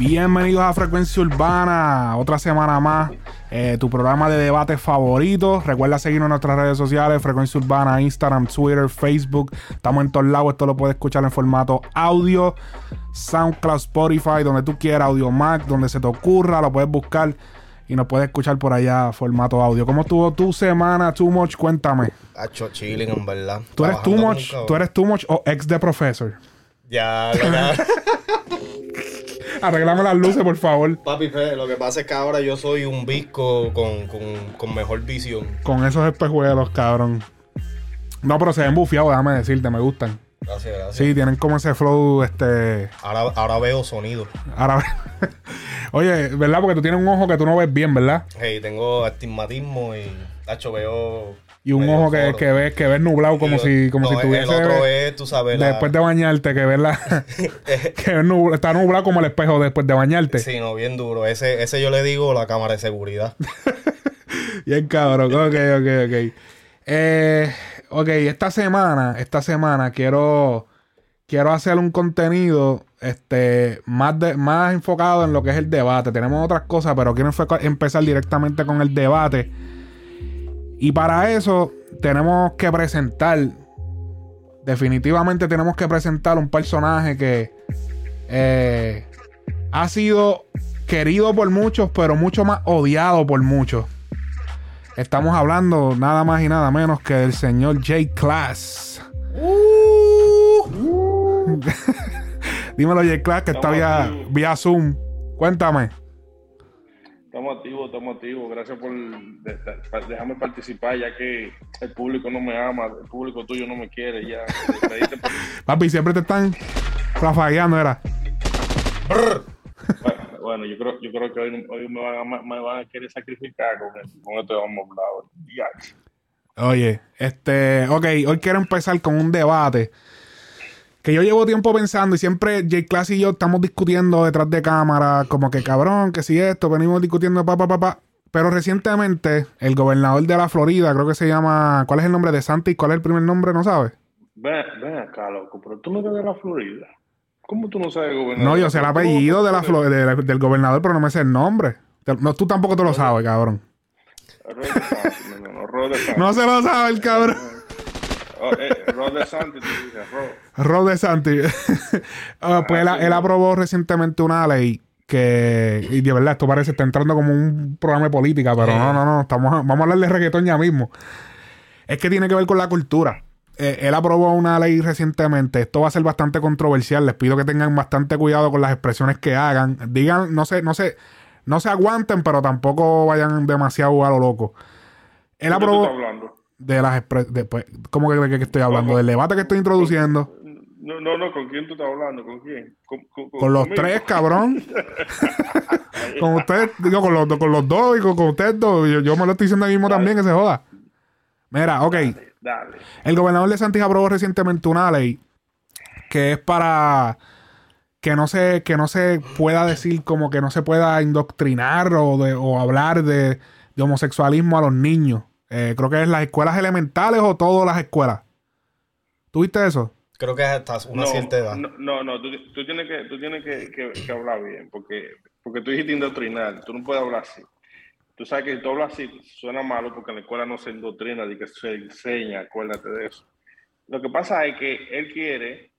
Bienvenidos a Frecuencia Urbana, otra semana más, eh, tu programa de debate favorito. Recuerda seguirnos en nuestras redes sociales, Frecuencia Urbana, Instagram, Twitter, Facebook. Estamos en todos lados, esto lo puedes escuchar en formato audio, SoundCloud, Spotify, donde tú quieras, Audio Mac, donde se te ocurra, lo puedes buscar y nos puedes escuchar por allá, formato audio. ¿Cómo estuvo tu semana, Too Much? Cuéntame. Hacho chilling, en verdad. ¿Tú eres Too Much, ¿Tú eres Too Much o ex de Professor? Ya, ya. Arreglame las luces, por favor. Papi, Fe, lo que pasa es que ahora yo soy un visco con, con, con mejor visión. Con esos espejuelos, cabrón. No, pero se ven bufiados, déjame decirte, me gustan. Gracias, gracias. Sí, tienen como ese flow, este... Ahora, ahora veo sonido. Ahora... Oye, ¿verdad? Porque tú tienes un ojo que tú no ves bien, ¿verdad? Hey, tengo astigmatismo y, tacho, veo... Y un ojo que, que, ves que ves nublado como si como no, si tuviese el otro es, tú sabes, la- después de bañarte que ves la que ves está nublado como el espejo después de bañarte. Sí, no, bien duro. Ese, ese yo le digo la cámara de seguridad. Bien cabrón. Ok, ok, ok. Eh, ok, esta semana, esta semana quiero, quiero hacer un contenido este, más, de, más enfocado en lo que es el debate. Tenemos otras cosas, pero quiero empezar directamente con el debate. Y para eso tenemos que presentar, definitivamente tenemos que presentar un personaje que eh, ha sido querido por muchos, pero mucho más odiado por muchos. Estamos hablando nada más y nada menos que del señor J. Class. Dímelo, J. Class, que está vía Zoom. Cuéntame. Estamos activos, estamos activos. Gracias por de- de- dejarme participar, ya que el público no me ama, el público tuyo no me quiere. Ya, Papi, siempre te están rafagueando, era. bueno, bueno, yo creo, yo creo que hoy, hoy me, van a, me van a querer sacrificar con, el- con esto vamos a hablar. Oye, este, ok, hoy quiero empezar con un debate que yo llevo tiempo pensando y siempre J. Class y yo estamos discutiendo detrás de cámara, como que cabrón, que si esto, venimos discutiendo, pa, pa, pa, pa. Pero recientemente, el gobernador de la Florida, creo que se llama, ¿cuál es el nombre de Santi? ¿Cuál es el primer nombre? ¿No sabes? Ven, ven acá, loco, pero tú no eres de la Florida. ¿Cómo tú no sabes gobernar? No, yo sé el ¿Cómo- apellido de la Flo- de- del gobernador, pero no me sé el nombre. No, tú tampoco te lo sabes, cabrón. No se lo sabe el cabrón. Oh, eh, Rod DeSantis, tú dices, Rod. Rod DeSantis. Ah, pues él, él aprobó recientemente una ley que, y de verdad, esto parece, está entrando como un programa de política, pero no, no, no, estamos, vamos a hablar de reggaetón ya mismo. Es que tiene que ver con la cultura. Eh, él aprobó una ley recientemente. Esto va a ser bastante controversial. Les pido que tengan bastante cuidado con las expresiones que hagan. Digan, no sé, no sé, no se aguanten, pero tampoco vayan demasiado a lo loco. Él ¿De qué tú aprobó de las expresiones. ¿Cómo que, de qué estoy hablando? Del debate que estoy introduciendo. No, no, no, ¿con quién tú estás hablando? ¿Con quién? Con, Con los conmigo? tres, cabrón. con ustedes, digo, con los, con los dos y con, con ustedes dos. Yo, yo me lo estoy diciendo ahí mismo también, que se joda. Mira, ok. Dale. El gobernador de Santis aprobó recientemente una ley que es para que no se, que no se pueda decir como que no se pueda indoctrinar o, de, o hablar de, de homosexualismo a los niños. Eh, creo que es las escuelas elementales o todas las escuelas. ¿Tuviste eso? Creo que es hasta una no, cierta edad. No, no, no, tú, tú tienes, que, tú tienes que, que- que hablar bien, porque, porque tú dijiste indoctrinar, tú no puedes hablar así. Tú sabes que si tú hablas así suena malo porque en la escuela no se indoctrina, de que se enseña, acuérdate de eso. Lo que pasa es que él quiere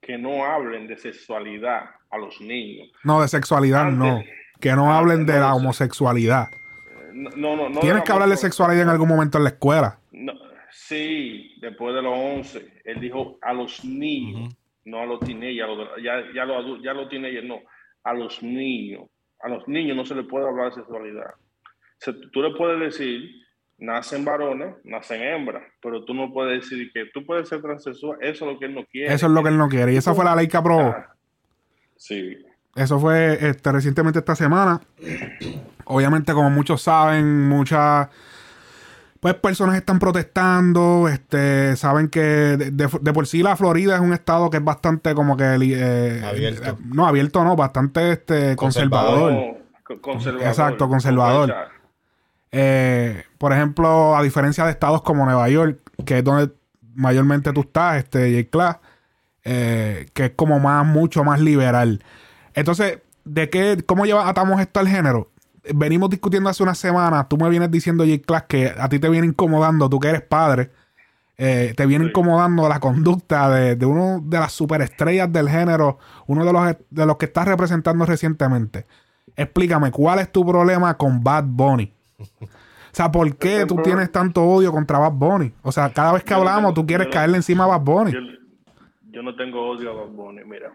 que no hablen de sexualidad a los niños. No, de sexualidad Antes- no. Que no hablen de no, la homosexualidad. No, no, no. Tienes que hablar de sexualidad en algún momento en la escuela. No, sí, después de los 11, él dijo a los niños, no a los teenagers, a los- ya, ya, los ya los teenagers no, a los niños. A los niños no se les puede hablar de sexualidad. O sea, tú le puedes decir, nacen varones, nacen hembras, pero tú no puedes decir que tú puedes ser transexual, eso es lo que él no quiere. Eso es lo que él no quiere. Y esa fue la ley que aprobó. Ah, Sí. Eso fue este, recientemente esta semana. Obviamente, como muchos saben, muchas pues personas están protestando. Este, saben que de, de- de por sí la Florida es un estado que es bastante como que eh, Abierto. eh, no, abierto no, bastante este conservador. Exacto, conservador. Eh, por ejemplo, a diferencia de estados como Nueva York, que es donde mayormente tú estás, este, J. Class, eh, que es como más, mucho más liberal. Entonces, ¿de qué, cómo lleva, atamos esto al género? Venimos discutiendo hace una semana, tú me vienes diciendo, J. Class, que a ti te viene incomodando, tú que eres padre, eh, te viene incomodando la conducta de, de, uno de las superestrellas del género, uno de los, de los que estás representando recientemente. Explícame, ¿cuál es tu problema con Bad Bunny? O sea, ¿por qué tú tienes tanto odio contra Bad Bunny? O sea, cada vez que hablamos, tú quieres caerle encima a Bad Bunny. Yo, yo, no tengo odio a Bad Bunny, mira.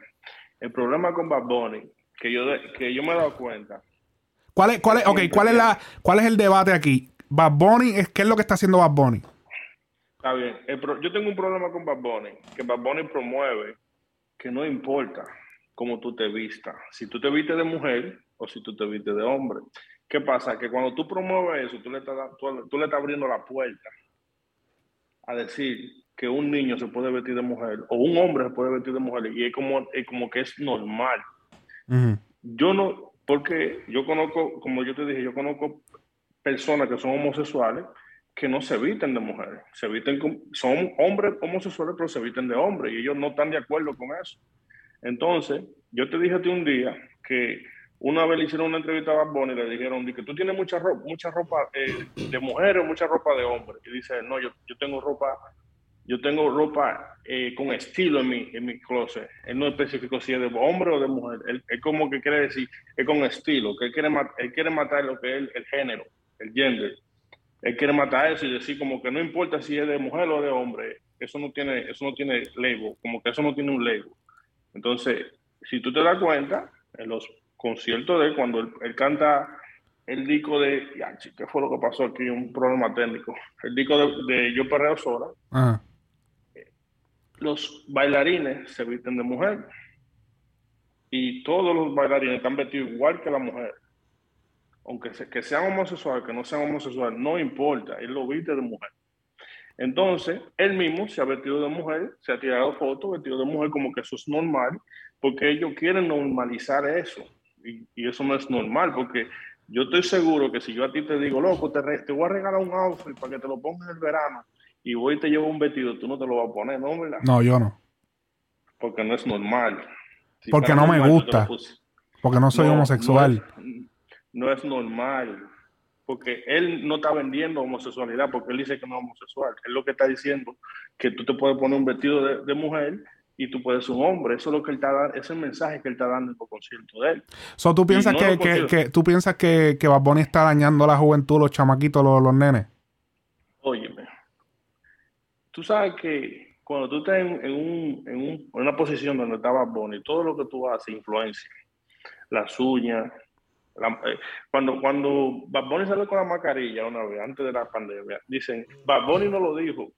El problema con Bad Bunny, que yo, que yo me he dado cuenta. ¿Cuál es, cuál es, okay, ¿cuál es, la, ¿cuál es el debate aquí? Bad Bunny, es, ¿qué es lo que está haciendo Bad Bunny? Está bien. Pro, yo tengo un problema con Bad Bunny, que Bad Bunny promueve que no importa cómo tú te vistas. Si tú te vistes de mujer o si tú te vistes de hombre. ¿Qué pasa? Que cuando tú promueves eso, tú le estás, tú, tú le estás abriendo la puerta a decir que un niño se puede vestir de mujer o un hombre se puede vestir de mujer y es como, es como que es normal. Uh -huh. Yo no, porque yo conozco, como yo te dije, yo conozco personas que son homosexuales que no se visten de mujeres, se visten con, son hombres homosexuales pero se visten de hombres y ellos no están de acuerdo con eso. Entonces, yo te dije a ti un día que una vez le hicieron una entrevista a Bad y le dijeron que tú tienes mucha ropa, mucha ropa eh, de mujeres mucha ropa de hombres. Y dice, no, yo, yo tengo ropa, yo tengo ropa eh, con estilo en mi, en mi closet. Él no especificó si es de hombre o de mujer. Él, él como que quiere decir, es con estilo, él quiere, él quiere matar lo que es el, género, el gender. Él quiere matar eso y decir como que no importa si es de mujer o de hombre, eso no tiene, eso no tiene label, como que eso no tiene un label. Entonces, si tú te das cuenta, en los concierto de cuando él, canta el disco de. ¿Qué fue lo que pasó aquí? Un problema técnico. El disco de, Yo Perreo Sola. Ajá. Los bailarines se visten de mujer. Y todos los bailarines están vestidos igual que la mujer. Aunque se, que sean homosexuales, que no sean homosexuales, no importa. Él lo viste de mujer. Entonces, él mismo se ha vestido de mujer, se ha tirado fotos vestido de mujer como que eso es normal, porque ellos quieren normalizar eso. Y, eso no es normal, porque yo estoy seguro que si yo a ti te digo, loco, te, te voy a regalar un outfit para que te lo pongas en el verano y voy y te llevo un vestido, tú no te lo vas a poner, ¿no? ¿verdad? No, yo no. Porque no es normal. Si porque no normal, me gusta. Porque no soy no, homosexual. No es, no es, normal. Porque él no está vendiendo homosexualidad, porque él dice que no es homosexual. Él lo que está diciendo que tú te puedes poner un vestido de, de mujer y tú puedes ser un hombre. Eso es lo que él está dando, ese es el mensaje que él está dando en el concierto de él. So, ¿tú piensas no que, que, que, tú piensas que, que Bad Bunny está dañando a la juventud, los chamaquitos, los, los nenes? Óyeme. Tú sabes que cuando tú estás en, un, en, un, en una posición donde está Bad Bunny, todo lo que tú haces influencia. Las uñas. La, eh, cuando, cuando Bad Bunny salió con la mascarilla una vez, antes de la pandemia, dicen, Bad Bunny no lo dijo,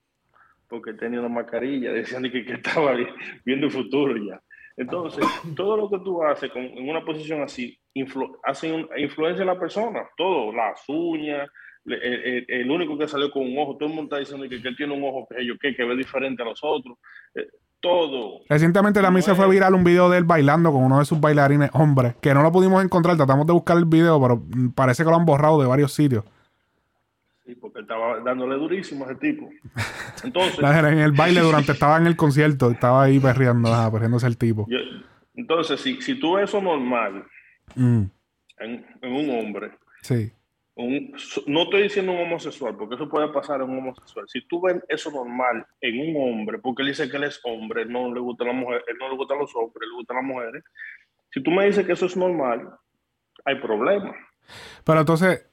porque tenía una mascarilla, decían que, que estaba viendo el futuro ya. Entonces, todo lo que tú haces con, en una posición así, influ, hace un, influencia en la persona, todo, las uñas, el, el, el, único que salió con un ojo, todo el mundo está diciendo que, que él tiene un ojo que, yo, que, que ve diferente a los otros, eh, todo. Recientemente también no se fue viral un video de él bailando con uno de sus bailarines hombres, que no lo pudimos encontrar, tratamos de buscar el video, pero parece que lo han borrado de varios sitios. Sí, porque estaba dándole durísimo a ese tipo. Entonces. en el baile durante estaba en el concierto, estaba ahí perreando, ah, perreándose el tipo. Yo, entonces, si, si tú ves eso normal mm. en, en, un hombre, sí. Un, no estoy diciendo un homosexual, porque eso puede pasar en un homosexual. Si tú ves eso normal en un hombre, porque él dice que él es hombre, no le gusta la mujer, él no le gustan los hombres, le gustan las mujeres. Si tú me dices que eso es normal, hay problema. Pero entonces,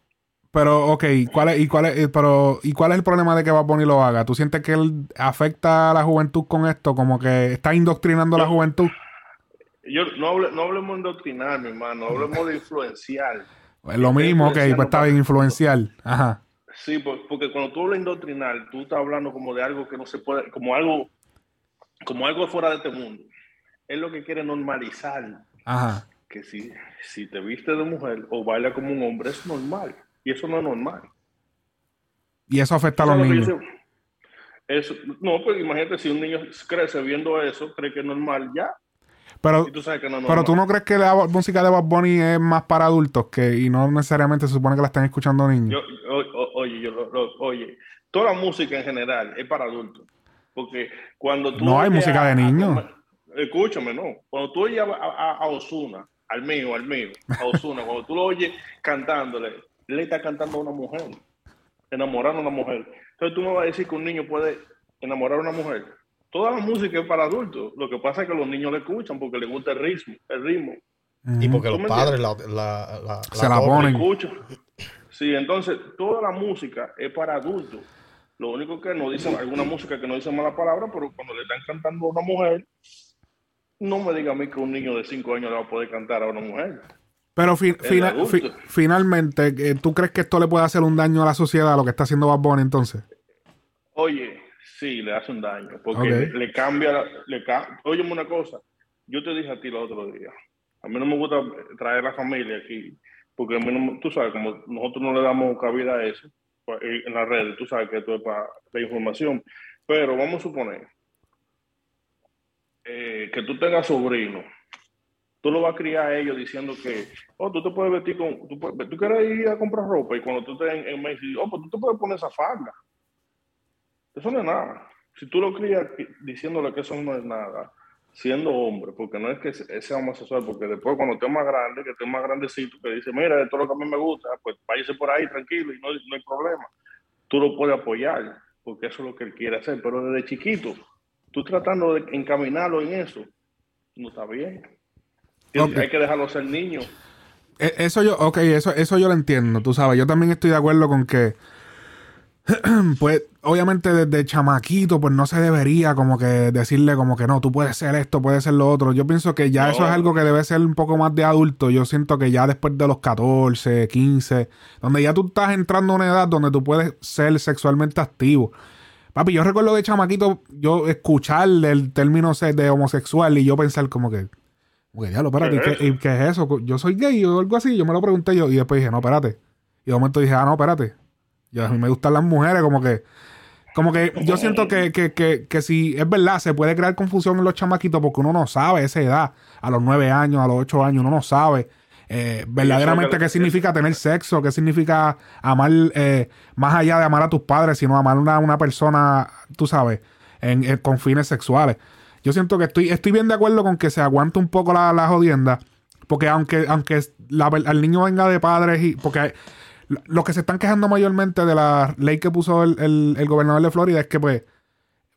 pero, ok, ¿cuál es, y, cuál es, pero, ¿y cuál es el problema de que Bad Bunny lo haga? ¿Tú sientes que él afecta a la juventud con esto? Como que está indoctrinando a la juventud. Yo, no, hable, no hablemos de indoctrinar, mi hermano, hablemos de influenciar. Es lo mismo, ok, pues está bien, influencial. Ajá. Sí, porque cuando tú hablas de indoctrinar, tú estás hablando como de algo que no se puede, como algo, como algo fuera de este mundo. Es lo que quiere normalizar. Ajá. Que si, si te viste de mujer o baila como un hombre, es normal. Y eso no es normal. Y eso afecta a los niños. Eso, no, pues imagínate si un niño crece viendo eso, cree que es normal ya. Pero, tú, sabes que no pero tú no crees que la música de Bad Bunny es más para adultos que y no necesariamente se supone que la están escuchando niños. Yo, o, oye, yo, lo, oye, toda la música en general es para adultos. Porque cuando tú. No hay música a, de niños. escúchame, no. Cuando tú oyes a, a, a Osuna al mío, al mío, a Osuna, cuando tú lo oyes cantándole, le está cantando a una mujer, enamorando a una mujer. Entonces tú me vas a decir que un niño puede enamorar a una mujer. Toda la música es para adultos. Lo que pasa es que los niños le escuchan porque les gusta el ritmo, el ritmo. Y porque ¿Tú los padres la, la, la- Se la la ponen. Escucho. Sí, entonces toda la música es para adultos. Lo único que no dicen, alguna música que no dice mala palabra, pero cuando le están cantando a una mujer, no me diga a mí que un niño de 5 años le va a poder cantar a una mujer. Pero fi- fina- fi- finalmente, eh, ¿tú crees que esto le puede hacer un daño a la sociedad, lo que está haciendo Bad Bunny entonces? Oye, sí, le hace un daño, porque le, cambia, le ca- Óyeme una cosa, yo te dije a ti el otro día, a mí no me gusta traer la familia aquí, porque a mí no, tú sabes, como nosotros no le damos cabida a eso pues, en las redes, tú sabes que esto es para la información, pero vamos a suponer eh, que tú tengas sobrino, tú lo vas a criar a ellos diciendo que, oh, tú te puedes vestir con, tú, puedes- tú quieres ir a comprar ropa y cuando tú estés en, en Macy's, oh, pues tú te puedes poner esa falda. Eso no es nada. Si tú lo crías diciéndole que eso no es nada, siendo hombre, porque no es que se- sea homosexual, porque después cuando esté más grande, que esté más grandecito, que dice, mira, esto es lo que a mí me gusta, pues váyase por ahí tranquilo y no, no hay problema. Tú lo puedes apoyar, porque eso es lo que él quiere hacer, pero desde chiquito, tú tratando de encaminarlo en eso, no está bien. Ok. Hay que dejarlo ser niño. E- Eso yo, ok, eso, eso yo lo entiendo, tú sabes. Yo también estoy de acuerdo con que, pues, obviamente desde chamaquito, pues no se debería como que decirle como que no, tú puedes ser esto, puedes ser lo otro. Yo pienso que ya No. eso es algo que debe ser un poco más de adulto. Yo siento que ya después de los 14, 15, donde ya tú estás entrando a una edad donde tú puedes ser sexualmente activo. Papi, yo recuerdo de chamaquito, yo escuchar el término de homosexual y yo pensar como que, como que diablo, espérate, ¿y ¿Qué es qué, qué es eso? Yo soy gay o algo así. Yo me lo pregunté yo y después dije, no, espérate. Y de momento dije, ah, no, espérate. Yo, a mí me gustan las mujeres, como que, como que yo siento que, que, que, que si es verdad, se puede crear confusión en los chamaquitos porque uno no sabe esa edad, a los nueve años, a los ocho años, uno no sabe eh, verdaderamente qué significa tener sexo, qué significa amar, eh, más allá de amar a tus padres, sino amar a una, una persona, tú sabes, en, en- con fines sexuales. Yo siento que estoy, estoy bien de acuerdo con que se aguante un poco la, la jodienda, porque aunque, aunque la, el niño venga de padres y. Porque los que se están quejando mayormente de la ley que puso el, el- el gobernador de Florida es que, pues,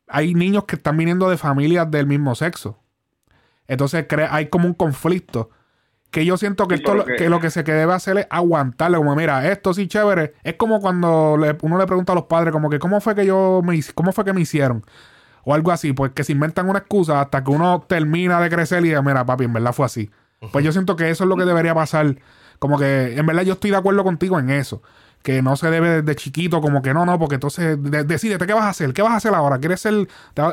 hay niños que están viniendo de familias del mismo sexo. Entonces hay como un conflicto. Que yo siento que esto que- que lo que se que debe hacer es aguantarle, como mira, esto sí chévere. Es como cuando le- uno le pregunta a los padres, como que cómo fue que yo me cómo fue que me hicieron. O algo así, pues que se inventan una excusa hasta que uno termina de crecer y diga, mira, papi, en verdad fue así. Pues yo siento que eso es lo que debería pasar. Como que, en verdad, yo estoy de acuerdo contigo en eso. Que no se debe desde chiquito, como que no, no, porque entonces de- decídete qué vas a hacer, qué vas a hacer ahora, quieres ser.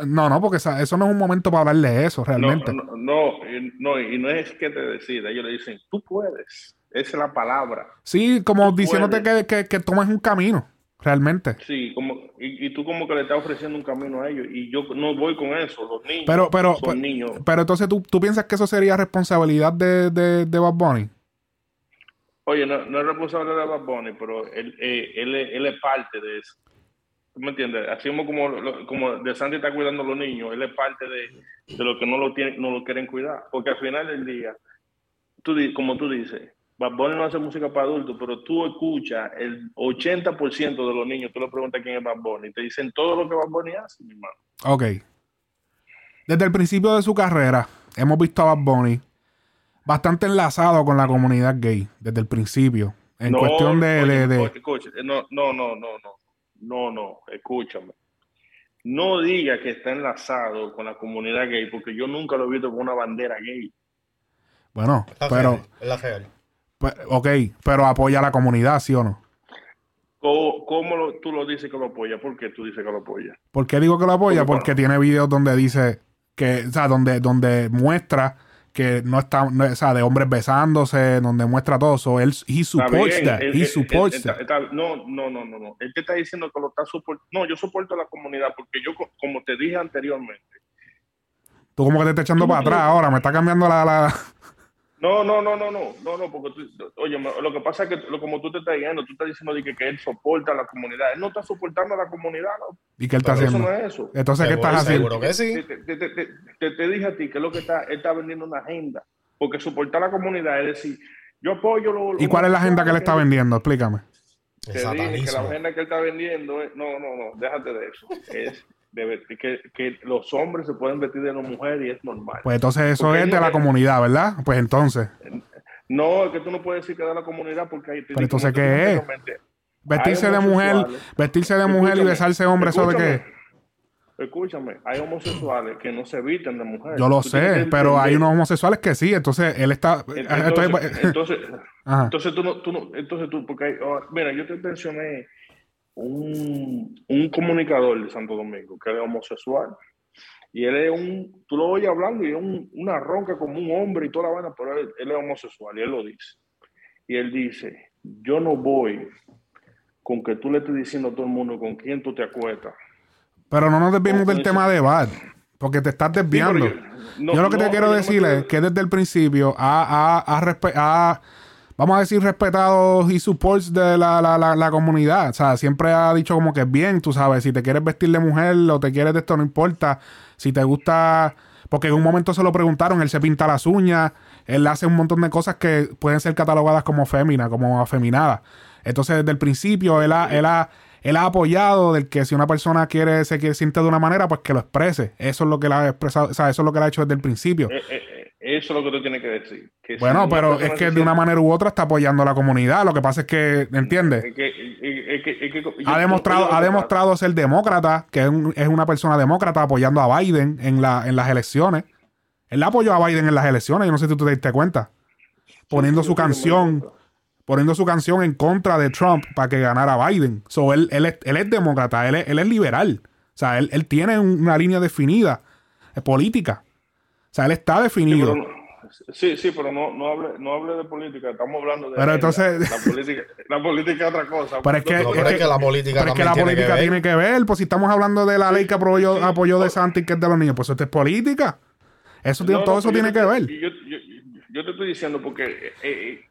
No, no, porque eso no es un momento para hablar de eso, realmente. no, no, y- no, y no es que te decida, ellos le dicen, tú puedes. Esa es la palabra. Sí, como Tú diciéndote que, que, que tomes un camino, realmente. Sí, como, y, y tú como que le estás ofreciendo un camino a ellos. Y yo no voy con eso. Los niños Pero, pero, son pero, niños. pero entonces ¿tú, tú piensas que eso sería responsabilidad de, de, de Bad Bunny. Oye, no, no es responsable de Bad Bunny, pero él, eh, él, él es parte de eso. ¿Tú me entiendes? Así como, como, De Santi está cuidando a los niños, él es parte de, de lo que no lo, tienen, no lo quieren cuidar. Porque al final del día, tú, como tú dices, Bad Bunny no hace música para adultos, pero tú escuchas el 80% de los niños, tú le preguntas quién es Bad Bunny, y te dicen todo lo que Bad Bunny hace, mi hermano. Ok. Desde el principio de su carrera, hemos visto a Bad Bunny bastante enlazado con la comunidad gay, desde el principio. En No, cuestión de... oye, de- de- oye, escucha, no, no, no, no, no, no, no, escúchame. No diga que está enlazado con la comunidad gay, porque yo nunca lo he visto con una bandera gay. Bueno, La pero... es la real. pues, ok, pero apoya a la comunidad, ¿sí o no? ¿Cómo, cómo lo- tú lo dices que lo apoya? ¿Por qué tú dices que lo apoya? ¿Por qué digo que lo apoya? Porque, Porque tiene videos donde dice que, o sea, donde, donde muestra que no está, no- o sea, de hombres besándose, donde muestra todo eso. Él, he supports that. él- He él- supports that. no, no, no, no, no. Él te está diciendo que lo está soportando. No, yo soporto a la comunidad porque yo, co- como te dije anteriormente, Tú como que te estás echando para atrás ahora, me está cambiando la... la... No, no, no, no, no, no, no, porque tú, oye, lo que pasa es que lo, como tú te estás yendo, tú estás diciendo de que, que él soporta a la comunidad. Él no está soportando a la comunidad, no. ¿Y qué él está Pero eso haciendo? no es eso. Entonces, ¿qué estás haciendo? Seguro que sí. Te, te- te- te- te- te dije a ti que es lo que está, él está vendiendo una agenda. Porque soportar la comunidad es decir, yo apoyo lo, ¿Y cuál es la agenda que él está vendiendo? Explícame. Te dije que la agenda que él está vendiendo es, no, no, no, déjate de eso. Es de, que, que, los hombres se pueden vestir de una mujer y es normal. Pues entonces eso es de la comunidad, ¿verdad? Pues entonces. No, es que tú no puedes decir que es de la comunidad porque ahí te Pero entonces, ¿qué es? Vestirse de mujer, vestirse de mujer y besarse hombre, ¿eso de qué? Escúchame, hay homosexuales que no se visten de mujer. Yo lo sé, pero hay unos homosexuales que sí, entonces él está... Entonces, entonces, entonces, tú no, tú no, entonces tú, porque, oh, mira, yo te mencioné un, un comunicador de Santo Domingo que es homosexual. Y él es un, tú lo oyes hablando y es un, una ronca como un hombre y toda la vaina, pero él, él, es homosexual y él lo dice. Y él dice, yo no voy con que tú le estés diciendo a todo el mundo con quién tú te acuestas pero no nos desviemos del tema de Bad, porque te estás desviando. yo, lo que te quiero decir es que desde el principio ha, ha, vamos a decir, respetado y supports de la, la, la, comunidad. O sea, siempre ha dicho como que es bien, tú sabes, si te quieres vestir de mujer o te quieres de esto, no importa. Si te gusta, porque en un momento se lo preguntaron, él se pinta las uñas, él hace un montón de cosas que pueden ser catalogadas como fémina, como afeminada. Entonces, desde el principio, él ha, él ha él ha apoyado del que si una persona quiere se quiere siente de una manera, pues que lo exprese. Eso es lo que él ha expresado, o sea, eso es lo que él ha hecho desde el principio. Eh, eh, eh, eso es lo que tú tienes que decir. bueno, pero es que de una manera u otra está apoyando a la comunidad. Lo que pasa es que, ¿entiendes? ha demostrado, ha demostrado ser demócrata, que es, una persona demócrata apoyando a Biden en, la, en las elecciones. Él apoyó a Biden en las elecciones, yo no sé si tú te diste cuenta. Poniendo su canción poniendo su canción en contra de Trump para que ganara Biden. So, él, él, es, él es demócrata, él es, él es, liberal. O sea, él, él tiene una línea definida eh, política. Sea, él está definido. Sí, sí, pero no, no, hable, no hable de política, estamos hablando de pero entonces, la, política, la política es otra cosa. Pero es que, la política, pero es que la política tiene que, tiene que, ver. Pues si estamos hablando de la ley que apoyó, apoyó de Santi, que es de los niños, pues eso es política. Eso, todo eso tiene que ver. Yo, yo, yo, te estoy diciendo porque eh, eh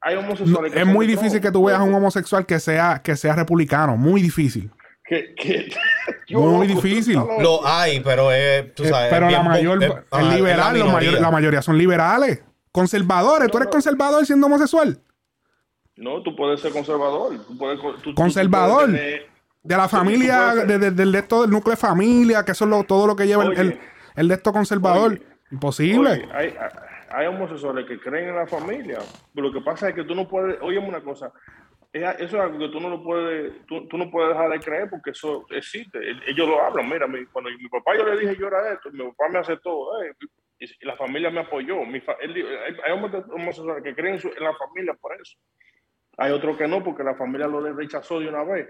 hay homosexuales. es muy difícil que tú veas a un homosexual que sea, que sea republicano. Muy difícil. muy difícil. Lo hay, pero es, tú eh, sabes. pero la mayor, es, liberal, la, mayoría son liberales. Conservadores. ¿Tú eres conservador siendo homosexual? No, tú puedes ser conservador. conservador. de la familia, del de, esto del núcleo de familia, que eso es todo lo que lleva el, el, de esto conservador. Imposible. hay, hay homosexuales que creen en la familia. Pero lo que pasa es que tú no puedes, óyeme una cosa, eso es algo que tú no lo puedes, tú, no puedes dejar de creer porque eso existe. Ellos lo hablan. Mira, cuando mi papá yo le dije yo era esto, mi papá me aceptó, eh, y la familia me apoyó. Mi hay homosexuales que creen en, la familia por eso. Hay otros que no, porque la familia lo rechazó de una vez.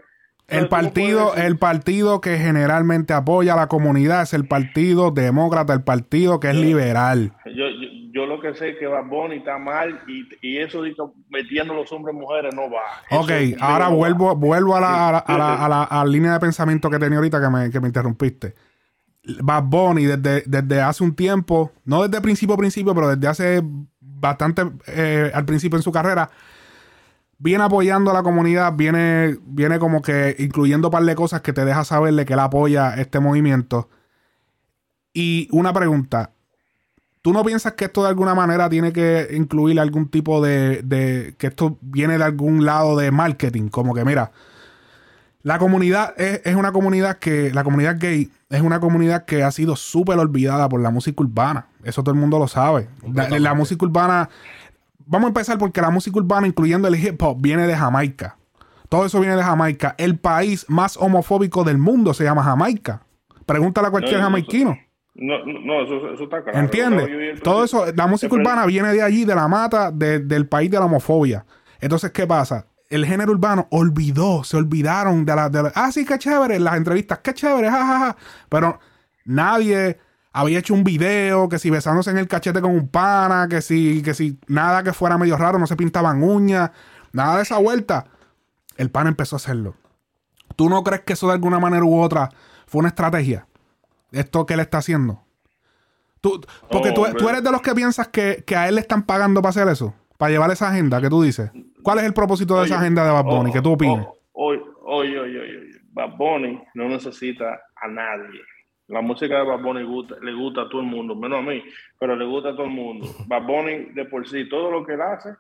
El partido, el partido que generalmente apoya a la comunidad es el partido demócrata, el partido que es liberal. Yo, yo, lo que sé es que va Bonnie está mal y, eso de metiendo los hombres y mujeres no va. Ok, ahora vuelvo, vuelvo a la, a, la, línea de pensamiento que tenía ahorita que me, que me interrumpiste. Bad Bunny desde, desde hace un tiempo, no desde principio principio, pero desde hace bastante eh, al principio en su carrera, viene apoyando a la comunidad, viene, viene como que incluyendo un par de cosas que te deja saberle que él apoya este movimiento. Y una pregunta. ¿Tú no piensas que esto de alguna manera tiene que incluir algún tipo de, de que esto viene de algún lado de marketing? Como que, mira, la comunidad es, una comunidad que, la comunidad gay es una comunidad que ha sido súper olvidada por la música urbana. Eso todo el mundo lo sabe. la música urbana vamos a empezar porque la música urbana, incluyendo el hip hop, viene de Jamaica. Todo eso viene de Jamaica. El país más homofóbico del mundo se llama Jamaica. Pregúntale a cualquier jamaiquino. No, no, eso, está claro. ¿Entiendes? Todo eso, la música urbana viene de allí, de la mata, del país de la homofobia. Entonces, ¿qué pasa? El género urbano olvidó, se olvidaron de la, de ah, sí, qué chévere, las entrevistas, qué chévere, jajaja. Pero nadie había hecho un video, que si besándose en el cachete con un pana, que si, que si nada que fuera medio raro, no se pintaban uñas, nada de esa vuelta. El pana empezó a hacerlo. ¿Tú no crees que eso de alguna manera u otra fue una estrategia? Esto que él está haciendo. Tú, porque tú, eres de los que piensas que, a él le están pagando para hacer eso, para llevar esa agenda que tú dices. ¿Cuál es el propósito de esa agenda de Bad Bunny? ¿Qué tú opinas? Oye, oye, oye, oye. Bad Bunny no necesita a nadie La música de Bad Bunny gusta, le gusta a todo el mundo, menos a mí, pero le gusta a todo el mundo. Bad Bunny de por sí, todo lo que él hace,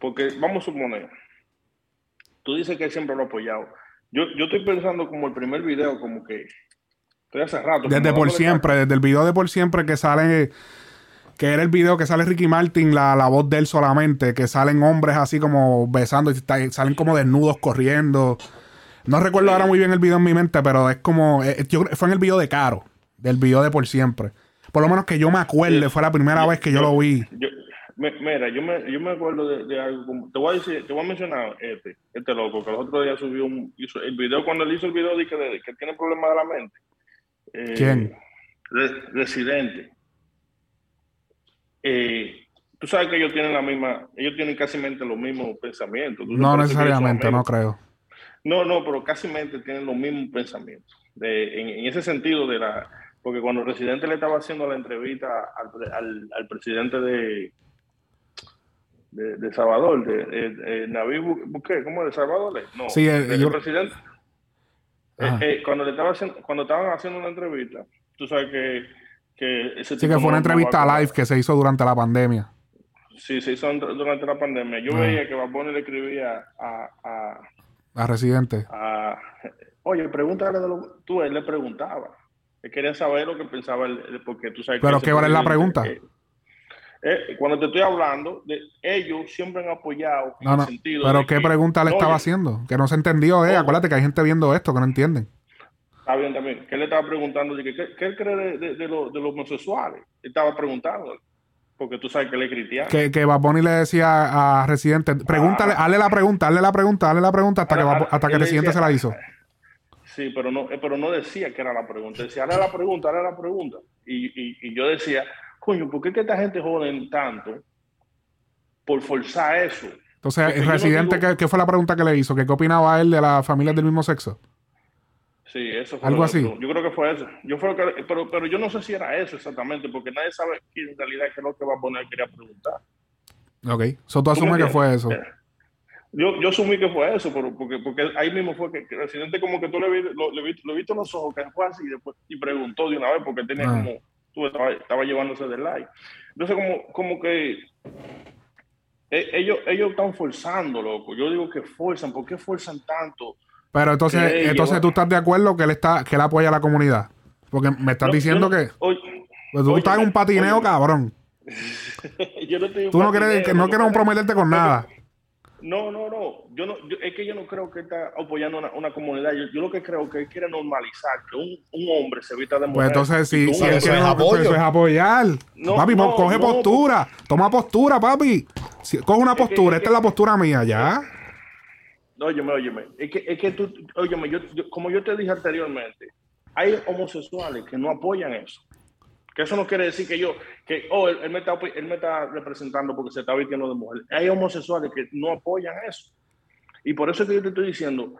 porque vamos a suponer, tú dices que él siempre lo ha apoyado. Yo, yo estoy pensando como el primer video, como que estoy hace rato. Desde por siempre, desde el video de por siempre que sale, que era el video que sale Ricky Martin, la, la voz de él solamente, que salen hombres así como besando, y salen como desnudos corriendo. No recuerdo ahora muy bien el video en mi mente, pero es como. Eh, yo, fue en el video de Caro, del video de por siempre. Por lo menos que yo me acuerde, fue la primera vez que yo, lo vi. mira, yo me, yo me acuerdo de, algo. Te voy a decir, te voy a mencionar este, este loco, que el otro día subió un, hizo, el video, cuando él hizo el video de que, que tiene problemas de la mente. Eh, ¿Quién? residente. Eh, tú sabes que ellos tienen la misma, ellos tienen casi los mismos pensamientos. No necesariamente, no creo. No, no, pero casi tienen los mismos pensamientos. en, ese sentido de la... Porque cuando el presidente le estaba haciendo la entrevista al, presidente de, de, Salvador, de, de, Naví ¿cómo de Salvador? No, sí, el, presidente. Eh, eh, cuando le estaba haciendo, cuando estaban haciendo una entrevista, tú sabes que, que ese Sí, que fue una entrevista live que se hizo durante la pandemia. Sí, se hizo durante la pandemia. Yo veía que Baboni le escribía a a Residente. Ah, oye, pregúntale de lo tú, él le preguntaba. Él quería saber lo que pensaba él, porque tú sabes Pero ¿qué vale la pregunta? Eh, cuando te estoy hablando, de ellos siempre han apoyado en el sentido Pero ¿qué pregunta le estaba haciendo? Que no se entendió, eh. Acuérdate que hay gente viendo esto que no entienden. Está bien también. Que él le estaba preguntando, ¿qué, qué él cree de, de, los homosexuales? Él estaba preguntando porque tú sabes que le cristiano. Que, que Baboni le decía a Residente, pregúntale, ah. hazle la pregunta, hazle la pregunta, hazle la pregunta hasta que, hasta que Residente se la hizo. Sí, pero no, pero no decía que era la pregunta, decía, hazle la pregunta, hazle la pregunta. Y, y, y yo decía, coño, ¿por qué que esta gente joden tanto por forzar eso? Entonces, el Residente, ¿qué, ¿qué, fue la pregunta que le hizo? ¿Qué, ¿Qué opinaba él de las familias del mismo sexo? Sí, eso fue algo así. Yo creo que fue eso. Yo creo que, pero, pero yo no sé si era eso exactamente, porque nadie sabe en realidad qué es lo que va a poner quería preguntar. Ok, so, tú asumes que fue eso. Yo, yo asumí que fue eso, porque, porque ahí mismo fue que, el residente como que tú le, vi, lo, le, vi, lo viste en los ojos, que fue así, y, después, y preguntó de una vez, porque tenía ah. como, estaba, estaba llevándose del like. Entonces como, como que e, ellos, ellos están forzando, loco. Yo digo que forzan, ¿por qué forzan tanto? Pero entonces, entonces tú estás de acuerdo que él está, que él apoya a la comunidad. Porque me estás diciendo que. pues tú estás en un patineo, cabrón. yo no estoy Tú no quieres, no quieres comprometerte con nada. No, no, no. Yo no es que yo no creo que está apoyando una, una comunidad. Yo, lo que creo que él quiere normalizar que un, un hombre se evita de pues mujer. Pues entonces, si, si él quiere eso es apoyar. papi, coge postura. Toma postura, papi. coge una postura. Esta es la postura mía, ya. Óyeme, óyeme. Es que, es que tú, óyeme, yo, como yo te dije anteriormente, hay homosexuales que no apoyan eso. Que eso no quiere decir que yo, que, oh, él, me, está, él me está representando porque se está vistiendo de mujer. Hay homosexuales que no apoyan eso. Y por eso es que yo te estoy diciendo,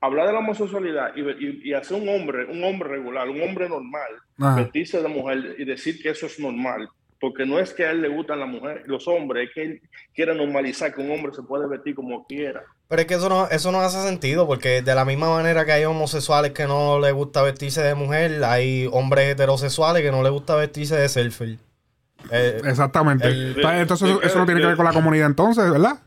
hablar de la homosexualidad y, y, hacer un hombre, un hombre regular, un hombre normal, vestirse de mujer y decir que eso es normal, porque no es que a él le gustan las mujeres, los hombres, es que él quiere normalizar que un hombre se puede vestir como quiera. Pero es que eso no, eso no hace sentido, porque de la misma manera que hay homosexuales que no les gusta vestirse de mujer, hay hombres heterosexuales que no les gusta vestirse de surfer. Eh, Exactamente. entonces eso, no tiene que ver con la comunidad entonces, ¿verdad?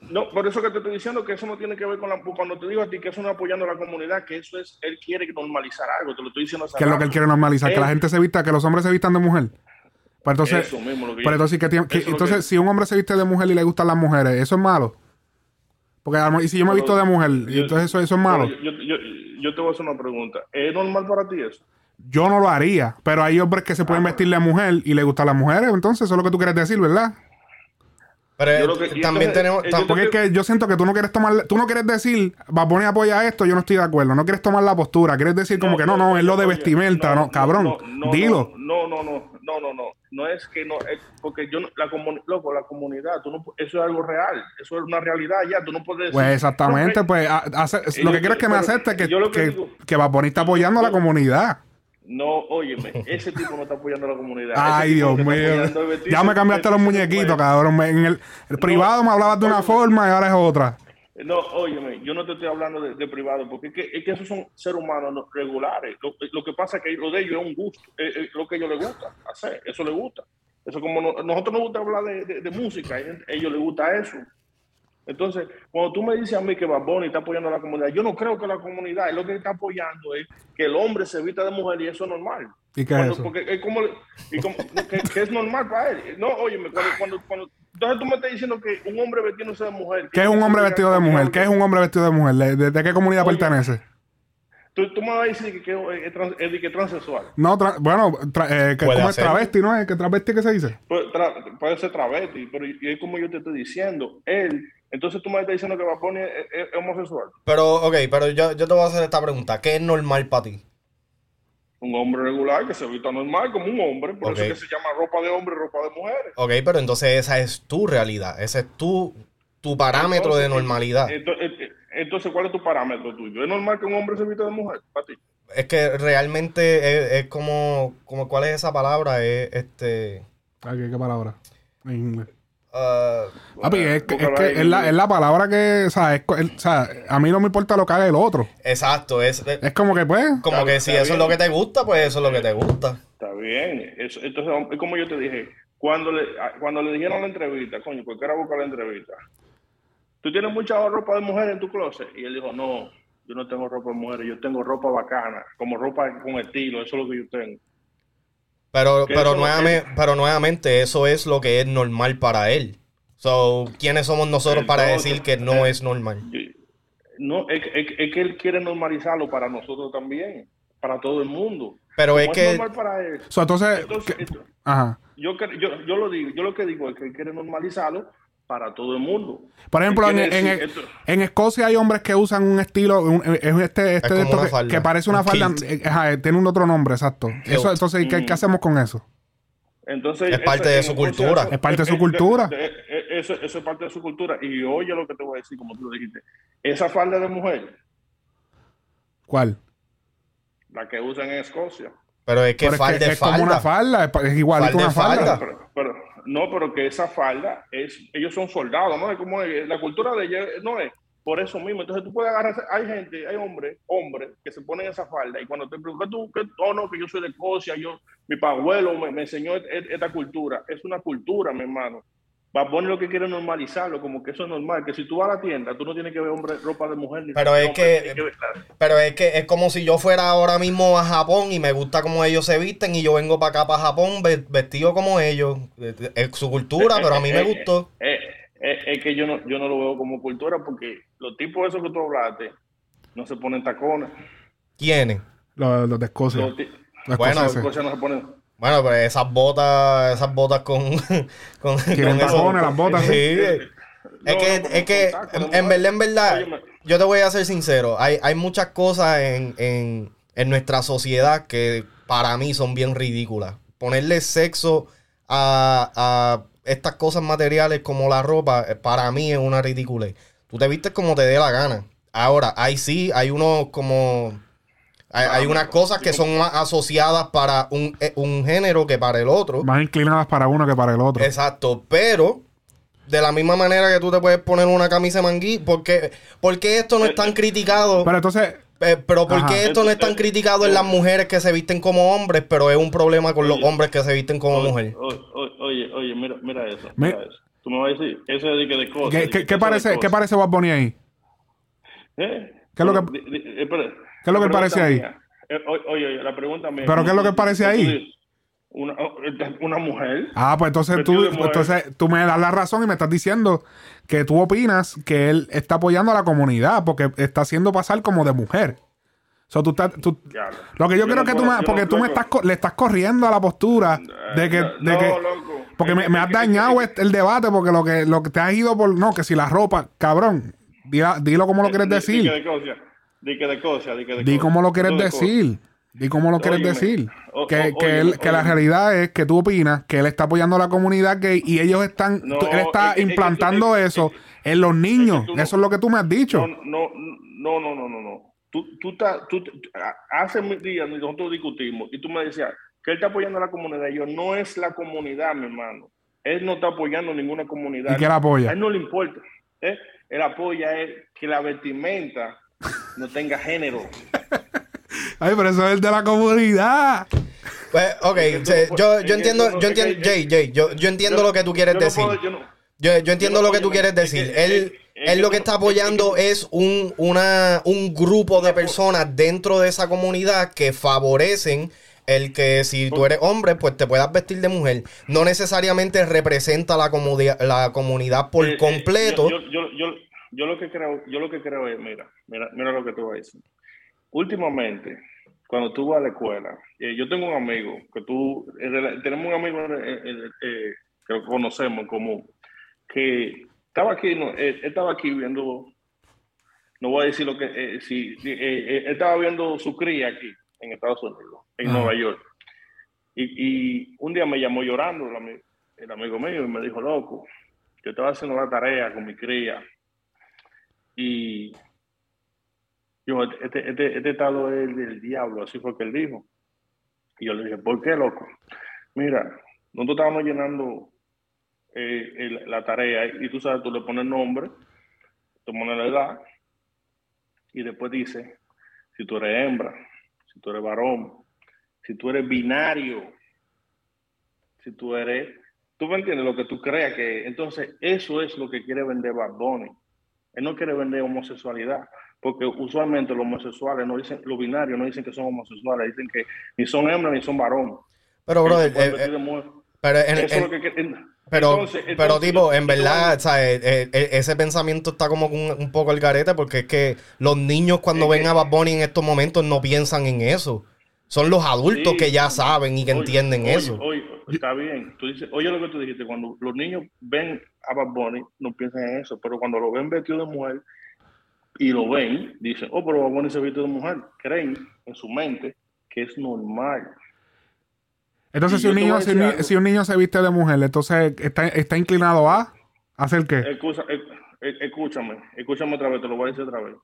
No, por eso que te estoy diciendo que eso no tiene que ver con la... Cuando te digo a ti que eso no apoyando a la comunidad, que eso es... Él quiere normalizar algo, te lo estoy diciendo. ¿Qué es lo que él quiere normalizar? que la gente se vista, que los hombres se vistan de mujer. Pues entonces, eso mismo lo que pero entonces, entonces si un hombre se viste de mujer y le gustan las mujeres, ¿eso es malo? Porque y si yo me he visto de mujer, entonces eso, eso es malo. Yo, yo, yo, te voy a hacer una pregunta. ¿Es normal para ti eso? Yo no lo haría, pero hay hombres que se pueden ah, vestir de mujer y le gustan las mujeres, entonces eso es lo que tú quieres decir, ¿verdad? Pero también tenemos. porque es que yo siento que tú no quieres tomar. Tú no quieres decir, va a poner apoya esto, yo no estoy de acuerdo. No quieres tomar la postura. Quieres decir como que no, no, es lo de vestimenta. No, cabrón, dilo. No, no, no, no, no, no. No es que no. Es porque yo, la, loco, la comunidad, tú no, eso es algo real. Eso es una realidad ya. Tú no puedes decir. Pues exactamente, pues lo que quiero es que me acepte que, que, que, va a poner está apoyando a la comunidad. No, óyeme, ese tipo no está apoyando a la comunidad. Ay, Dios mío. Ya me cambiaste los muñequitos, cabrón. En el, privado me hablabas de una forma y ahora es otra. No, óyeme, yo no te estoy hablando de, de privado, porque es que, es que esos son seres humanos no- regulares. Lo, lo que pasa es que lo de ellos es un gusto, es, es lo que a ellos les gusta hacer, eso les gusta. Eso como no- nosotros nos gusta hablar de, de- de música, a ellos les gusta eso. Entonces, cuando tú me dices a mí que Bad Bunny está apoyando a la comunidad, yo no creo que la comunidad, él lo que está apoyando es que el hombre se vista de mujer y eso es normal. ¿Y qué es Cuando- eso? Porque es como, y como- que, que es normal para él. No, óyeme, cuando, cuando, cuando, entonces tú me estás diciendo que un hombre vestiéndose de mujer. ¿Qué es un hombre vestido de mujer? ¿Qué es un hombre vestido de mujer? ¿De, de- de qué comunidad Oye. pertenece? Tú, tú me vas a decir que, que es, trans- es que es transexual. No, tra- bueno, tra- eh, que Puede como es travesti, ¿no? ¿Es que travesti qué se dice? Puede, tra- puede ser travesti, pero y es como yo te estoy diciendo. Él, entonces tú me estás diciendo que Bad Bunny es, es- es homosexual. Pero, ok, pero yo, yo te voy a hacer esta pregunta. ¿Qué es normal para ti? Un hombre regular que se vista normal como un hombre, por eso es que se llama ropa de hombre y ropa de mujeres. Ok, pero entonces esa es tu realidad. Ese es tu, tu parámetro de Entonces, normalidad. Entonces, entonces, ¿cuál es tu parámetro tuyo? ¿Es normal que un hombre se vista de mujer para ti? Es que realmente es, es como, como, ¿cuál es esa palabra? Es este... Aquí, ¿Qué palabra? En inglés. Ah, Papi, es, que- es Búscala que ahí. es la, es la palabra que, o sea, es co- el- o sea, a mí no me importa lo que haga el otro. exacto, es, es Es como que, pues, como Está- que si eso es lo que te gusta, pues eso es lo que te gusta. Está bien. Eso, entonces, es como yo te dije, cuando le, a- cuando le dijeron la entrevista, coño, ¿por qué era buscar la entrevista? ¿Tú tienes mucha ropa de mujer en tu closet? Y él dijo, no, yo no tengo ropa de mujer, yo tengo ropa bacana, como ropa con estilo, eso es lo que yo tengo. Pero, pero, nuevamente, pero nuevamente, eso es lo que es normal para él. So, ¿quiénes somos nosotros para decir que no es normal? No, es, es- es que él quiere normalizarlo para nosotros también, para todo el mundo. Pero es que, normal para él. so, entonces, Entonces, que- esto- ajá. yo, yo, yo lo digo, yo lo que digo es que él quiere normalizarlo para todo el mundo. Por ejemplo, en, en- Escocia hay hombres que usan un estilo, un- este, este esto que, parece una un falda, eh, ajá, tiene un otro nombre, exacto. Eso, entonces, ¿qué, qué Mm. hacemos con eso? Entonces, Es parte de su cultura. eso- Es parte de su eh, cultura. eh, eh, Eso, eso es parte de su cultura. Y oye lo que te voy a decir, como tú lo dijiste. Esa falda de mujer, ¿Cuál? la que usan en Escocia. pero es que Pero es, que como una falda. es, igualito Falda una falda. falda. Pero, pero- no, pero que esa falda es, ellos son soldados, ¿no? Es como la cultura de ellos, no es por eso mismo. Entonces tú puedes agarrar, hay gente, hay hombres, hombres que se ponen esa falda y cuando te preguntan tú, que, oh no, que yo soy de Escocia, yo, mi abuelo me, enseñó et- et- esta cultura. Es una cultura, mi hermano. Va a poner lo que quiere normalizarlo, como que eso es normal, que si tú vas a la tienda, tú no tienes que ver hombre, ropa de mujer. Ni Pero de es hombre, que- Pero es que es como si yo fuera ahora mismo a Japón y me gusta cómo ellos se visten y yo vengo para acá, para Japón, ve- vestido como ellos. Es su cultura, pero a mí me gustó. Eh, eh, es que yo no, yo no lo veo como cultura porque los tipos esos que tú hablaste no se ponen tacones. ¿Quiénes? Los, los de Escocia. Los Los escoceses. cosas no se ponen. Bueno, pero esas botas, esas botas con, con, Tienen con eso- tacones, las botas, Sí. sí. Es No, que, no, es que, en, no, verdad, en verdad, yo te voy a ser sincero, hay, hay muchas cosas en, en, en nuestra sociedad que para mí son bien ridículas. Ponerle sexo a, a estas cosas materiales como la ropa, eh, para mí es una ridiculez. Tú te vistes como te dé la gana. Ahora, hay sí, hay unos como... Hay, hay unas cosas que son más asociadas para un, eh, un género que para el otro. Más inclinadas para uno que para el otro. Exacto, pero de la misma manera que tú te puedes poner una camisa de manguí, porque, porque esto no es tan criticado, Pero entonces, eh, pero ¿por qué esto no es tan criticado en las mujeres que se visten como hombres, pero es un problema con los hombres que se visten como Oye, mujer? Oye, oye, mira, mira eso. Me- Mira eso. Tú me vas a decir, eso es de que de cosas. ¿qué, de qué- que qué eso de parece, ¿qué cosas. parece Bad Bunny ahí? ¿Eh? ¿Qué es lo que- espera. ¿Qué es lo que parece ahí? mía, eh, oye, oye, la pregunta mía. ¿Pero qué es lo que parece ahí? Una, oh, una mujer. Ah, pues entonces tú, mujer. entonces tú me das la razón y me estás diciendo que tú opinas que él está apoyando a la comunidad porque está haciendo pasar como de mujer. So, tú estás- tú- lo que yo, yo quiero no que tú me... Porque tú me estás, le estás corriendo a la postura de que... No, de que loco. porque me, me has dañado este- el debate porque lo que, lo que te has ido por... No, que si la ropa... Cabrón, dila- dilo como lo quieres Di- decir. Di que de cosas. Di que de. Di cómo lo quieres de decir. Di cómo lo quieres Óyeme. decir. O- que, o- que, óyeme, él- que la realidad es que tú opinas que él está apoyando a la comunidad gay y ellos están. No, tú- él está es es implantando es- eso es- en los niños. no- eso es lo que tú me has dicho. No, no, no, no, no, no. Tú, tú, estás- tú, hace mil días nosotros discutimos y tú me decías que él está apoyando a la comunidad. Y yo, no es la comunidad, mi hermano. Él no está apoyando ninguna comunidad. ¿Y quién la apoya? A él no le importa. ¿eh? Él apoya es que la vestimenta no tenga género. Ay, pero eso es el de la comunidad. Pues, ok, se- yo, yo entiendo, yo entiendo, Jay, Jay, yo, yo entiendo Yo- lo que tú quieres yo no decir. puedo- yo no- Yo, yo entiendo no lo que tú quieres decir. Él, él lo que está apoyando es un, una, un grupo de personas dentro de esa comunidad que favorecen el que si tú eres hombre, pues te puedas vestir de mujer. No necesariamente representa la, la comunidad por Eh, eh, completo. Yo, yo, yo, yo lo que creo, yo lo que creo es, mira, mira, mira lo que te voy a decir. Últimamente, cuando tú vas a la escuela, eh, yo tengo un amigo que tú, eh, tenemos un amigo eh, eh, que conocemos en común, que estaba aquí, no, estaba aquí viendo, no voy a decir lo que, si, estaba viendo su cría aquí en Estados Unidos, en Ah. Nueva York. Y, y un día me llamó llorando el amigo mío y me dijo, loco, yo estaba haciendo la tarea con mi cría y yo, este, este, este estado es del diablo, así fue que él dijo. Y yo le dije, ¿por qué, loco? Mira, nosotros estábamos llenando eh, la tarea y tú sabes, tú le pones nombre, tú pones la edad y después dice si tú eres hembra, si tú eres varón, si tú eres binario, si tú eres, tú me entiendes lo que tú creas que, entonces eso es lo que quiere vender Bad. Él no quiere vender homosexualidad, porque usualmente los homosexuales no dicen, los binarios no dicen que son homosexuales, dicen que ni son hembras ni son varón. pero, brother, eh, eh, pero en- es en- lo que. Pero, Entonces- pero entonces, tipo, en verdad, ¿sabes? Eh, eh, ese pensamiento está como un, un poco al garete porque es que los niños cuando ven a Bad Bunny en estos momentos no piensan en eso. Son los adultos Sí. que ya saben y que Oye, entienden oye, eso. Oye, está bien. Tú dices, oye lo que tú dijiste, cuando los niños ven a Bad Bunny, no piensan en eso, pero cuando lo ven vestido de mujer y lo ven, dicen, oh, pero Bad Bunny se viste de mujer. Creen en su mente que es normal. Entonces, Y si un, niño, si, un decir ni- algo. si un niño se viste de mujer, entonces está, está inclinado a hacer qué. Escúchame, escúchame otra vez, te lo voy a decir otra vez.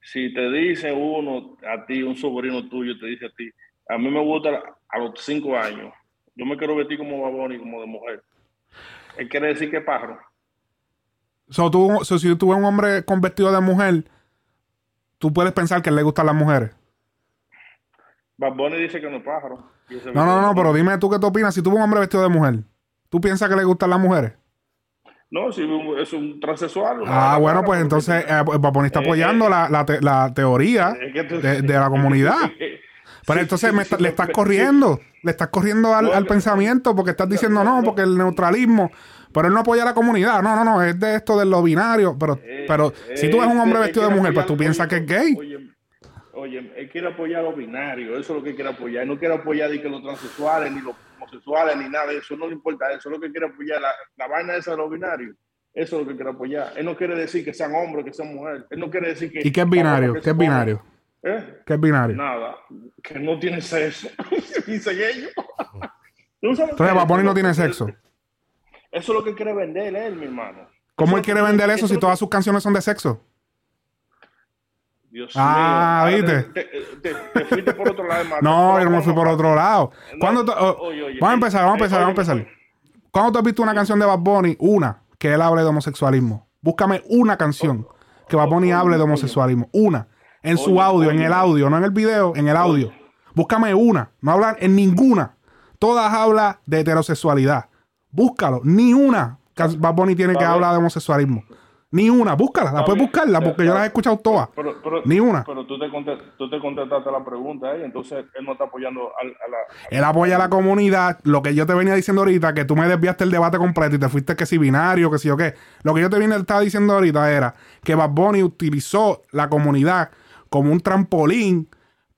Si te dice uno a ti, un sobrino tuyo, te dice a ti, a mí me gusta a los cinco años, yo me quiero vestir como Bad Bunny, como de mujer. Él quiere decir que es pájaro. So, tú, so, si tú ves un hombre con vestido de mujer, tú puedes pensar que le gustan las mujeres. Bad Bunny dice que no es pájaro. No, no, no, pero dime tú qué tú opinas. Si tú ves un hombre vestido de mujer, ¿tú piensas que le gustan las mujeres? No, si es un transexual. Ah, bueno, pues entonces eh, pues Bad Bunny está Eh, apoyando eh, la, la te- la teoría Es que tú- de, de la comunidad. Pero Sí, entonces sí, me está- le estás corriendo, le estás corriendo al, No, al no, pensamiento porque estás diciendo no, porque el neutralismo, pero él no apoya a la comunidad. No, no, no, es de esto de lo binario. Pero, Eh, pero si tú ves un hombre vestido de mujer, pues tú piensas que es gay. Oye, oye, él quiere apoyar a los binarios, eso es lo que quiere apoyar. Él no quiere apoyar ni que los transexuales, ni los homosexuales, ni nada de eso. No le importa eso, es lo que quiere apoyar. La, la vaina esa de los binarios, eso es lo que quiere apoyar. Él no quiere decir que sean hombres, que sean mujeres. Él no quiere decir que. ¿Y qué es binario? que ¿Qué es binario? ¿Eh? ¿Qué es binario? Nada, que no tiene sexo. Dicen ellos. ¿Tú sabes Entonces Bunny no tiene sexo. Eso es lo que quiere vender él, mi hermano. ¿Cómo él quiere vender eso si todas sus canciones son de sexo? Dios Ah, mío. ¿viste? Te, te- te fuiste por otro lado. hermano. No, yo no me fui por otro lado. No, ¿Cuándo tú- oh, oye, oye, vamos a empezar, vamos a empezar, vamos a empezar. ¿Cuándo tú has visto una canción de Bad Bunny? Una, que él hable de homosexualismo. Búscame una canción que Bad Bunny oye, hable de homosexualismo. Una. En su audio, en el audio, no en el video, en el audio. Búscame una. No hablan en ninguna. Todas hablan de heterosexualidad. Búscalo. Ni una Bad Bunny tiene que hablar de homosexualismo. Ni una. Búscala. La puedes buscarla porque yo las he escuchado todas. Pero, pero- Ni una. Pero tú te, tú te contestaste la pregunta, ¿eh? entonces él no está apoyando al- a, la. Él apoya a la comunidad. Lo que yo te venía diciendo ahorita, que tú me desviaste el debate completo y te fuiste que si binario, que si o qué. Lo que yo te vine estaba diciendo ahorita era que Bad Bunny utilizó la comunidad como un trampolín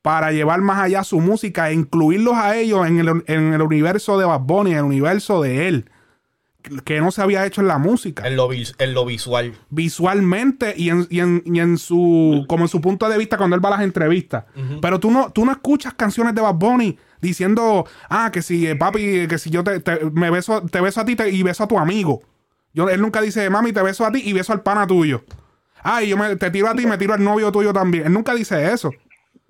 para llevar más allá su música e incluirlos a ellos en el, en el universo de Bad Bunny, en el universo de él. Que no se había hecho en la música En lo, en lo visual. visualmente y en, y en- y en su como en su punto de vista cuando él va a las entrevistas. Pero tú no, tú no escuchas canciones de Bad Bunny diciendo, ah, que si eh, papi, que si yo te, te- me beso, te beso a ti te- y beso a tu amigo. Yo, él nunca dice, mami, te beso a ti y beso al pana tuyo. Ah, y yo me, te tiro a ti y me tiro al novio tuyo también. Él nunca dice eso.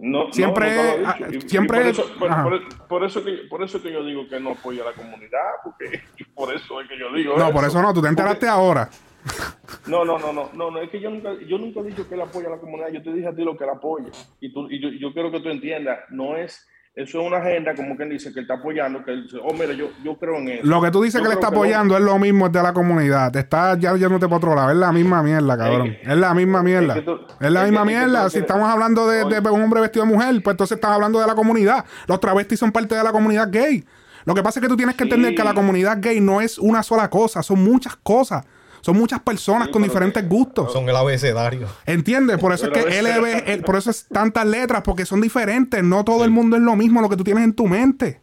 No, Siempre no, Y- y siempre por es- eso, por, ajá. por- por eso que, por eso que yo digo que no apoya a la comunidad, porque por eso es que yo digo. No, por eso no, tú te enteraste ahora. No, no, no, no, no, no, es que yo nunca, yo nunca he dicho que él apoya a la comunidad, yo te dije a ti lo que él apoya. Y, tú, y yo, yo quiero que tú entiendas, no es, eso es una agenda como quien dice que él está apoyando, que él dice, oh, mira, yo, yo creo en eso. Lo que tú dices Yo que le está apoyando es lo mismo es de la comunidad. Te está ya yéndote para otro lado. Es la misma mierda, cabrón. Es la misma mierda. es que tú- Es la misma es que mierda. Si estamos hablando de, de un hombre vestido de mujer, pues entonces estás hablando de la comunidad. Los travestis son parte de la comunidad gay. Lo que pasa es que tú tienes que Sí. entender que la comunidad gay no es una sola cosa, son muchas cosas. Son muchas personas Sí, con diferentes que- gustos. Son el abecedario. ¿Entiendes? Por eso es que LB, por eso es tantas letras, porque son diferentes. No todo el mundo es lo mismo lo que tú tienes en tu mente.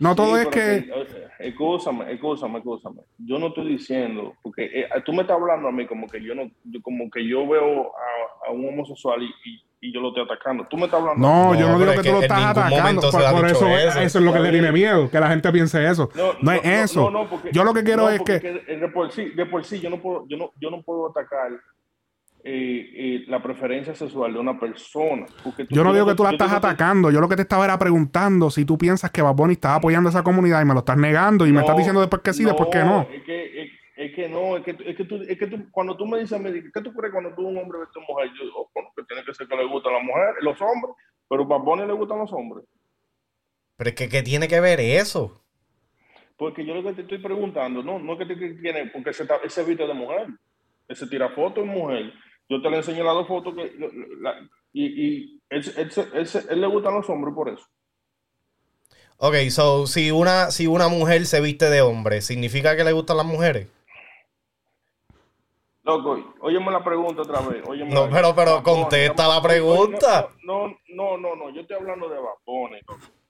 No Sí, todo es que. Escúchame, escúchame, escúchame. Yo no estoy diciendo, porque eh, tú me estás hablando a mí como que yo no, como que yo veo a, a un homosexual y, y- y yo lo estoy atacando. Tú me estás hablando. No, yo No, no digo es que que tú lo estás atacando. Por, eso, eso. eso es lo que le tiene miedo, que la gente piense eso. No, es eso. no, porque- yo lo que quiero no, es que. de por sí, de por sí yo no puedo, yo no, yo no puedo atacar eh, eh, la preferencia sexual de una persona. porque Yo no digo que tú la estás atacando. Yo lo que te estaba era preguntando si tú piensas que Bad Bunny está apoyando a esa comunidad y me lo estás negando y me No, estás diciendo después que sí, después que no. Es que, es, es que no, es que, es que, tú, es que tú, cuando tú me dices a mí, ¿qué tú crees cuando tú un hombre ves a tu mujer? Yo, oh, bueno, que tiene que ser que le gustan las mujeres, los hombres, pero a Bunny le gustan los hombres. Pero es que, ¿qué tiene que ver eso? Porque yo lo que te estoy preguntando, no, no es que te tiene, porque ese, ese viste de mujer, ese tira fotos de mujer. Yo te le enseñé las dos fotos que, la- y, y él, él, él él le gustan los hombres por eso. Ok, so, si una, si una mujer se viste de hombre, ¿significa que le gustan las mujeres? Loco, óyeme la pregunta otra vez. óyeme No, pero- pero contesta la pregunta. No, no, no, no, yo estoy hablando de.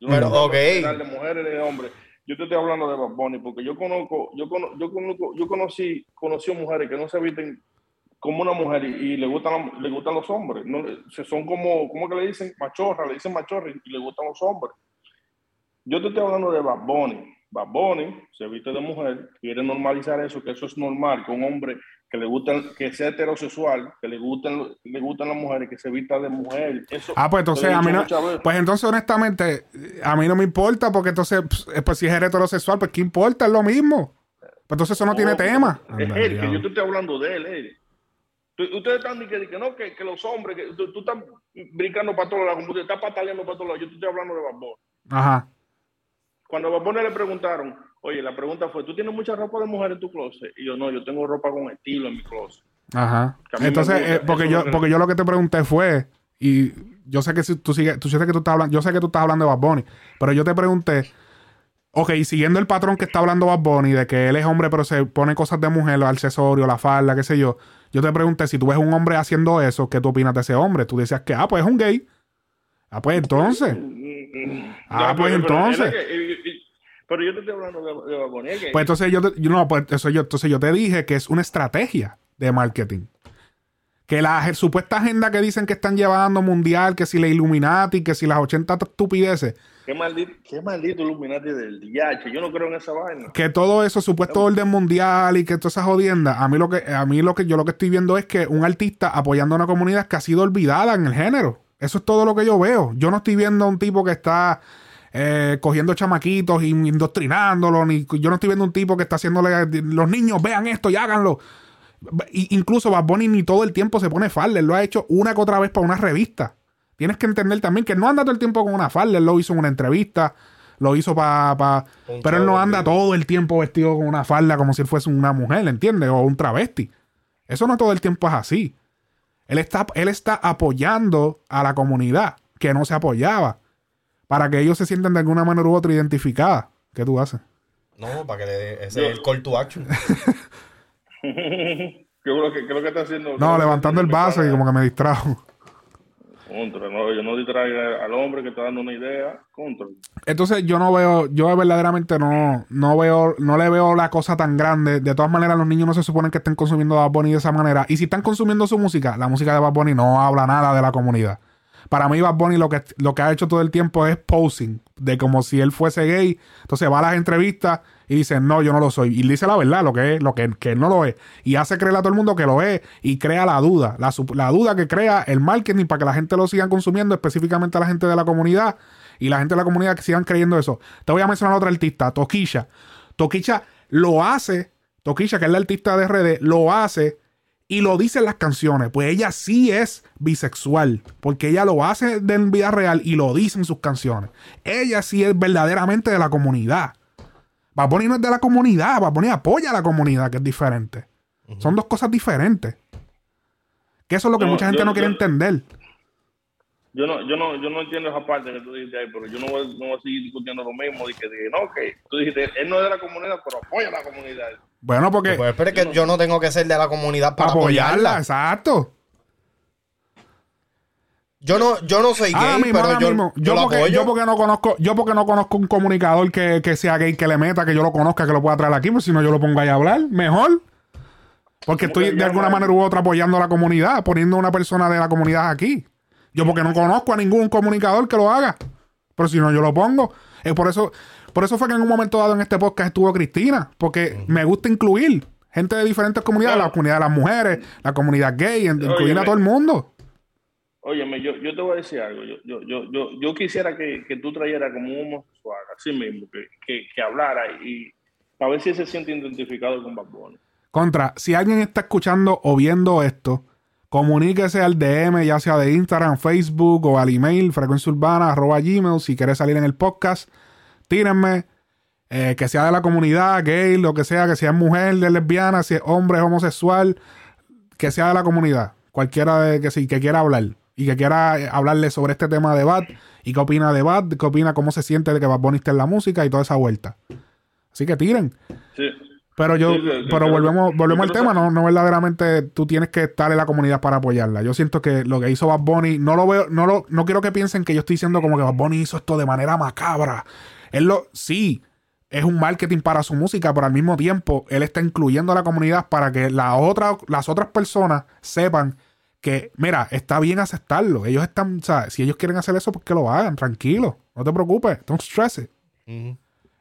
Yo Pero, ok. hablando de mujeres y de hombres. Yo te estoy hablando de Bad Bunny porque yo conozco, yo cono- yo conozco, yo conocí, conocí mujeres que no se visten como una mujer y, y le gustan le gustan los hombres. No, son como, ¿cómo que le dicen? Machorra, le dicen machorra y le gustan los hombres. Yo te estoy hablando de. Bad Bunny se viste de mujer, quiere normalizar eso, que eso es normal, que un hombre que le gustan, que sea heterosexual, que le gustan, le gustan las mujeres, que se vista de mujer. Eso, Ah, pues entonces a mí no. Pues entonces, honestamente, a mí no me importa porque entonces, pues, pues, si es heterosexual, pues ¿qué importa? Es lo mismo. Pues entonces eso no, tiene tema. Es Anda, él, que diablo. yo te estoy hablando de él, él. Tú- Ustedes están diciendo que, que no, que, que los hombres, que tú, tú estás brincando para todos lados, como te estás pataleando para todos lados. Yo te estoy hablando de Bad Bunny. Ajá. Cuando a le preguntaron, oye, la pregunta fue, ¿tú tienes mucha ropa de mujer en tu closet? Y yo, no, yo tengo ropa con estilo en mi closet. Ajá. Entonces, eh, porque yo, porque yo lo que te pregunté fue, y yo sé que si tú sigues, tú sé que tú estás hablando, yo sé que tú estás hablando de Bad Bunny, pero yo te pregunté, ok, siguiendo el patrón que está hablando Bad Bunny, de que él es hombre, pero se pone cosas de mujer, los accesorios, la falda, qué sé yo. Yo te pregunté, si tú ves un hombre haciendo eso, ¿qué tú opinas de ese hombre? Tú decías que, ah, pues es un gay. Ah, pues entonces. Ah, pues entonces. Pero yo te estoy hablando de, de que- Pues entonces yo, te- yo- no, pues eso yo, entonces yo te dije que es una estrategia de marketing. Que la supuesta agenda que dicen que están llevando mundial, que si la Illuminati, que si las 80 estupideces, qué, maldito, qué maldito Illuminati del DH. Yo no creo en esa vaina. que todo eso supuesto orden mundial y que todas esas jodiendas, a mí lo que a mí lo que yo lo que estoy viendo es que un artista apoyando a una comunidad que ha sido olvidada en el género. Eso es todo lo que yo veo. Yo no estoy viendo a un tipo que está eh, cogiendo chamaquitos y indoctrinándolos, ni yo no estoy viendo un tipo que está haciéndole los niños vean esto y háganlo. Y- incluso Bad Bunny ni todo el tiempo se pone falda, él lo ha hecho una que otra vez para una revista. Tienes que entender también que no anda todo el tiempo con una falda, él lo hizo en una entrevista, lo hizo para... Un pero él no anda todo el tiempo vestido con una falda como si él fuese una mujer, ¿entiendes? O un travesti. Eso no todo el tiempo es así. Él está, él está apoyando a la comunidad que no se apoyaba para que ellos se sientan de alguna manera u otra identificadas. ¿Qué tú haces? No, para que le dé. Ese es el call to action. ¿Qué es lo que, que está haciendo? No, levantando el vaso y como que me distrajo. Contra, no, yo no distraiga al hombre que está dando una idea. Contra. Entonces yo no veo, yo verdaderamente no, no veo, no le veo la cosa tan grande. De todas maneras, los niños no se suponen que estén consumiendo Bad Bunny de esa manera. Y si están consumiendo su música, la música de Bad Bunny no habla nada de la comunidad. Para mí, Bad Bunny lo que, lo que ha hecho todo el tiempo es posing, de como si él fuese gay. Entonces va a las entrevistas y dice, no, yo no lo soy. Y dice la verdad, lo que es, lo que, que él no lo es. Y hace creer a todo el mundo que lo es y crea la duda. La, la duda que crea el marketing para que la gente lo siga consumiendo, específicamente a la gente de la comunidad y la gente de la comunidad que sigan creyendo eso. Te voy a mencionar a otra artista, Toquilla. Toquilla lo hace, Toquilla, que es la artista de RD, lo hace y lo dice en las canciones. Pues ella sí es bisexual, porque ella lo hace en vida real y lo dice en sus canciones. Ella sí es verdaderamente de la comunidad. Bad Bunny no es de la comunidad, Bad Bunny apoya a la comunidad, que es diferente. Son dos cosas diferentes. Que eso es lo que No, mucha gente yo- no quiere yo- entender. Yo no, yo no, yo no entiendo esa parte que tú dijiste ahí, pero yo no voy, no voy a seguir discutiendo lo mismo. De que, de, no, que tú dijiste, él no es de la comunidad, pero apoya a la comunidad. Bueno, porque Pues pero es que yo no tengo que ser de la comunidad para apoyarla, apoyarla. exacto. Yo no, yo no soy gay, Ahora mismo, pero ahora yo, mismo. yo Yo, lo porque, apoyo. yo porque no conozco, yo porque no conozco un comunicador que, que sea gay que le meta, que yo lo conozca, que lo pueda traer aquí, pues si no yo lo pongo ahí a hablar, mejor. Porque ¿Cómo estoy de alguna manera u otra apoyando a la comunidad, poniendo a una persona de la comunidad aquí. Yo porque no conozco a ningún comunicador que lo haga. Pero si no, yo lo pongo. Es por eso, por eso fue que en un momento dado en este podcast estuvo Cristina. Porque me gusta incluir gente de diferentes comunidades, la comunidad de las mujeres, la comunidad gay, incluir a todo el mundo. Óyeme, yo, yo te voy a decir algo. Yo, yo, yo, yo, yo quisiera que, que tú trajeras como un homosexual, así mismo, que, que, que hablara y a ver si se siente identificado con Bad Bunny. Contra, si alguien está escuchando o viendo esto, comuníquese al DM, ya sea de Instagram, Facebook o al email frecuenciaurbana arroba gmail si quiere salir en el podcast. Tírenme, eh, que sea de la comunidad, gay, lo que sea, que sea mujer, lesbiana, si es hombre, homosexual, que sea de la comunidad. Cualquiera de que sí, que quiera hablar y que quiera eh, hablarle sobre este tema de Bad y qué opina de Bad, qué opina, cómo se siente de que Bad Bunny en la música y toda esa vuelta. Así que tiren. Sí. Pero yo, Sí, pero volvemos, volvemos al tema, no, no verdaderamente tú tienes que estar en la comunidad para apoyarla. Yo siento que lo que hizo Bad Bunny, no lo veo, no lo, no quiero que piensen que yo estoy diciendo como que Bad Bunny hizo esto de manera macabra. Él lo, sí, es un marketing para su música, pero al mismo tiempo él está incluyendo a la comunidad para que la otra, las otras personas sepan que, mira, está bien aceptarlo. Ellos están, o sea, si ellos quieren hacer eso, pues que lo hagan, tranquilo. No te preocupes, don't stress it.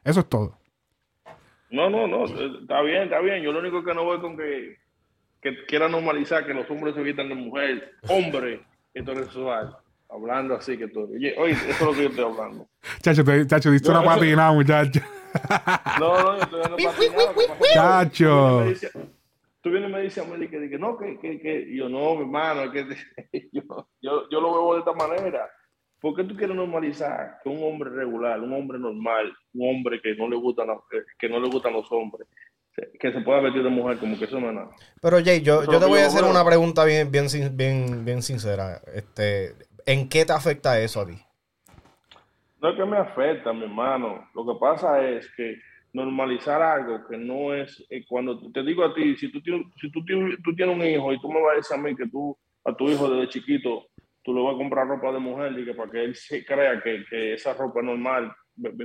Eso es todo. No, no, no, está bien, está bien. Yo lo único que no voy con que, que quiera normalizar que los hombres se vistan de mujer, hombre heterosexual, hablando así que todo. Oye, oye, eso es lo que yo estoy hablando. Chacho, te, chacho, diste una eso- patina, muchacho. No, no, yo estoy dando Chacho. Tú vienes y me dices- Tú vienes y me dices a mí que, que no, que, que, que y yo no, mi hermano, es que yo, yo, yo lo veo de esta manera. ¿Por qué tú quieres normalizar que un hombre regular, un hombre normal, un hombre que no le gustan, los- que- no le gustan los hombres, que se pueda vestir de mujer como que eso no es nada? Pero Jay, yo, yo te voy a hacer una pregunta bien, bien, bien, bien sincera. Este, ¿En qué te afecta eso a ti? No es que me afecta, mi hermano. Lo que pasa es que normalizar algo que no es, eh, cuando te digo a ti, si tú, tienes, si tú, tienes, tú tienes un hijo y tú me vas a decir a mí que tú, a tu hijo desde chiquito, tú le vas a comprar ropa de mujer y que para que él se crea que, que esa ropa es normal,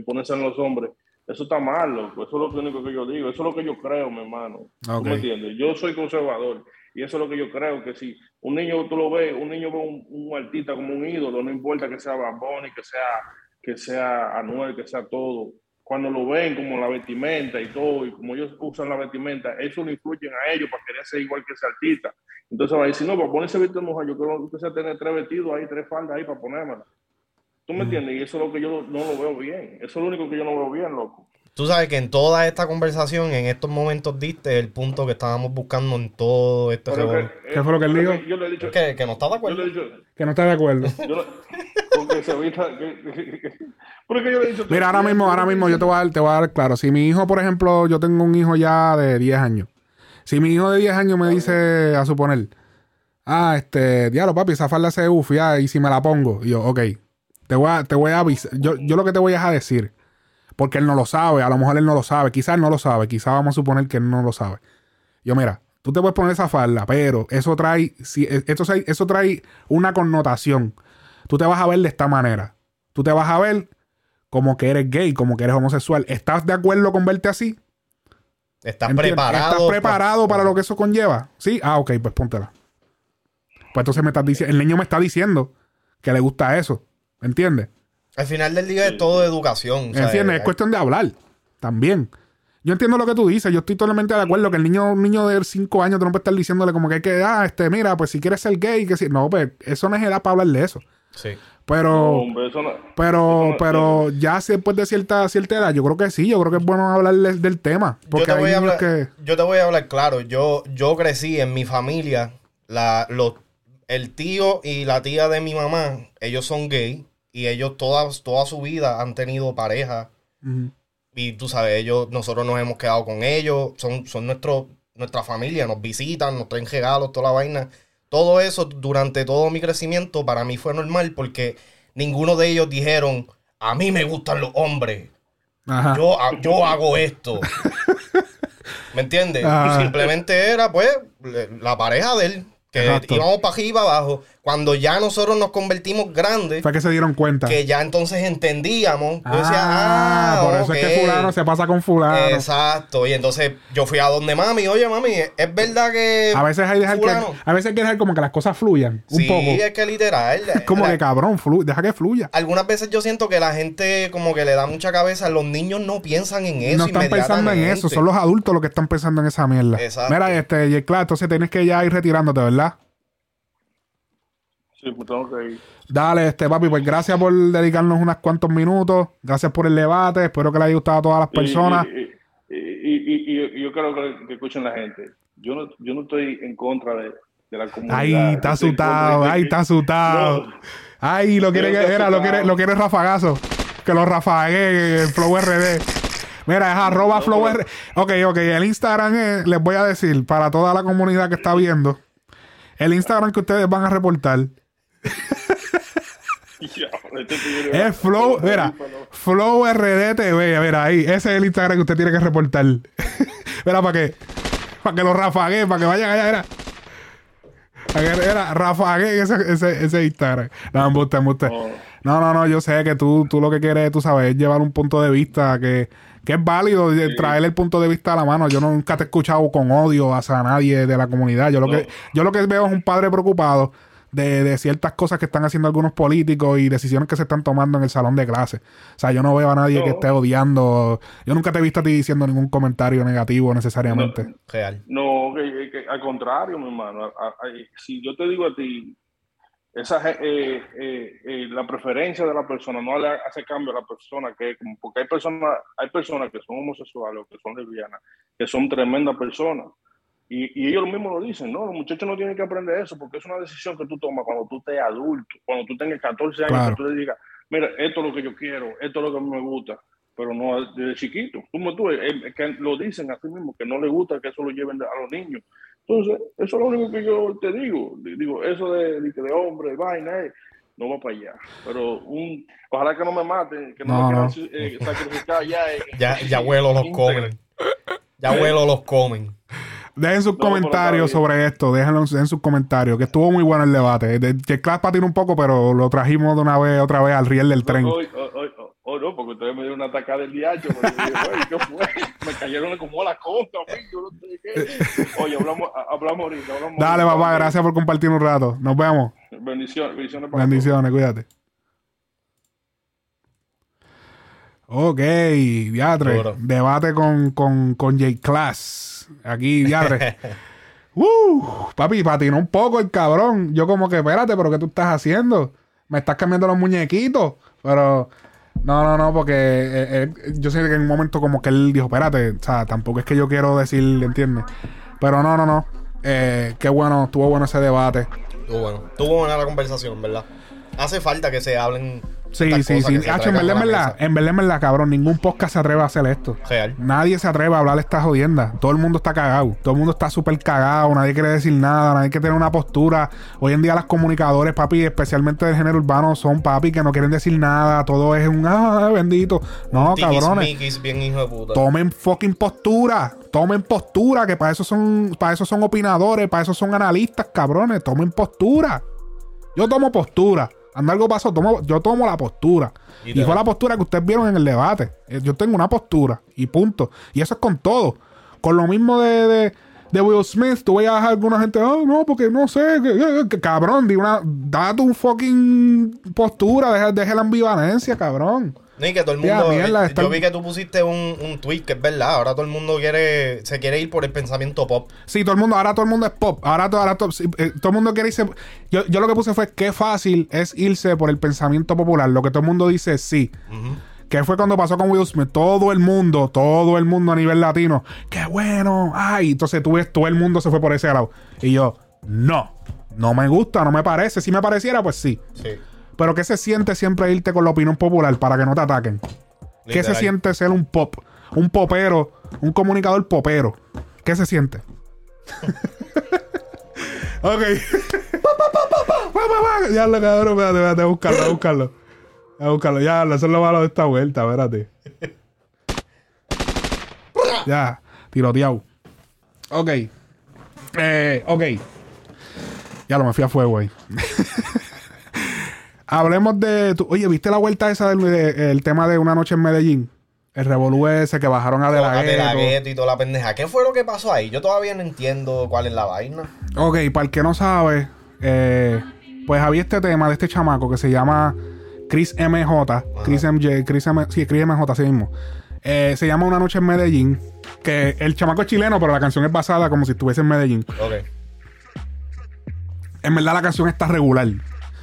pones en los hombres, eso está mal, loco. Eso es lo único que yo digo, eso es lo que yo creo, mi hermano. ¿Tú me entiendes? Yo soy conservador y eso es lo que yo creo, que si un niño tú lo ves, un niño ve un, un artista como un ídolo, no importa que sea Bad Bunny, que sea, que sea Anuel, que sea todo, cuando lo ven como la vestimenta y todo, y como ellos usan la vestimenta, eso lo influyen a ellos para querer ser igual que ese artista. Entonces va a decir, no, para ponerse vestido de mujer, yo creo que sea tener tres vestidos ahí, tres faldas ahí para ponérmela. ¿Tú me entiendes? Y eso es lo que yo no lo veo bien. Eso es lo único que yo no veo bien, loco. Tú sabes que en toda esta conversación, en estos momentos, diste el punto que estábamos buscando en todo este que- ¿Qué fue lo que él dijo? Yo le he dicho, Que, que no está de yo acuerdo. le he dicho, Que no está de acuerdo. yo porque se evita que, que- que- porque yo le he dicho Mira, ahora mismo, ahora mismo yo te voy a dar, te voy a dar claro. Si mi hijo, por ejemplo, yo tengo un hijo ya de 10 años. Si mi hijo de 10 años me dice, a suponer, ah, este, diablo, papi, esa falda se ufia y si me la pongo. Y yo, ok, te voy a, te voy a avisar. Yo, yo lo que te voy a decir, porque él no lo sabe, a lo mejor él no lo sabe, quizás él no lo sabe, quizás vamos a suponer que él no lo sabe. Yo, mira, tú te puedes poner esa falda, pero eso trae, si, esto, se- eso trae una connotación. Tú te vas a ver de esta manera. Tú te vas a ver como que eres gay, como que eres homosexual. ¿Estás de acuerdo con verte así? Estás ¿Entiendes? preparado. ¿Estás preparado pa- para lo que eso conlleva? Sí. Ah, ok, pues póntela. Pues entonces me estás diciendo, el niño me está diciendo que le gusta eso. ¿Entiendes? Al final del día es todo educación. o sea, ¿Entiendes? eh, Es cuestión de hablar también. Yo entiendo lo que tú dices, yo estoy totalmente de acuerdo que el niño, un niño de 5 años tú no puedes estar diciéndole como que hay que, ah, este, mira, pues si quieres ser gay, que si. No, pues eso no es edad para hablar de eso. Sí. Pero, No, hombre, eso no- pero, eso no- pero ya después de cierta, cierta edad, yo creo que sí, yo creo que es bueno hablarles del tema. Porque yo te, hay voy a hablar, que. yo te voy a hablar claro. Yo, yo crecí en mi familia. La, los, el tío y la tía de mi mamá, ellos son gay. Y ellos toda, toda su vida han tenido pareja. Y tú sabes, ellos, nosotros nos hemos quedado con ellos. Son, son nuestro, nuestra familia. Nos visitan, nos traen regalos, toda la vaina. Todo eso durante todo mi crecimiento para mí fue normal porque ninguno de ellos dijeron, a mí me gustan los hombres. Ajá. yo, yo hago esto. ¿Me entiendes? Simplemente era, pues, la pareja de él. Que Exacto. íbamos para arriba y para abajo. Cuando ya nosotros nos convertimos grandes, Fue que se dieron cuenta. que ya entonces entendíamos. Yo ah, decía, ah, por eso es que ok". fulano se pasa con fulano. Exacto. Y entonces yo fui a donde mami. Oye, mami, ¿es verdad que. A veces hay que dejar que, a veces hay que dejar como que las cosas fluyan un sí, poco. es que literal. Es como la- que cabrón, flu- deja que fluya. Algunas veces yo siento que la gente como que le da mucha cabeza. Los niños no piensan en eso no están pensando en eso, son los adultos los que están pensando en esa mierda. Exacto. Mira, este, J. Clark, entonces tienes que ya ir retirándote, ¿verdad? Sí, pues tengo que ir. Dale, este papi, pues gracias por dedicarnos unos cuantos minutos. Gracias por el debate. Espero que le haya gustado a todas las personas. Y, y- y- y- y yo creo que, que escuchen la gente. Yo no, yo no estoy en contra de, de la comunidad. Ahí está asustado, ahí está asustado. No. Ay, lo quiere, era, lo quiere, lo quiere rafagazo. Que lo rafague el Flow RD. Mira, es arroba Flow RD. Ok, ok, el Instagram es, les voy a decir, para toda la comunidad que está viendo, el Instagram que ustedes van a reportar es Flow, mira, Flow RD TV, mira ahí, ese es el Instagram que usted tiene que reportar. mira, para que, para que lo rafague, para que vayan allá, era. Era, ese, ese, ese Instagram. No, embuste, embuste. No. No, no, no, yo sé que tú, tú lo que quieres, tú sabes, es llevar un punto de vista que, que es válido, y traer el punto de vista a la mano. Yo nunca te he escuchado con odio hacia nadie de la comunidad. Yo lo, No. que, yo lo que veo es un padre preocupado de, de ciertas cosas que están haciendo algunos políticos y decisiones que se están tomando en el salón de clase. O sea, yo no veo a nadie No. que esté odiando. Yo nunca te he visto a ti diciendo ningún comentario negativo necesariamente. Real. No, que, que- al contrario, mi hermano. A- a- si yo te digo a ti, esa, eh, eh, eh, la preferencia de la persona no le hace cambio a la persona, que como- porque hay personas, hay personas que son homosexuales o que son lesbianas, que son tremendas personas. Y, y ellos mismos lo dicen, no, los muchachos no tienen que aprender eso, porque es una decisión que tú tomas cuando tú estés adulto, cuando tú tengas 14 años, Claro. que tú le digas, mira, esto es lo que yo quiero, esto es lo que a mí me gusta, pero no desde chiquito. Como tú, eh, eh, que lo dicen a sí mismos, que no les gusta que eso lo lleven a los niños. Entonces, eso es lo único que yo te digo. Di- Digo, eso de, de, de hombre, vaina, eh, no va para allá. Pero un, ojalá que no me maten, que no, No, me quieran eh, sacrificar ya. en- Ya, ya abuelos los comen. Ya abuelos los comen. Dejen sus pero comentarios sobre esto, déjenlo en sus comentarios, que estuvo muy bueno el debate. De, que Clash patinó un poco, pero lo trajimos de una vez, otra vez al riel del tren. Hoy, hoy, hoy, no, porque ustedes me dieron una atacada del diacho. pero yo dije, "Güey, ¿Qué fue? Me cayeron como la contra, güey, yo no sé qué. Oye, hablamos, hablamos ahorita. Hablamos Dale, ahorita. papá, gracias por compartir un rato. Nos vemos. Bendiciones, bendiciones para Bendiciones, cuídate. Ok, diatre. Duro. Debate con, con, con J Class. Aquí, diatre. uh, papi, patinó un poco el cabrón. Yo como que, espérate, pero ¿qué tú estás haciendo? Me estás cambiando los muñequitos. Pero, no, no, no, porque eh, eh, yo sé que en un momento como que él dijo, espérate, o sea, tampoco es que yo quiero decir, ¿entiendes? Pero no, no, no. Eh, qué bueno, estuvo bueno ese debate. Estuvo bueno. Estuvo buena la conversación, ¿verdad? Hace falta que se hablen. Sí, sí, sí. Hacho, en verdad, en verdad, cabrón, ningún podcast se atreve a hacer esto. Real. Nadie se atreve a hablar de estas jodiendas. Todo el mundo está cagado. Todo el mundo está súper cagado. Nadie quiere decir nada. Nadie quiere tener una postura. Hoy en día, las comunicadores, papi, especialmente del género urbano, son papi que no quieren decir nada. Todo es un ah, bendito. No, cabrones. Tiquis, bien hijo de puta. Tomen fucking postura. Tomen postura, que para eso son, para eso son opinadores, para eso son analistas, cabrones. Tomen postura. Yo tomo postura. Anda algo pasó, tomo, yo tomo la postura. Y Y, fue la postura que ustedes vieron en el debate. Eh, Yo tengo una postura y punto. Y eso es con todo. Con lo mismo de, de, de Will Smith, tú veías a alguna gente, oh, no, porque no sé, que- cabrón, di una, date un fucking postura, deja, deja la ambivalencia, cabrón. No, y que todo el mundo. eh, Yo vi que tú pusiste un, un tweet que es verdad. Ahora todo el mundo quiere. Se quiere ir por el pensamiento pop. Sí, todo el mundo, ahora todo el mundo es pop. Ahora, todo, ahora todo, eh, todo el mundo quiere irse. Yo, yo lo que puse fue qué fácil es irse por el pensamiento popular. Lo que todo el mundo dice sí. Que fue cuando pasó con Will Smith. Todo el mundo, todo el mundo a nivel latino. ¡Qué bueno! ¡Ay! Entonces tú ves, todo el mundo se fue por ese lado. Y yo, no. No me gusta, no me parece. Si me pareciera, pues sí. Sí. Pero ¿qué se siente siempre irte con la opinión popular para que no te ataquen? ¿Qué se siente ser un pop? Un popero, un comunicador popero. ¿Qué se siente? ok. Ya lo cabrón, espérate, espérate, a buscarlo, a buscarlo. A buscarlo, ya, eso es lo malo de esta vuelta, espérate. ya, tiroteado. Ok. Eh, ok. Ya lo me fui a fuego ahí. Hablemos de. tu- oye, ¿viste la vuelta esa del de- el tema de una noche en Medellín? El revolú ese que bajaron a De La Tócate la gueto y toda la pendeja. ¿Qué fue lo que pasó ahí? Yo todavía no entiendo cuál es la vaina. Ok, para el que no sabe, eh, pues había este tema de este chamaco que se llama Chris MJ. Chris MJ, Chris M, sí, Chris MJ, así mismo. Eh, se llama Una Noche en Medellín. Que el chamaco es chileno, pero la canción es basada como si estuviese en Medellín. Ok. En verdad la canción está regular.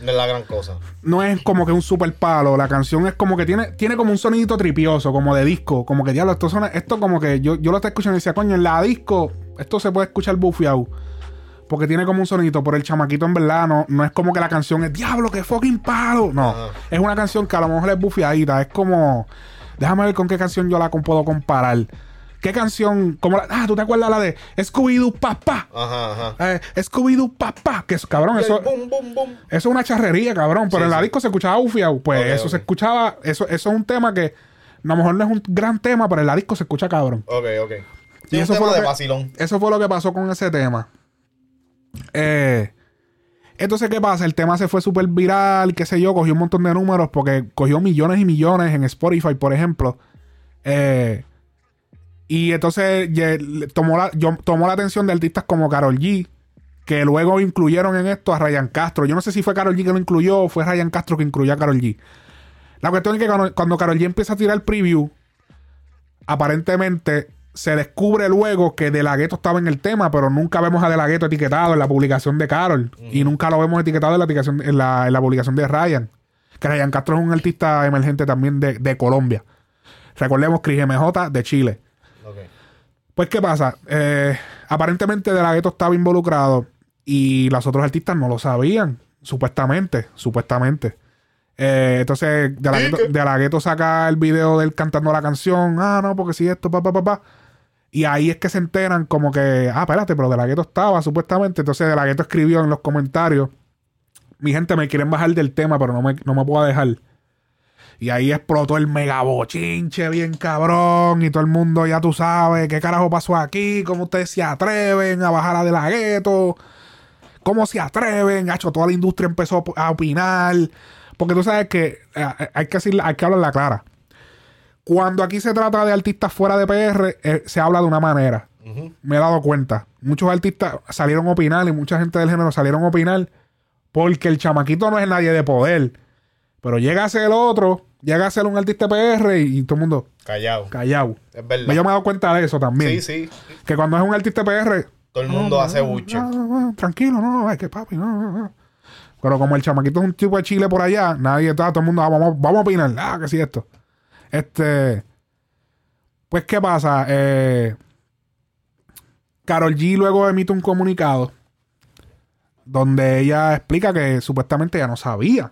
No es la gran cosa. no es como que un super palo. La canción es como que tiene, tiene como un sonidito tripioso, como de disco. Como que diablo, esto suena, esto como que yo, yo lo estaba escuchando y decía, coño, en la disco, esto se puede escuchar bufiado. Porque tiene como un sonidito, pero el chamaquito en verdad no, no es como que la canción es diablo, que fucking palo. No, es una canción que a lo mejor es bufiadita. Es como, déjame ver con qué canción yo la puedo comparar. ¿Qué canción? Como la, ah, ¿tú te acuerdas la de Scooby-Doo Papá? Ajá, ajá. Eh, Scooby-Doo Papá. Que es, cabrón, Y eso... Boom, boom, boom. Eso es una charrería, cabrón. Pero Sí, en la sí. disco se escuchaba bufiado. Pues eso se escuchaba. Eso, eso es un tema que a lo mejor no es un gran tema, pero en la disco se escucha cabrón. Ok, ok. Y Sí, eso fue de que-. Eso fue lo que pasó con ese tema. Eh, entonces, ¿qué pasa? El tema se fue súper viral, qué sé yo, cogió un montón de números porque cogió millones y millones en Spotify, por ejemplo. Eh, y entonces ye- tomó la, yo- tomó la atención de artistas como Carol G, que luego incluyeron en esto a Ryan Castro. Yo no sé si fue Carol G que lo incluyó o fue Ryan Castro que incluyó a Carol G. La cuestión es que cuando, cuando Carol G empieza a tirar el preview, aparentemente se descubre luego que De La Ghetto estaba en el tema, pero nunca vemos a De La Ghetto etiquetado en la publicación de Carol. Y nunca lo vemos etiquetado en la, etiquetación- en la, en la publicación de Ryan. Que Ryan Castro es un artista emergente también de, de Colombia. Recordemos Cris MJ de Chile. Pues, ¿qué pasa? Eh, aparentemente De La Ghetto estaba involucrado y los otros artistas no lo sabían. Supuestamente, supuestamente. Eh, entonces, De La, Ghetto saca el video de él cantando la canción. Ah, no, porque si esto, pa, pa, pa, pa. Y ahí es que se enteran como que, ah, espérate, pero De La Ghetto estaba, supuestamente. Entonces, De La Ghetto escribió en los comentarios, mi gente me quieren bajar del tema, pero no me, no me puedo dejar. Y ahí explotó el mega bochinche bien cabrón. Y todo el mundo, ya tú sabes, qué carajo pasó aquí, cómo ustedes se atreven a bajar a De La Ghetto. ¿Cómo se atreven? Hacho, toda la industria empezó a opinar. Porque tú sabes que eh, hay que decir, hay que hablar la clara. Cuando aquí se trata de artistas fuera de PR, eh, se habla de una manera. Me he dado cuenta. Muchos artistas salieron a opinar y mucha gente del género salieron a opinar porque el chamaquito no es nadie de poder. Pero llega a ser el otro, llega a ser un artista PR y, y todo el mundo Callado. callado. Es verdad. Yo me he dado cuenta de eso también. Sí, sí. Que cuando es un artista PR, Todo el mundo hace buche. no, no, no, tranquilo, no, es que papi, no, no, no. Pero como el chamaquito es un tipo de Chile por allá, nadie está, todo el mundo, ah, vamos, vamos a opinar, ah, que sí esto. Este, pues, ¿qué pasa? Eh, Carol G luego emite un comunicado donde ella explica que supuestamente ella no sabía.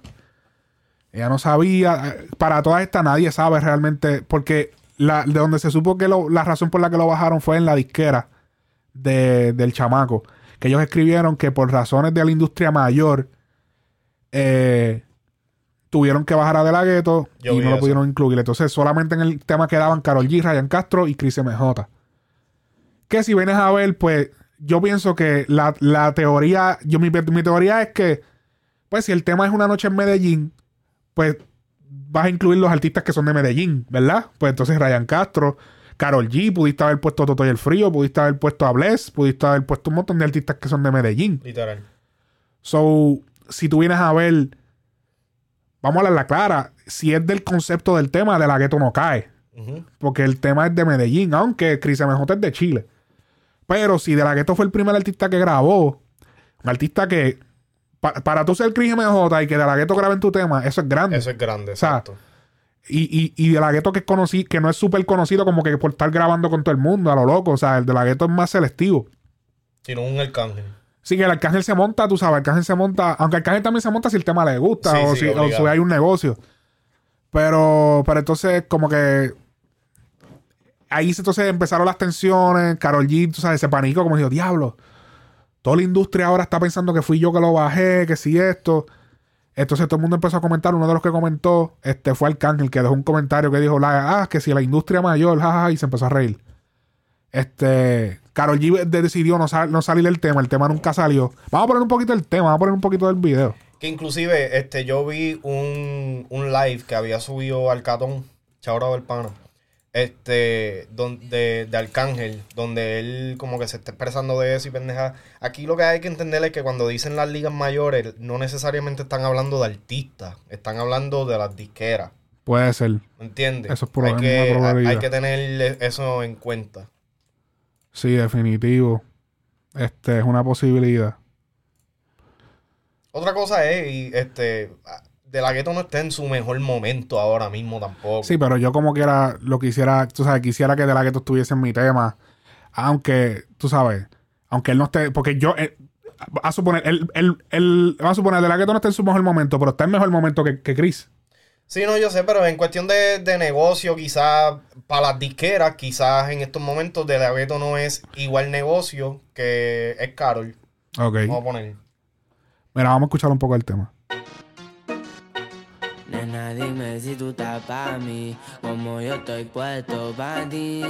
Ella no sabía. Para toda esta nadie sabe realmente. Porque la, de donde se supo que lo- la razón por la que lo bajaron fue en la disquera de- del chamaco. Que ellos escribieron que por razones de la industria mayor eh, tuvieron que bajar a De La Ghetto Yo y no lo pudieron incluir. Entonces solamente en el tema quedaban Carol G, Ryan Castro y Chris MJ. Que si vienes a ver, pues yo pienso que la, la teoría, yo mi, mi teoría es que, pues si el tema es una noche en Medellín, pues vas a incluir los artistas que son de Medellín, ¿verdad? Pues entonces Ryan Castro, Carol G, pudiste haber puesto Toto y el Frío, pudiste haber puesto a Bless, pudiste haber puesto un montón de artistas que son de Medellín. Literal. So, si tú vienes a ver, vamos a hablar la clara, si es del concepto del tema, de la gueto no cae. Porque el tema es de Medellín, aunque Chris MJ es de Chile. Pero si De La Ghetto fue el primer artista que grabó, un artista que, pa- para tú ser Chris MJ y que De La Ghetto grabe en tu tema, eso es grande. Eso es grande, sea, exacto. Y, y, y De La Ghetto que conocí, que no es súper conocido como que por estar grabando con todo el mundo, a lo loco. O sea, el De La Ghetto es más selectivo. Sino un arcángel. Sí, que el Arcángel se monta, tú sabes, el Arcángel se monta, aunque el Arcángel también se monta si el tema le gusta Sí, o, sí, si, o si hay un negocio. Pero, pero entonces, como que ahí entonces empezaron las tensiones, Carol G, tú sabes, se panicó, como dijo, diablo, toda la industria ahora está pensando que fui yo que lo bajé, que si esto. Entonces todo el mundo empezó a comentar, uno de los que comentó, este fue Arcángel, que dejó un comentario que dijo, la, ah, que si la industria mayor, jajaja, y se empezó a reír. Este, Carol G de- decidió no, no salir del tema, el tema nunca salió. Vamos a poner un poquito el tema, vamos a poner un poquito del video. Que inclusive, este, yo vi un, un live que había subido Alcatón, Chaura del Pana, este, donde, de Arcángel, donde él como que se está expresando de eso y pendeja. Aquí lo que hay que entender es que cuando dicen las ligas mayores, no necesariamente están hablando de artistas, están hablando de las disqueras. Puede ser. ¿Me entiendes? Eso es proba- hay, que, probabilidad. hay que tener eso en cuenta. Sí, definitivo. Este es una posibilidad. Otra cosa es, y, este, De La Ghetto no está en su mejor momento ahora mismo tampoco. Sí, pero yo como quiera lo quisiera, tú sabes, quisiera que De La Ghetto estuviese en mi tema. Aunque, tú sabes, aunque él no esté, porque yo, eh, a suponer, él, él, él- vamos a suponer, De La Ghetto no está en su mejor momento, pero está en mejor momento que, que Chris. Sí, no, yo sé, pero en cuestión de, de negocio, quizás para las disqueras, quizás en estos momentos De La Ghetto no es igual negocio que es Carol. Ok. Vamos a poner. Mira, vamos a escuchar un poco el tema. Nena, dime si tú estás para mí, como yo estoy puesto para ti.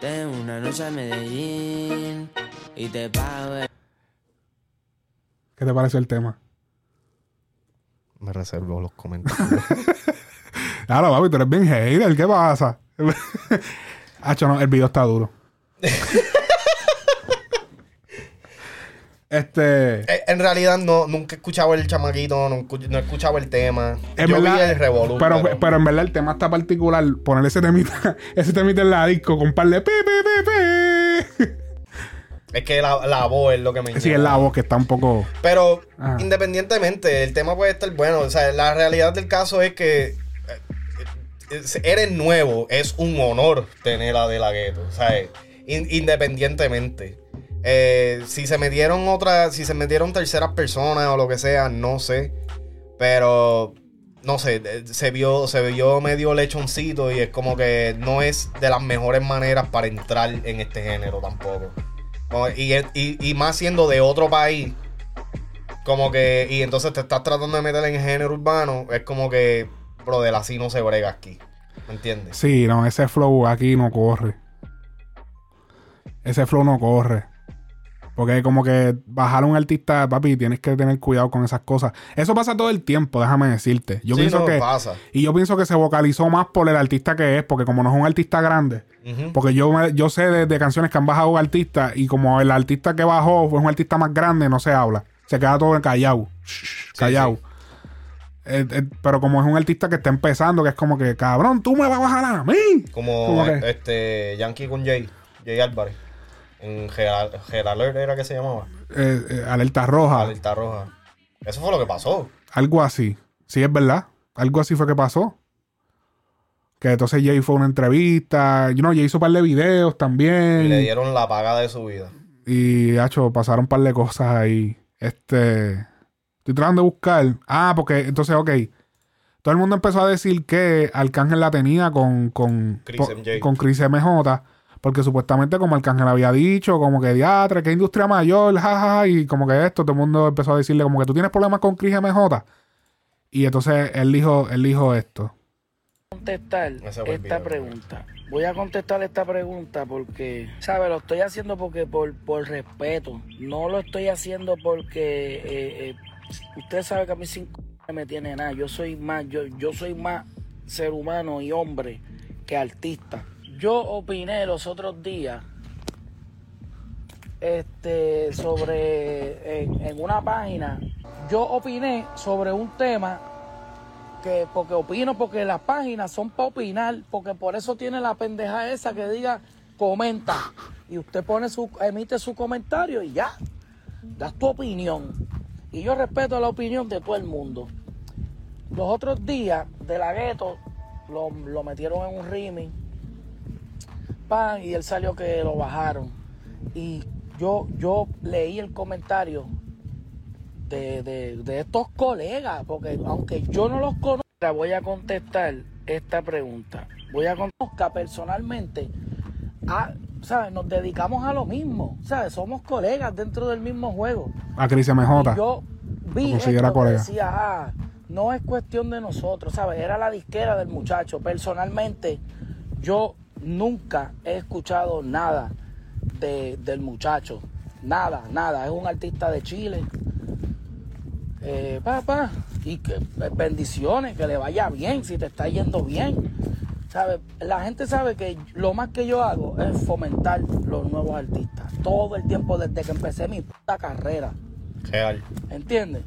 Tengo una noche en Medellín y te pago el ¿Qué te parece el tema? Me reservo los comentarios. Claro, papi, tú eres bien hater, ¿qué pasa? Hacho, no, el video está duro. este. Eh, en realidad no, nunca he escuchado el chamaquito, no, no he escuchado el tema. En yo verdad, vi el revolú, pero, pero... en verdad el tema está particular. Poner ese temita, ese temita en la disco con un par de pe, pe, pe. es que la, la voz es lo que me Sí, lleva. es la voz que está un poco. Pero Ajá. independientemente, el tema puede estar bueno. O sea, la realidad del caso es que eh, eres nuevo, es un honor tener a De La Ghetto. O sea, in- independientemente. Eh, si se metieron otras, si se metieron terceras personas o lo que sea, no sé. Pero no sé, eh, se vio, se vio medio lechoncito y es como que no es de las mejores maneras para entrar en este género tampoco. Y, más siendo de otro país, como que, y entonces te estás tratando de meter en género urbano, es como que, brother, así no se brega aquí. ¿Me entiendes? Sí, no, ese flow aquí no corre. Ese flow no corre. Porque como que bajar a un artista, papi, tienes que tener cuidado con esas cosas. Eso pasa todo el tiempo, déjame decirte. Yo Sí, pienso no, que. pasa. Y yo pienso que se vocalizó más por el artista que es, porque como no es un artista grande. Porque yo, yo sé de, de canciones que han bajado artistas y como el artista que bajó fue un artista más grande, no se habla. Se queda todo callado. Callado. Eh, eh, pero como es un artista que está empezando, que es como que, cabrón, tú me vas a bajar a mí. Como este Yankee con Jay, Jay Álvarez. Geral Alert era que se llamaba. Eh, eh, alerta roja. Alerta Roja. Eso fue lo que pasó. Algo así. Sí, es verdad. Algo así fue que pasó. Que entonces Jay fue a una entrevista. You know, Jay hizo un par de videos también. Y le dieron la paga de su vida. Y, hacho, pasaron un par de cosas ahí. Este. Estoy tratando de buscar. Ah, porque entonces, ok. Todo el mundo empezó a decir que Arcángel la tenía con. Con Chris MJ. Con Chris MJ. Porque supuestamente, como Arcángel había dicho, como que diatre, que industria mayor, jajaja. y como que esto, todo el mundo empezó a decirle, como que tú tienes problemas con Chris MJ. Y entonces él dijo, él dijo esto. contestar el esta video, pregunta. Voy a contestar esta pregunta porque, ¿sabes? Lo estoy haciendo porque por, por respeto. No lo estoy haciendo porque eh, eh, usted sabe que a mí cinco no me tiene nada. Yo soy más, yo, yo soy más ser humano y hombre que artista. Yo opiné los otros días este sobre en, una página. Yo opiné sobre un tema porque, porque opino, porque las páginas son para opinar, porque por eso tiene la pendeja esa que diga comenta. Y usted pone su, emite su comentario y ya. Das tu opinión. Y yo respeto la opinión de todo el mundo. Los otros días de la gueto lo, lo metieron en un remix. Pan, y él salió que lo bajaron. Y yo, yo leí el comentario de, de- de estos colegas, porque aunque yo no los conozca, voy a contestar esta pregunta. Voy a contestar personalmente. A, ¿sabes? Nos dedicamos a lo mismo, ¿sabes? Somos colegas dentro del mismo juego. A Cris MJ. yo vi esto que colega. decía, ah, no es cuestión de nosotros, ¿sabes? Era la disquera del muchacho. Personalmente, yo nunca he escuchado nada de- del muchacho. Nada, nada. Es un artista de Chile. Eh, papá, y que eh, bendiciones, que le vaya bien, si te está yendo bien. ¿Sabes? La gente sabe que lo más que yo hago es fomentar los nuevos artistas. Todo el tiempo desde que empecé mi puta carrera. Real. ¿Entiendes?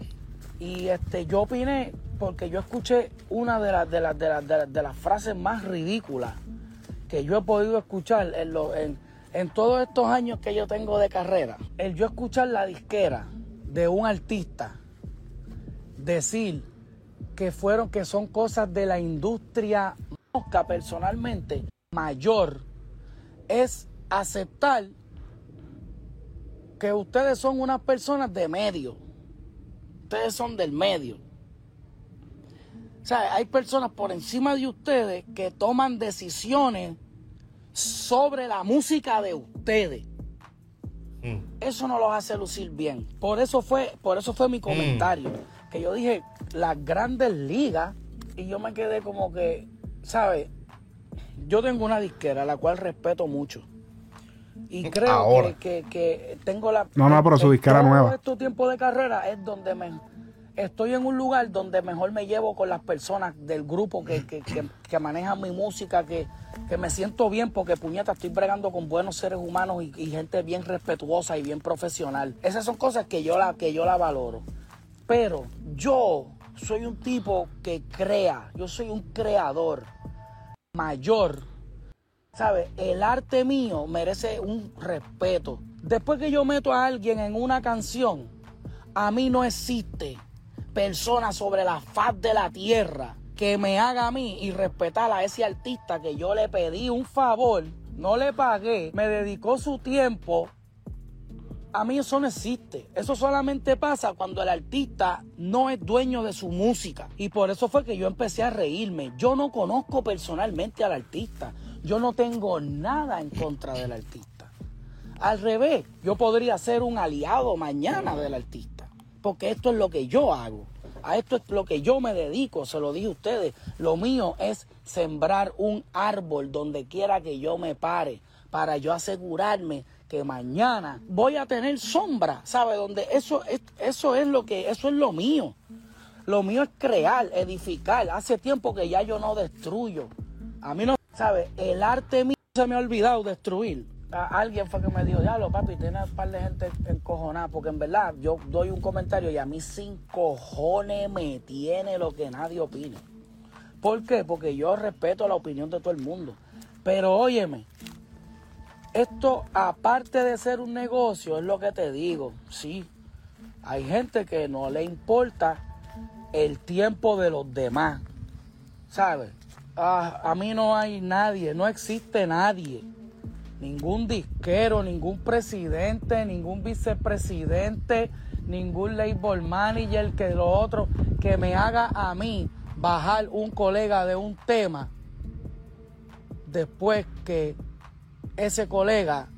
Y este, yo opiné porque yo escuché una de las de las de las, de las, de las frases más ridículas que yo he podido escuchar en, lo- en, en todos estos años que yo tengo de carrera. El yo escuchar la disquera de un artista decir que fueron que son cosas de la industria mosca personalmente mayor es aceptar que ustedes son unas personas de medio. Ustedes son del medio. O sea, hay personas por encima de ustedes que toman decisiones sobre la música de ustedes. Mm. Eso no los hace lucir bien. Por eso fue, por eso fue mi comentario. Que yo dije, las grandes ligas, y yo me quedé como que, ¿sabes? Yo tengo una disquera, la cual respeto mucho. Y creo que, que- que tengo la... No, no, pero su disquera todo nueva. este tiempo de carrera es donde me... Estoy en un lugar donde mejor me llevo con las personas del grupo que, que, que- manejan mi música, que, que me siento bien porque puñeta, estoy bregando con buenos seres humanos y, y gente bien respetuosa y bien profesional. Esas son cosas que yo la, que yo la valoro. Pero yo soy un tipo que crea, yo soy un creador mayor. ¿Sabes? El arte mío merece un respeto. Después que yo meto a alguien en una canción, a mí no existe persona sobre la faz de la tierra que me haga a mí y respetar a ese artista que yo le pedí un favor, no le pagué, me dedicó su tiempo a mí eso no existe. Eso solamente pasa cuando el artista no es dueño de su música. Y por eso fue que yo empecé a reírme. Yo no conozco personalmente al artista. Yo no tengo nada en contra del artista. Al revés, yo podría ser un aliado mañana del artista. Porque esto es lo que yo hago. A esto es lo que yo me dedico, se lo dije a ustedes. Lo mío es sembrar un árbol donde quiera que yo me pare para yo asegurarme que mañana voy a tener sombra, ¿sabe? Donde eso es, eso es lo que, eso es lo mío. Lo mío es crear, edificar. Hace tiempo que ya yo no destruyo. A mí no, ¿sabe? El arte mío se me ha olvidado destruir. Alguien fue que me dijo, diablo, papi, tiene un par de gente encojonada. Porque en verdad yo doy un comentario y a mí sin cojones me tiene lo que nadie opine. ¿Por qué? Porque yo respeto la opinión de todo el mundo. Pero óyeme, esto aparte de ser un negocio, es lo que te digo, sí. Hay gente que no le importa el tiempo de los demás, ¿sabes? Ah, a mí no hay nadie, no existe nadie, ningún disquero, ningún presidente, ningún vicepresidente, ningún label manager que lo otro, que me haga a mí bajar un colega de un tema después que ese colega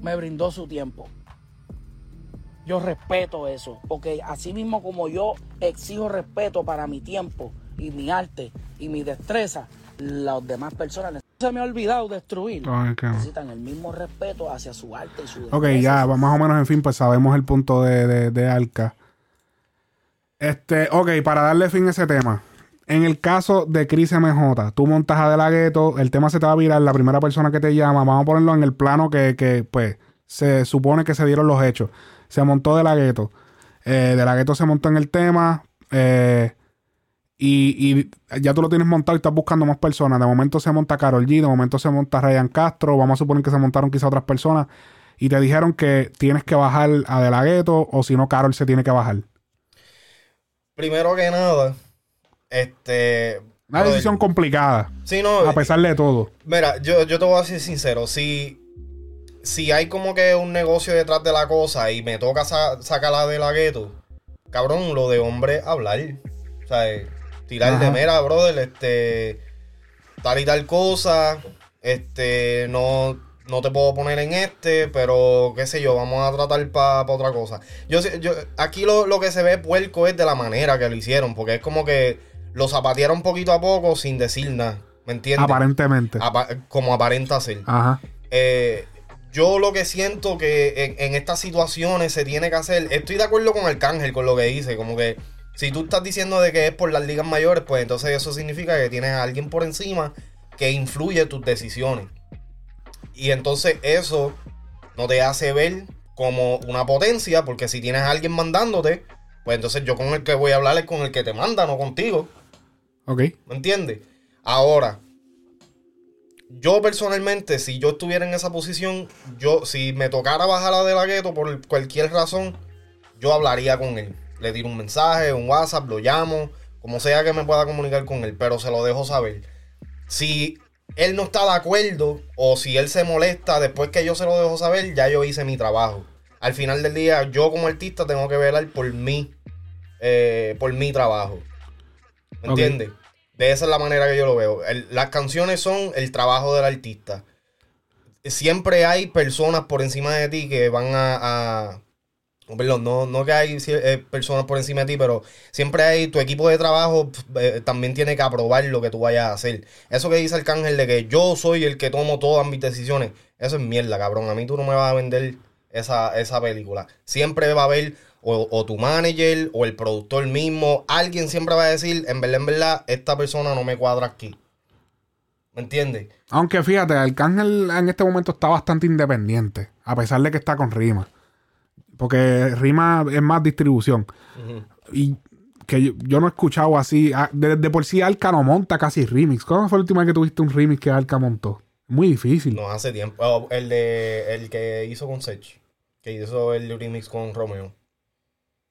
me brindó su tiempo. Yo respeto eso, porque así mismo como yo exijo respeto para mi tiempo y mi arte y mi destreza, las demás personas se me ha olvidado destruir. Necesitan el mismo respeto hacia su arte y su Ok, ya, más o menos, en fin, pues sabemos el punto de, de, de Alca. Este, ok, para darle fin a ese tema. En el caso de Chris MJ, tú montas a De La Ghetto, el tema se te va a virar, la primera persona que te llama, vamos a ponerlo en el plano que, que, pues, se supone que se dieron los hechos. Se montó De La Ghetto. Eh, de La Ghetto se montó en el tema, eh, y, y ya tú lo tienes montado y estás buscando más personas. De momento se monta Carol G, de momento se monta Ryan Castro, vamos a suponer que se montaron quizá otras personas y te dijeron que tienes que bajar a De La Ghetto o si no, Carol se tiene que bajar. Primero que nada, este. Una decisión complicada, Sí, no. a pesar de todo. Mira, yo, yo te voy a ser sincero. Si, si hay como que un negocio detrás de la cosa y me toca sa- sacarla de la gueto, cabrón, lo de hombre hablar. O sea, tirar de mera, brother, este. Tal y tal cosa. Este, no. No te puedo poner en este, pero qué sé yo, vamos a tratar para otra cosa. Yo, yo aquí lo, lo que se ve puerco es de la manera que lo hicieron, porque es como que lo zapatearon poquito a poco sin decir nada. ¿Me entiendes? Aparentemente. Apa- como aparenta ser. Ajá. Eh, yo lo que siento que en, en estas situaciones se tiene que hacer, estoy de acuerdo con Arcángel con lo que dice, como que si tú estás diciendo de que es por las ligas mayores, pues entonces eso significa que tienes a alguien por encima que influye tus decisiones. Y entonces eso no te hace ver como una potencia, porque si tienes a alguien mandándote, pues entonces yo con el que voy a hablar es con el que te manda, no contigo. Ok. ¿Me entiendes? Ahora, yo personalmente, si yo estuviera en esa posición, yo, si me tocara bajar a de la gueto por cualquier razón, yo hablaría con él. Le tiro un mensaje, un WhatsApp, lo llamo, como sea que me pueda comunicar con él, pero se lo dejo saber. Si él no está de acuerdo o si él se molesta después que yo se lo dejo saber, ya yo hice mi trabajo. Al final del día, yo como artista tengo que velar por mí, eh, por mi trabajo. ¿Me entiendes? De esa es la manera que yo lo veo. El- las canciones son el trabajo del artista. Siempre hay personas por encima de ti que van a... a- no, no que hay eh, personas por encima de ti, pero siempre hay tu equipo de trabajo eh, también tiene que aprobar lo que tú vayas a hacer. Eso que dice Arcángel de que yo soy el que tomo todas mis decisiones, eso es mierda, cabrón. A mí tú no me vas a vender esa, esa película. Siempre va a haber o, o tu manager o el productor mismo. Alguien siempre va a decir, en verdad, en verdad, esta persona no me cuadra aquí. ¿Me entiendes? Aunque fíjate, Arcángel en este momento está bastante independiente, a pesar de que está con Rima. Porque Rima es más distribución. Y que yo, yo no he escuchado así. ah, De, de por sí Alca no monta casi remix. ¿Cuándo fue la última vez que tuviste un remix que Alca montó? Muy difícil. No hace tiempo. Oh, el de el que hizo con Sech. Que hizo el remix con Romeo.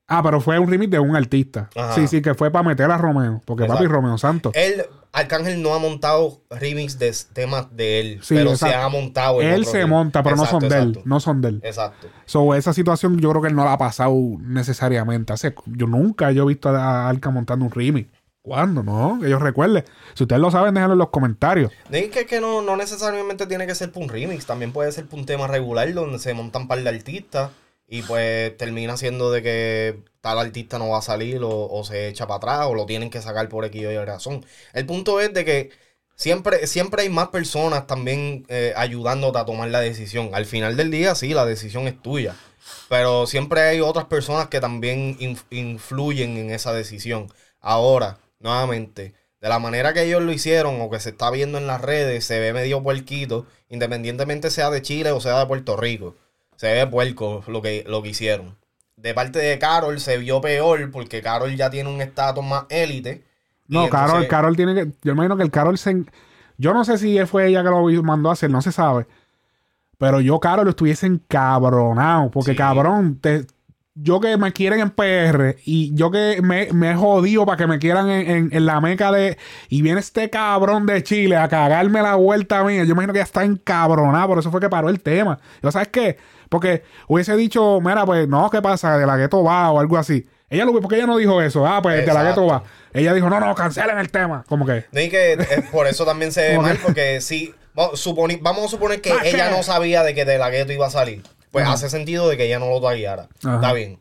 Ah, pero fue un remix de un artista. Ajá. Sí, sí, que fue para meter a Romeo. Porque papi Exacto. Romeo Santos. Él, Arcángel no ha montado remix de temas de él. Sí, pero exacto. se ha montado. en Él se remix. monta, pero Exacto, no son de él. exacto. No son de él. Exacto. So, esa situación yo creo que él no la ha pasado necesariamente. Hace, yo nunca yo he visto a Alca montando un remix. ¿Cuándo? No, que yo recuerde. Si ustedes lo saben, déjenlo en los comentarios. Es que, que no, no necesariamente tiene que ser por un remix, también puede ser por un tema regular donde se montan par de artistas y pues termina siendo de que tal artista no va a salir o, se echa para atrás o lo tienen que sacar por X o razón. El punto es de que siempre, siempre hay más personas también eh, ayudándote a tomar la decisión. Al final del día, sí, la decisión es tuya. Pero siempre hay otras personas que también inf- influyen en esa decisión. Ahora, nuevamente, de la manera que ellos lo hicieron o que se está viendo en las redes, se ve medio puerquito, independientemente sea de Chile o sea de Puerto Rico. Se ve puerco lo que, lo que hicieron. De parte de Carol se vio peor porque Carol ya tiene un estatus más élite. No, Carol, entonces- Carol tiene que. Yo imagino que el Carol se. Yo no sé si fue ella que lo mandó a hacer, no se sabe. Pero yo, Carol, estuviese encabronado. Porque, Sí. cabrón, te- yo que me quieren en PR y yo que me, me he jodido para que me quieran en, en- en la meca de. Y viene este cabrón de Chile a cagarme la vuelta mía. Yo imagino que ya está encabronado. Por eso fue que paró el tema. Yo, ¿sabes qué? Porque hubiese dicho, mira, pues no, ¿qué pasa? De la gueto va o algo así. Ella lo porque ella no dijo eso. Ah, pues de la gueto va. Ella dijo, no, no, cancelen el tema. Como que. No, y que eh, por eso también se ve mal, que- porque si vamos, suponi- vamos a suponer que ¿Sabes ella qué? no sabía de que De La Ghetto iba a salir. Pues Ajá. hace sentido de que ella no lo tagueara. Está bien.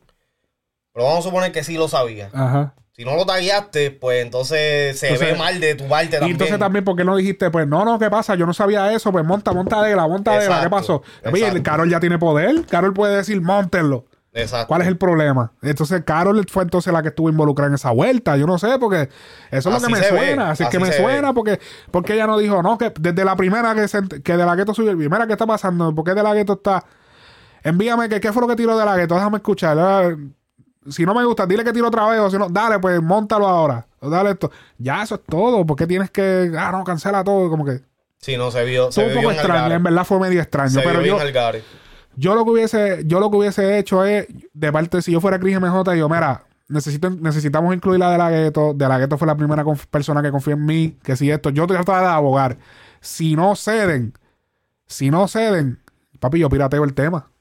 Pero vamos a suponer que sí lo sabía. Ajá. Si no lo tagueaste, pues entonces se Entonces- ve mal de tu parte Y también. entonces también, ¿por qué no dijiste, pues no, no, qué pasa? Yo no sabía eso, pues monta, monta de la, monta de la, ¿qué pasó? Oye, exacto. Carol ya tiene poder, Carol puede decir, montenlo. Exacto. ¿Cuál es el problema? Entonces, Carol fue entonces la que estuvo involucrada en esa vuelta. Yo no sé, porque eso es lo que me ve, suena. Así es que me suena, ve. porque, porque ella no dijo, no, que desde la primera que, se, que de la gueto subió, mira, ¿qué está pasando? ¿Por qué de la gueto está? Envíame, que qué fue lo que tiró de la gueto, déjame escuchar. Si no me gusta, dile que tiro otra vez, o si no, dale, pues montalo ahora. dale esto. Ya, eso es todo. ¿Por qué tienes que, ah, no, cancela todo? Como que... Sí, no, se vio, se Fue un poco extraño, en verdad fue medio extraño. Se pero yo, yo lo que hubiese, yo lo que hubiese hecho es, de parte, si yo fuera Chris MJ, yo, mira, necesito, necesitamos incluir la de la gueto. De la gueto fue la primera persona que confió en mí, que si esto, yo trataba de abogar. Si no ceden, si no ceden, papi, yo pirateo el tema.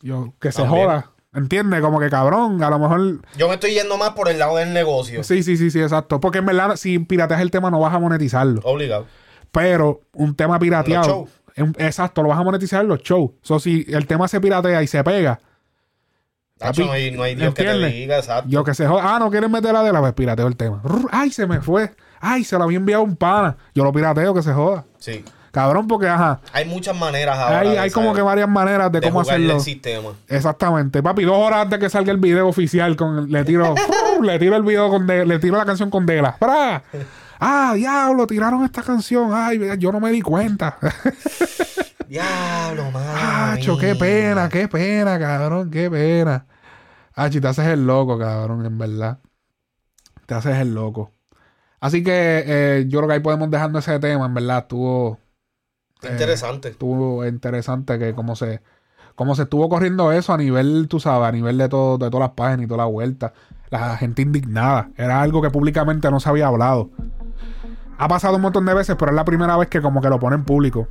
Yo, que se También. joda. ¿Entiendes? Como que cabrón, a lo mejor. Yo me estoy yendo más por el lado del negocio. Sí, sí, sí, sí, exacto. Porque en verdad, si pirateas el tema, no vas a monetizarlo. Obligado. Pero un tema pirateado. Los shows. un- exacto, lo vas a monetizar en los shows. So, si el tema se piratea y se pega, Tacho, no hay, no hay Dios que te diga, exacto. yo que se joda. Ah, no quieren meter la de la pues pirateo el tema. Ay, se me fue. Ay, se lo había enviado un pana. Yo lo pirateo, que se joda. Sí. Cabrón, porque ajá. Hay muchas maneras ahora. Hay, como que varias maneras de, de cómo hacerlo. el sistema. Exactamente. Papi, dos horas antes que salga el video oficial, con le tiro, le tiro el video con De- le tiro la canción con Dela. ¡Pra! Ah, diablo, tiraron esta canción. Ay, yo no me di cuenta. Diablo, mano. Acho, qué pena, qué pena, cabrón, qué pena. Achi, te haces el loco, cabrón, en verdad. Te haces el loco. Así que eh, yo creo que ahí podemos dejando ese tema, en verdad. Estuvo, Qué interesante. estuvo interesante que cómo se, cómo se estuvo corriendo eso a nivel, tú sabes, a nivel de todo, de todas las páginas y toda la vuelta. La gente indignada. Era algo que públicamente no se había hablado. Ha pasado un montón de veces, pero es la primera vez que como que lo pone en público.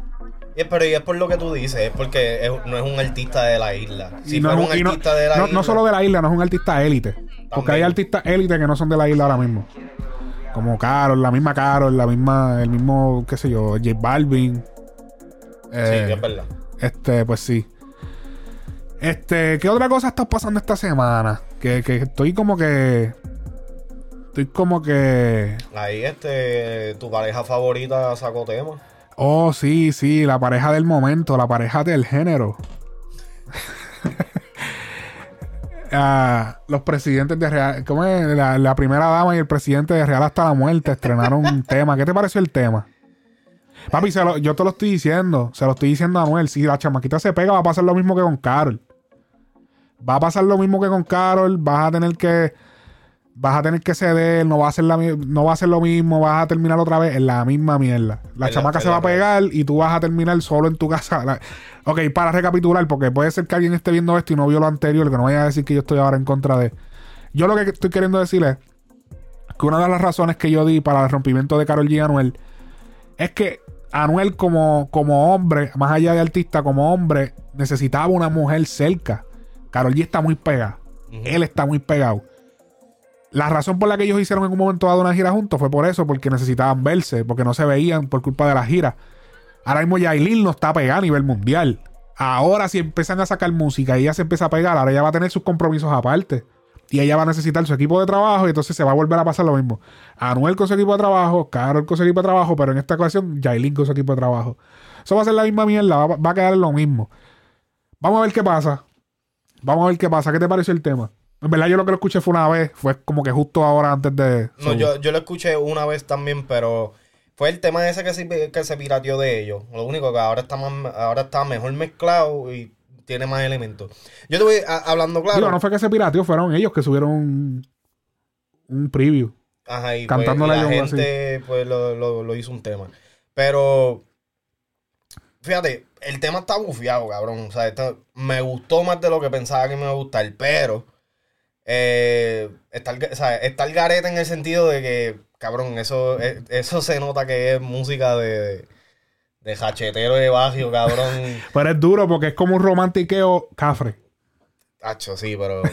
Y es, pero y es por lo que tú dices, es porque es- no es un artista de la isla. Si no, es un no- artista de la no- isla. no solo de la isla, no es un artista élite. Porque hay artistas élite que no son de la isla ahora mismo. Como Carol, la misma Carol, la misma, el mismo, qué sé yo, J Balvin. Sí, Eh, es verdad. Este, pues sí. Este, ¿qué otra cosa está pasando esta semana? Que, que estoy como que. Estoy como que. Ahí, este, tu pareja favorita sacó tema. Oh, sí, sí, la pareja del momento, la pareja del género. Ah, los presidentes de Real, ¿cómo es? La, la primera dama y el presidente de Real hasta la muerte estrenaron un tema. ¿Qué te pareció el tema? Papi, se lo- yo te lo estoy diciendo, se lo estoy diciendo a Anuel. Si la chamaquita se pega, va a pasar lo mismo que con Carol. Va a pasar lo mismo que con Carol. Vas a tener que. Vas a tener que ceder, no va a ser la, no va a ser lo mismo, vas a terminar otra vez en la misma mierda. La chamaca se va a pegar y tú vas a terminar solo en tu casa. Ok, para recapitular, porque puede ser que alguien esté viendo esto y no vio lo anterior, que no vaya a decir que yo estoy ahora en contra de. Yo lo que estoy queriendo decir es que una de las razones que yo di para el rompimiento de Carol G Anuel es que Anuel como, como hombre, más allá de artista, como hombre, necesitaba una mujer cerca. Carol G está muy pegada. Él está muy pegado. La razón por la que ellos hicieron en un momento dado una gira juntos fue por eso, porque necesitaban verse, porque no se veían por culpa de la gira. Ahora mismo Yailin no está pegada a nivel mundial. Ahora si empiezan a sacar música y ella se empieza a pegar, ahora ella va a tener sus compromisos aparte. Y ella va a necesitar su equipo de trabajo y entonces se va a volver a pasar lo mismo. Anuel con su equipo de trabajo, Carol con su equipo de trabajo, pero en esta ocasión Yailin con su equipo de trabajo. Eso va a ser la misma mierda, va, va a quedar lo mismo. Vamos a ver qué pasa. Vamos a ver qué pasa. ¿Qué te pareció el tema? En verdad yo lo que lo escuché fue una vez, fue como que justo ahora antes de... No, yo, yo lo escuché una vez también, pero fue el tema ese que se, que se pirateó de ellos. Lo único que ahora está más, ahora está mejor mezclado y tiene más elementos. Yo te voy a- hablando claro. Digo, no fue que se pirateó, fueron ellos que subieron un, un preview. Ajá, y pues, a la gente pues lo, lo- lo hizo un tema. Pero fíjate, el tema está bufiado, cabrón. O sea, está- me gustó más de lo que pensaba que me iba a gustar, pero eh, está, el, o sea, está el garete en el sentido de que, cabrón, eso, eh, eso se nota que es música de, de jachetero de barrio, cabrón. Pero es duro porque es como un romantiqueo cafre. Hacho, sí, pero.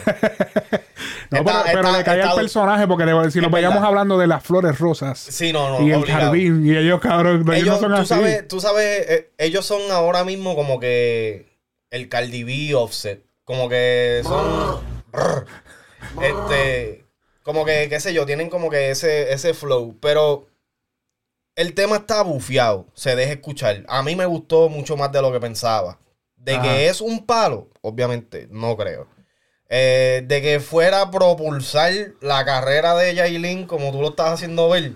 No, Está- pero, le cae está- al personaje porque le- si nos vayamos verdad. hablando de las flores rosas Sí, no, no. y el obligado. jardín y ellos, cabrón, ellos, ellos, no son tú así. sabes, tú sabes, eh, ellos son ahora mismo como que el Cardi B offset. Como que son. Brr. este. Como que, qué sé yo, tienen como que ese, ese flow. Pero el tema está bufiado. Se deja escuchar. A mí me gustó mucho más de lo que pensaba. De Ajá. que es un palo, obviamente, no creo. Eh, de que fuera a propulsar la carrera de Yailin como tú lo estás haciendo ver.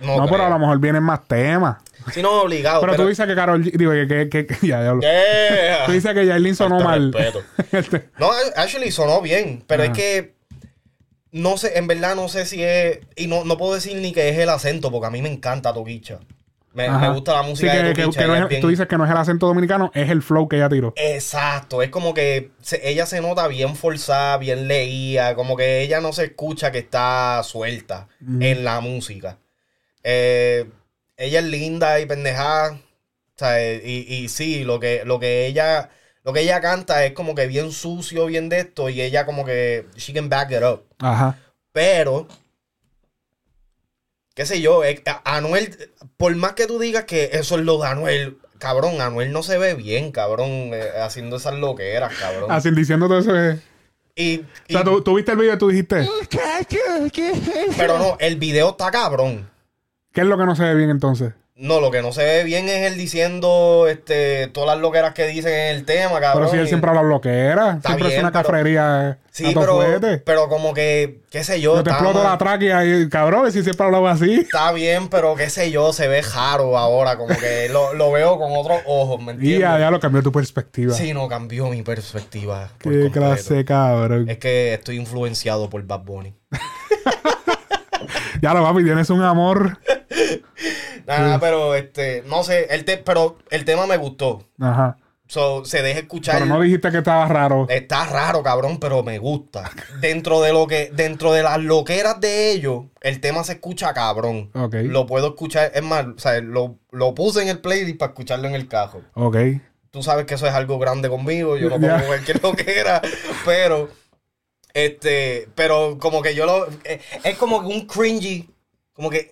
No, no, pero a lo mejor vienen más temas. Sí, no, obligado. Pero, pero tú dices que Carol digo que, que, que- que- ya, diablo. Yeah. Tú dices que Yailin sonó mal. Este, No, actually sonó bien, pero Ajá. es que no sé, en verdad no sé si es. Y no, no puedo decir ni que es el acento, porque a mí me encanta Toquicha. Me, me gusta la Sí, música que- de que- Toquicha. que no ella es- bien- tú dices que no es el acento dominicano, es el flow que ella tiró. Exacto, es como que se- ella se nota bien forzada, bien leída, como que ella no se escucha que está suelta en la música. Eh, ella es linda y pendejada, o sea, y, y sí, lo que, lo que ella, lo que ella canta es como que bien sucio, bien de esto, y ella como que she can back it up. Ajá. Pero, qué sé yo, eh, Anuel, por más que tú digas que eso es lo de Anuel, cabrón, Anuel no se ve bien, cabrón, eh, haciendo esas loqueras, cabrón. Así diciendo todo eso. es- Y, O sea, y- tú, tú viste el video y tú dijiste, pero no, el video está cabrón. ¿qué es lo que no se ve bien entonces? No, lo que no se ve bien es él diciendo este, todas las loqueras que dicen en el tema, cabrón. Pero si él siempre habla lo que era, Está siempre es una pero- cafrería Sí, a pero, pero como que, qué sé yo. Yo te exploto mal. la tráquea y cabrón, si siempre hablaba así. Está bien, pero qué sé yo, se ve raro ahora, como que lo, lo veo con otros ojos, ¿me Y ya, ya lo cambió tu perspectiva. Sí, no, cambió mi perspectiva. Qué clase, cabrón. Es que estoy influenciado por Bad Bunny. Ya lo papi, tienes un amor. Nada, pero este, no sé, el te- pero el tema me gustó. Ajá. So, se deja escuchar. Pero no dijiste que estaba raro. Está raro, cabrón, pero me gusta. Dentro de lo que, dentro de las loqueras de ellos, el tema se escucha cabrón. Ok. Lo puedo escuchar, es más, o sea, lo, lo puse en el playlist para escucharlo en el cajo. Ok. Tú sabes que eso es algo grande conmigo, yo no Ya. pongo cualquier loquera, pero, este, pero como que yo lo, eh, es como un cringy, como que,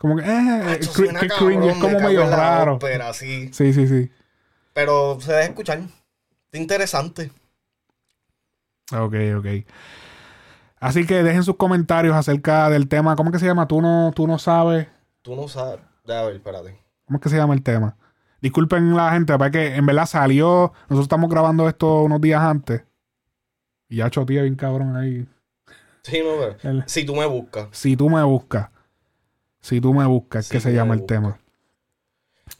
Como que, eh, macho, cri- suena qué cabrón, cringe, es como medio raro. ópera, así. Sí, sí, sí. Pero se deja escuchar. Interesante. Ok, ok. Así que dejen sus comentarios acerca del tema. ¿Cómo es que se llama? Tú no, tú no sabes. Tú no sabes. A ver, espérate. ¿Cómo es que se llama el tema? Disculpen la gente, porque en verdad salió. Nosotros estamos grabando esto unos días antes. Y ya chotea bien cabrón ahí. Sí, no, pero- El- Si tú me buscas. si tú me buscas. Si tú me buscas, Si que se llama el tema.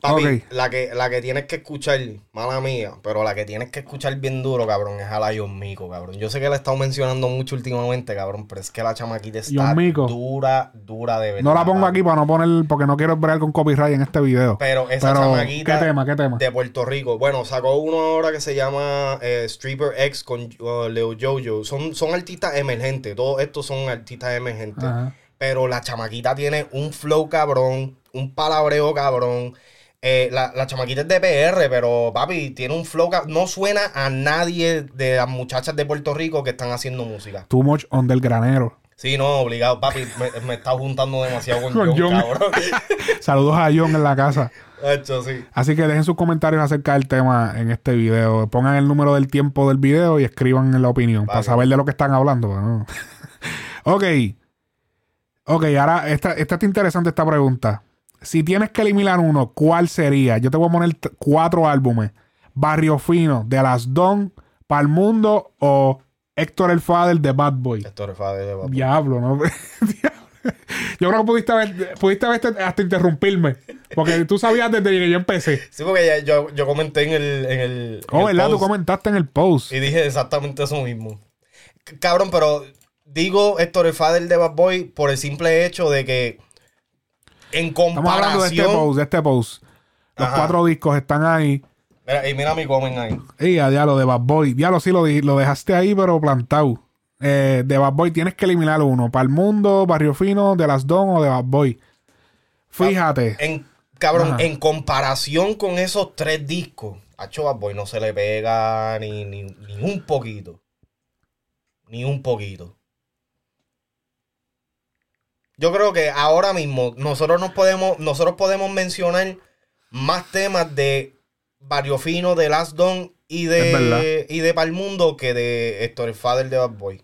Papi, Ok. la, que, la que tienes que escuchar, mala mía, pero la que tienes que escuchar bien duro, cabrón, es a la John Mico, cabrón. Yo sé que la he estado mencionando mucho últimamente, cabrón, pero es que la chamaquita está dura, dura de verdad. No la pongo aquí para no poner, porque no quiero bregar con copyright en este video. Pero esa Pero, chamaquita ¿qué tema? ¿Qué tema? de Puerto Rico. Bueno, sacó uno ahora que se llama eh, Stripper X con uh, Leo Jojo. Son, son artistas emergentes. Todos estos son artistas emergentes. Ajá. Pero la chamaquita tiene un flow cabrón, un palabreo cabrón. Eh, la, la chamaquita es de PR, pero papi, tiene un flow No suena a nadie de las muchachas de Puerto Rico que están haciendo música. Too much on del granero. Sí, no, obligado, papi. Me, me está juntando demasiado con, Con John, John. cabrón. Saludos a John en la casa. Hecho, sí. Así que dejen sus comentarios acerca del tema en este video. Pongan el número del tiempo del video y escriban la opinión para saber de lo que están hablando. ¿no? ok. Ok, ahora esta, esta está interesante esta pregunta. Si tienes que eliminar uno, ¿cuál sería? Yo te voy a poner cuatro álbumes. Barrio Fino, de Las Don, Pal Mundo o Héctor el Fader de Bad Boy. Esto es Fader de Papi. Diablo, ¿no? Yo creo que pudiste haber, pudiste haber hasta interrumpirme. Porque tú sabías desde que yo empecé. Sí, porque ya- yo, yo comenté en el. En el Oh, en el ¿verdad? Tú comentaste en el post. Y dije exactamente eso mismo. Cabrón, pero digo Héctor el Fader de Bad Boy por el simple hecho de que. En Estamos hablando de este comparación. post, de este post. Los Ajá. cuatro discos están ahí. Mira, y mira mi comen ahí. Y a diablo de Bad Boy. Diablo, sí lo, lo dejaste ahí, pero plantado. Eh, de Bad Boy tienes que eliminar uno. Para el mundo, Barrio Fino, de las Don o de Bad Boy. Fíjate. En, cabrón, Ajá. en comparación con esos tres discos, a Bad Boy no se le pega ni, ni, ni un poquito. Ni un poquito. Yo creo que ahora mismo nosotros nos podemos, nosotros podemos mencionar más temas de Barrio Fino, de Last Don y de, y de Palmundo que de Héctor el Father de Bad Boy.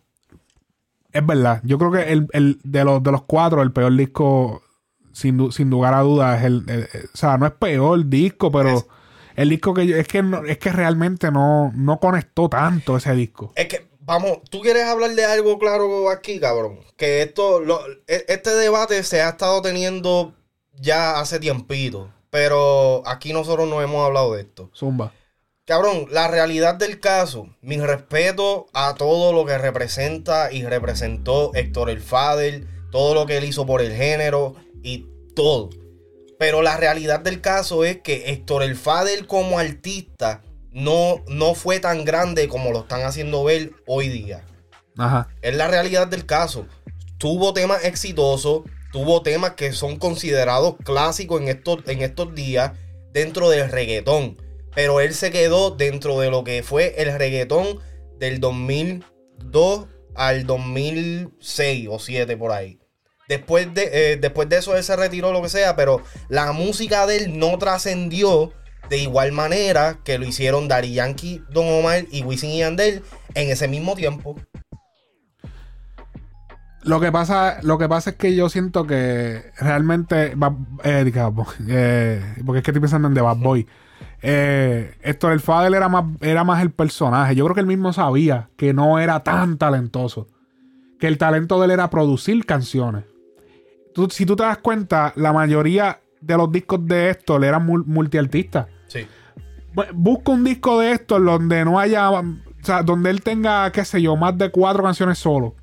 Es verdad. Yo creo que el, el- de, los, de los cuatro, el peor disco, sin, sin lugar a dudas, es el, el- el- O sea, no es peor disco, pero Es- el disco que yo. Es que, no- es que realmente no, no conectó tanto ese disco. Es que, vamos, tú quieres hablar de algo claro aquí, cabrón. Que esto, lo- e- este debate se ha estado teniendo ya hace tiempito. Pero aquí nosotros no hemos hablado de esto. Zumba. Cabrón, la realidad del caso, mi respeto a todo lo que representa y representó Héctor El Fader, todo lo que él hizo por el género y todo. Pero la realidad del caso es que Héctor El Fader como artista no, no fue tan grande como lo están haciendo ver hoy día. Ajá. Es la realidad del caso. Tuvo temas exitosos, tuvo temas que son considerados clásicos en estos, en estos días dentro del reggaetón. Pero él se quedó dentro de lo que fue el reggaetón del 2002 al 2006 o 2007 por ahí. Después de, eh, después de eso él se retiró lo que sea, pero la música de él no trascendió de igual manera que lo hicieron Daddy Yankee, Don Omar y Wisin y Yandel en ese mismo tiempo. Lo que pasa, lo que pasa es que yo siento que realmente eh, Boy, eh, porque es que estoy pensando en The Bad Boy. Eh, Héctor el Fadel era más, era más el personaje. Yo creo que él mismo sabía que no era tan talentoso. Que el talento de él era producir canciones. Si tú te das cuenta, la mayoría de los discos de Héctor eran mul- multiartistas. Sí. Bu- Busca un disco de Héctor donde no haya. O sea, donde él tenga, qué sé yo, más de cuatro canciones solo.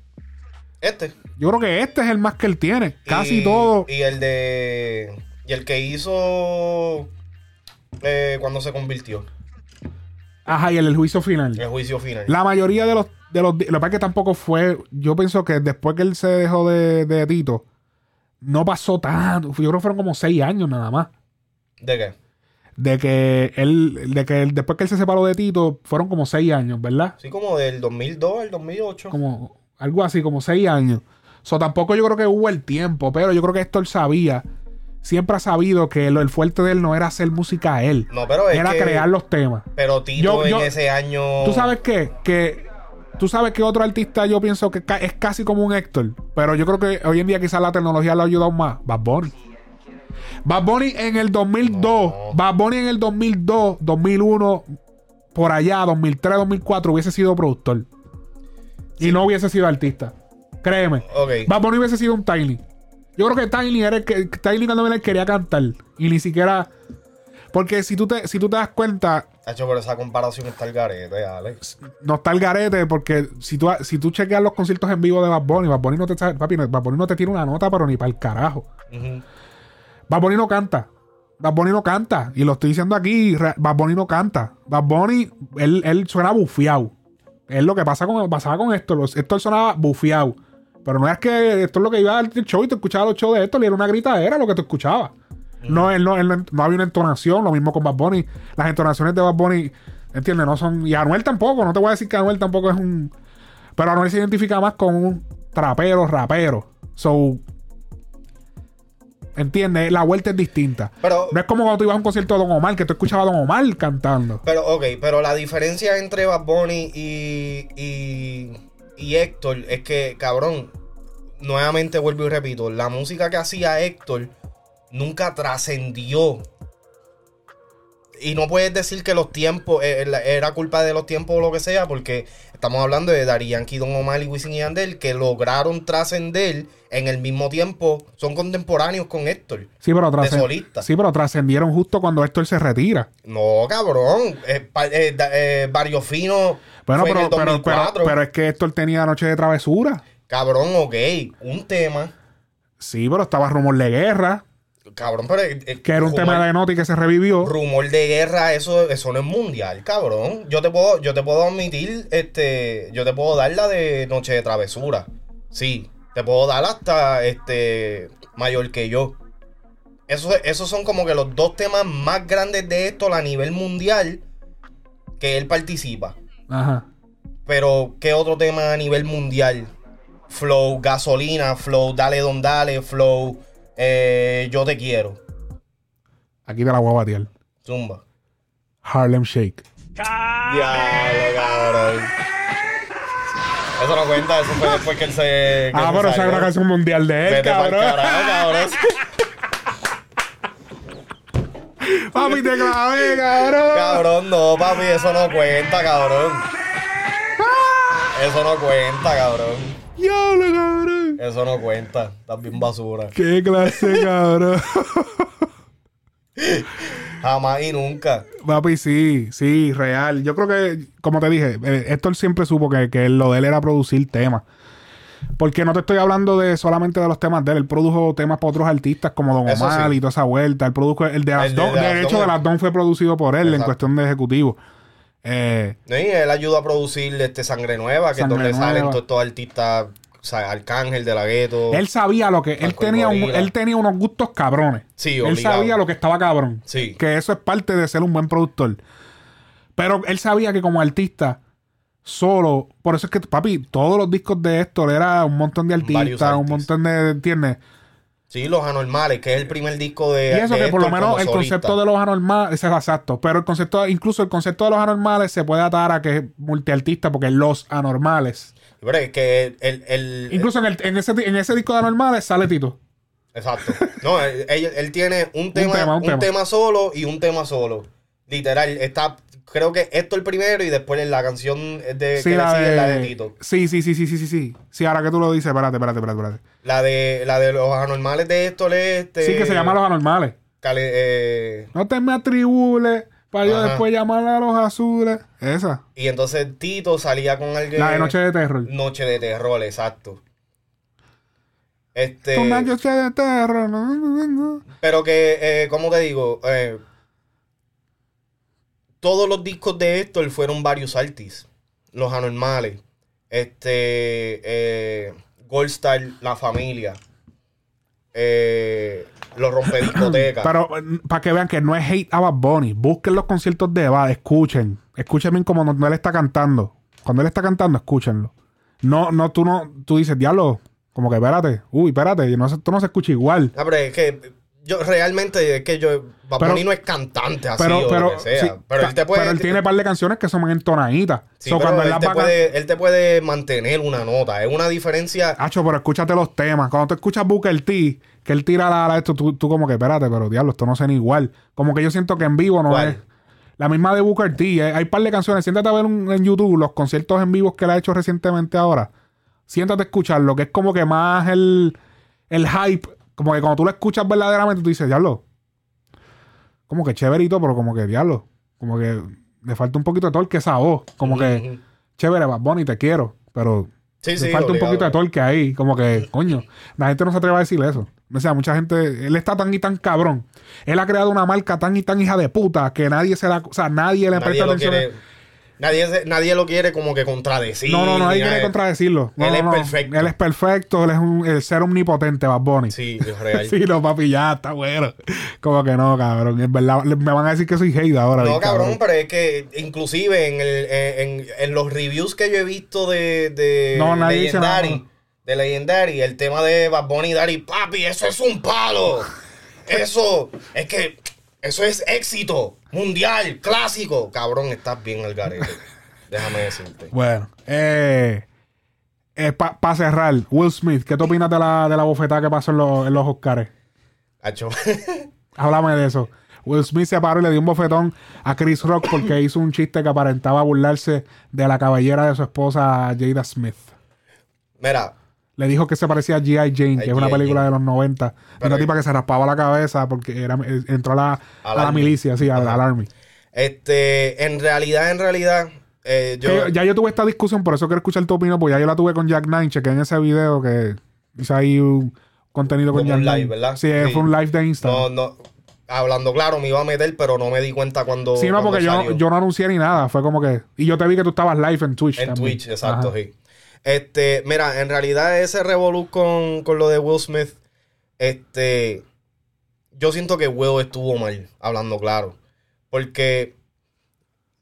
Este. Yo creo que este es el más que él tiene. Casi Y- todo. Y el de. Y el que hizo. eh, cuando se convirtió. Ajá, y el, el juicio final. El juicio final. La mayoría de los. De los lo que pasa es que tampoco fue. Yo pienso que después que él se dejó de, de Tito, no pasó tanto. Yo creo que fueron como seis años nada más. ¿De qué? De que él. De que él- después que él se separó de Tito, fueron como seis años, ¿verdad? Sí, como del 2002 al 2008. Como. Algo así, como seis años. So, tampoco yo creo que hubo el tiempo, pero yo creo que Héctor sabía. Siempre ha sabido que lo, el fuerte de él no era hacer música a él. No, pero es era que- crear los temas. Pero Tito Yo- yo- en ese año. ¿Tú sabes qué? Que tú sabes que otro artista yo pienso que es casi como un Héctor, pero yo creo que hoy en día quizás la tecnología lo ha ayudado más. Bad Bunny. Bad Bunny en el 2002, No. Bad Bunny en el 2002, 2001, por allá, 2003, 2004 hubiese sido productor. Y no hubiese sido artista. Créeme. Ok. Bad Bunny hubiese sido un Tiny. Yo creo que Tiny era el que Tiny cuando él quería cantar y ni siquiera porque si tú te si tú te das cuenta Hacho, pero esa comparación está el garete, Alex. no está el garete porque si tú, si tú chequeas los conciertos en vivo de Bad Bunny, Bad Bunny no te, papi, Bad Bunny no te tira una nota, pero ni para el carajo. Ujú. Bad Bunny no canta. Bad Bunny no canta. Y lo estoy diciendo aquí, Bad Bunny no canta. Bad Bunny, él, él suena bufiado. Es lo que pasa con, pasaba con esto. Esto sonaba bufiado. Pero no es que esto es lo que iba al show y tú escuchabas los shows de esto y era una gritadera lo que tú escuchabas. No, él no, él no, no había una entonación, lo mismo con Bad Bunny. Las entonaciones de Bad Bunny, ¿entiendes? No son. Y Anuel tampoco, no te voy a decir que Anuel tampoco es un. Pero Anuel se identifica más con un trapero, rapero. So. ¿Entiendes? La vuelta es distinta. Pero, No es como cuando tú ibas a un concierto de Don Omar, que tú escuchabas a Don Omar cantando. pero, ok, pero la diferencia entre Bad Bunny y, y, y Héctor es que, cabrón, nuevamente vuelvo y repito, la música que hacía Héctor nunca trascendió. Y no puedes decir que los tiempos, eh, la- era culpa de los tiempos o lo que sea, porque estamos hablando de Yankee, Don Omar y Wisin y Yandel, que lograron trascender en el mismo tiempo, son contemporáneos con Héctor. Sí, pero, De trascend- sí, pero trascendieron justo cuando Héctor se retira. No, cabrón. Eh, eh, eh, Barrio Fino Bueno, fue en pero, el pero, pero, 2004. pero es que Héctor tenía Noche de Travesura. Cabrón, ok. Un tema. Sí, pero estaba Rumor de Guerra, Cabrón, pero... eh, eh, que era un rumor, tema de Noti que se revivió. Rumor de guerra, eso, eso no es mundial, cabrón. Yo te puedo, yo te puedo admitir, este... Yo te puedo dar la de Noche de Travesura. Sí. Te puedo dar hasta, este... Mayor que yo. Eso- esos son como que los dos temas más grandes de esto a nivel mundial que él participa. Ajá. Pero, ¿qué otro tema a nivel mundial? Flow, gasolina, flow, dale don dale, flow, eh, yo te quiero. Aquí te la voy a batear. Zumba. Harlem Shake. Diablo, cabrón. Eso no cuenta, eso fue después que él se. que Ah, pero esa es una canción mundial de él, Vete cabrón. carajo, cabrón. Papi, te clavé, cabrón. Cabrón, no, papi, eso no cuenta, cabrón. Eso no cuenta, cabrón. Diablo, cabrón. Eso no cuenta. Estás bien basura. Qué clase, cabrón. Jamás y nunca. Papi, sí, sí, real. Yo creo que, como te dije, eh, Héctor siempre supo que, que lo de él era producir temas. Porque no te estoy hablando de solamente de los temas de él. Él produjo temas para otros artistas como Don Omar sí. y toda esa vuelta. Él produjo el de Las de- de De, hecho, de fue producido por él en cuestión de ejecutivo. Eh, ¿no? Y él ayuda a producir este Sangre Nueva, que Sangre es donde Nueva. salen todos estos artistas, o sea, Arcángel de la Gueto. él sabía lo que. Él tenía, un- él tenía unos gustos cabrones. Sí, Él sabía lo que estaba cabrón. Sí. Que eso es parte de ser un buen productor. Pero él sabía que como artista, solo. Por eso es que, papi, todos los discos de Héctor era un montón de artistas, un montón de. ¿Entiendes? Sí, Los Anormales, que es el primer disco de. Y eso de que por lo menos el solista. concepto de los anormales, ese es exacto. Pero el concepto, incluso el concepto de los anormales se puede atar a que es multiartista, porque los anormales. Pero es que el. el- Incluso en, el- en ese, en ese disco de anormales sale Tito. Exacto. No, él, él- él tiene un tema, un, tema, un tema. tema. solo y un tema solo. Literal, está. Creo que esto el primero y después la canción de, Sí, que le la sigue de, la de Tito. Sí, sí, sí, sí, sí, sí, sí. Sí, ahora que tú lo dices, espérate, espérate, espérate, espérate. La de, la de los anormales de esto, este. Sí, que se llama Los Anormales. Cale- eh, No te me atribules para yo después llamar a los azules. Esa. y entonces Tito salía con alguien. La de Noche de Terror. Noche de terror, exacto. Este. Una noche de terror. Pero que, eh, ¿cómo te digo? Eh, todos los discos de Héctor fueron varios artistas. Los anormales. Este. Eh, Gold Star, La Familia. Eh, los rompediscotecas. Pero para que vean que no es hate a Bad Bunny. Busquen los conciertos de Bad, escuchen. Escuchen como no, no él está cantando. Cuando él está cantando, escúchenlo. No, no, tú no, tú dices, diablo, como que espérate, uy, espérate, no, tú no se escucha igual. Ah, pero es que yo realmente es que yo. Bad Pero- Bunny no es cantante así Pero, o pero, lo que sea. sí, pero él te puede. pero él tiene un par de canciones que son entonaditas. sí, So, pero cuando él te puede, él te puede mantener una nota. Es una diferencia. Hacho, pero escúchate los temas. Cuando tú escuchas Booker T, que él tira la, la- esto, tú, tú como que, espérate, pero diablo, esto no suena igual. Como que yo siento que en vivo no ¿Cuál? es. La misma de Booker T. eh, Hay un par de canciones. Siéntate a ver un- en YouTube los conciertos en vivos que él ha hecho recientemente ahora. Siéntate a escucharlo, que es como que más el, el hype. Como que cuando tú lo escuchas verdaderamente, tú dices, diablo. Como que chéverito, pero como que diablo. Como que le falta un poquito de torque esa voz. Como que, chévere, Bad Bunny, te quiero. Pero Sí, le sí, falta un poquito de torque ahí. Como que, coño, la gente no se atreve a decir eso. O sea, mucha gente, él está tan y tan cabrón. Él ha creado una marca tan y tan hija de puta que nadie se la, o sea, nadie le Nadie presta atención. quiere, nadie, nadie lo quiere como que contradecir. no, no, no, nadie quiere contradecirlo. No, Él no, es perfecto. Él es perfecto, él es un, el ser omnipotente, Bad Bunny. Sí, es real. Sí, no, papi, ya está bueno. Como que no, cabrón. Es verdad, me van a decir que soy hate ahora. No, cabrón, pero es que inclusive en, el, en, en los reviews que yo he visto de, de No, nadie Legendary, de Legendary, el tema de Bad Bunny y Daddy, papi, eso es un palo. Eso, es que eso es éxito mundial, clásico. Cabrón, estás bien al garete. Déjame decirte. Bueno, eh, para cerrar, Will Smith, ¿qué te opinas de la, de la bofetada que pasó en los, en los Oscars? Hacho. Háblame de eso. Will Smith se paró y le dio un bofetón a Chris Rock porque hizo un chiste que aparentaba burlarse de la caballera de su esposa Jada Smith. Mira, Le dijo que se parecía a G.I. Jane, que es una película de los 90. Pero- una tipa que se raspaba la cabeza porque era, entró a la, a la milicia, sí, al, Army. este, en realidad, en realidad, eh, yo... Ya yo tuve esta discusión, por eso quiero escuchar tu opinión, porque ya yo la tuve con Jack Nine, chequé en ese video que hice ahí un contenido con Jack un live, Nine. ¿verdad? Sí, Sí. fue un live de Instagram. No, no, hablando claro, me iba a meter, pero no me di cuenta cuando. Sí, no, cuando porque yo, salió. yo no anuncié ni nada. Fue como que. Y yo te vi que tú estabas live en Twitch. En también. Twitch, exacto, Ajá. sí. Este, mira, en realidad ese revolú con, con lo de Will Smith, este, yo siento que Will estuvo mal, hablando claro. Porque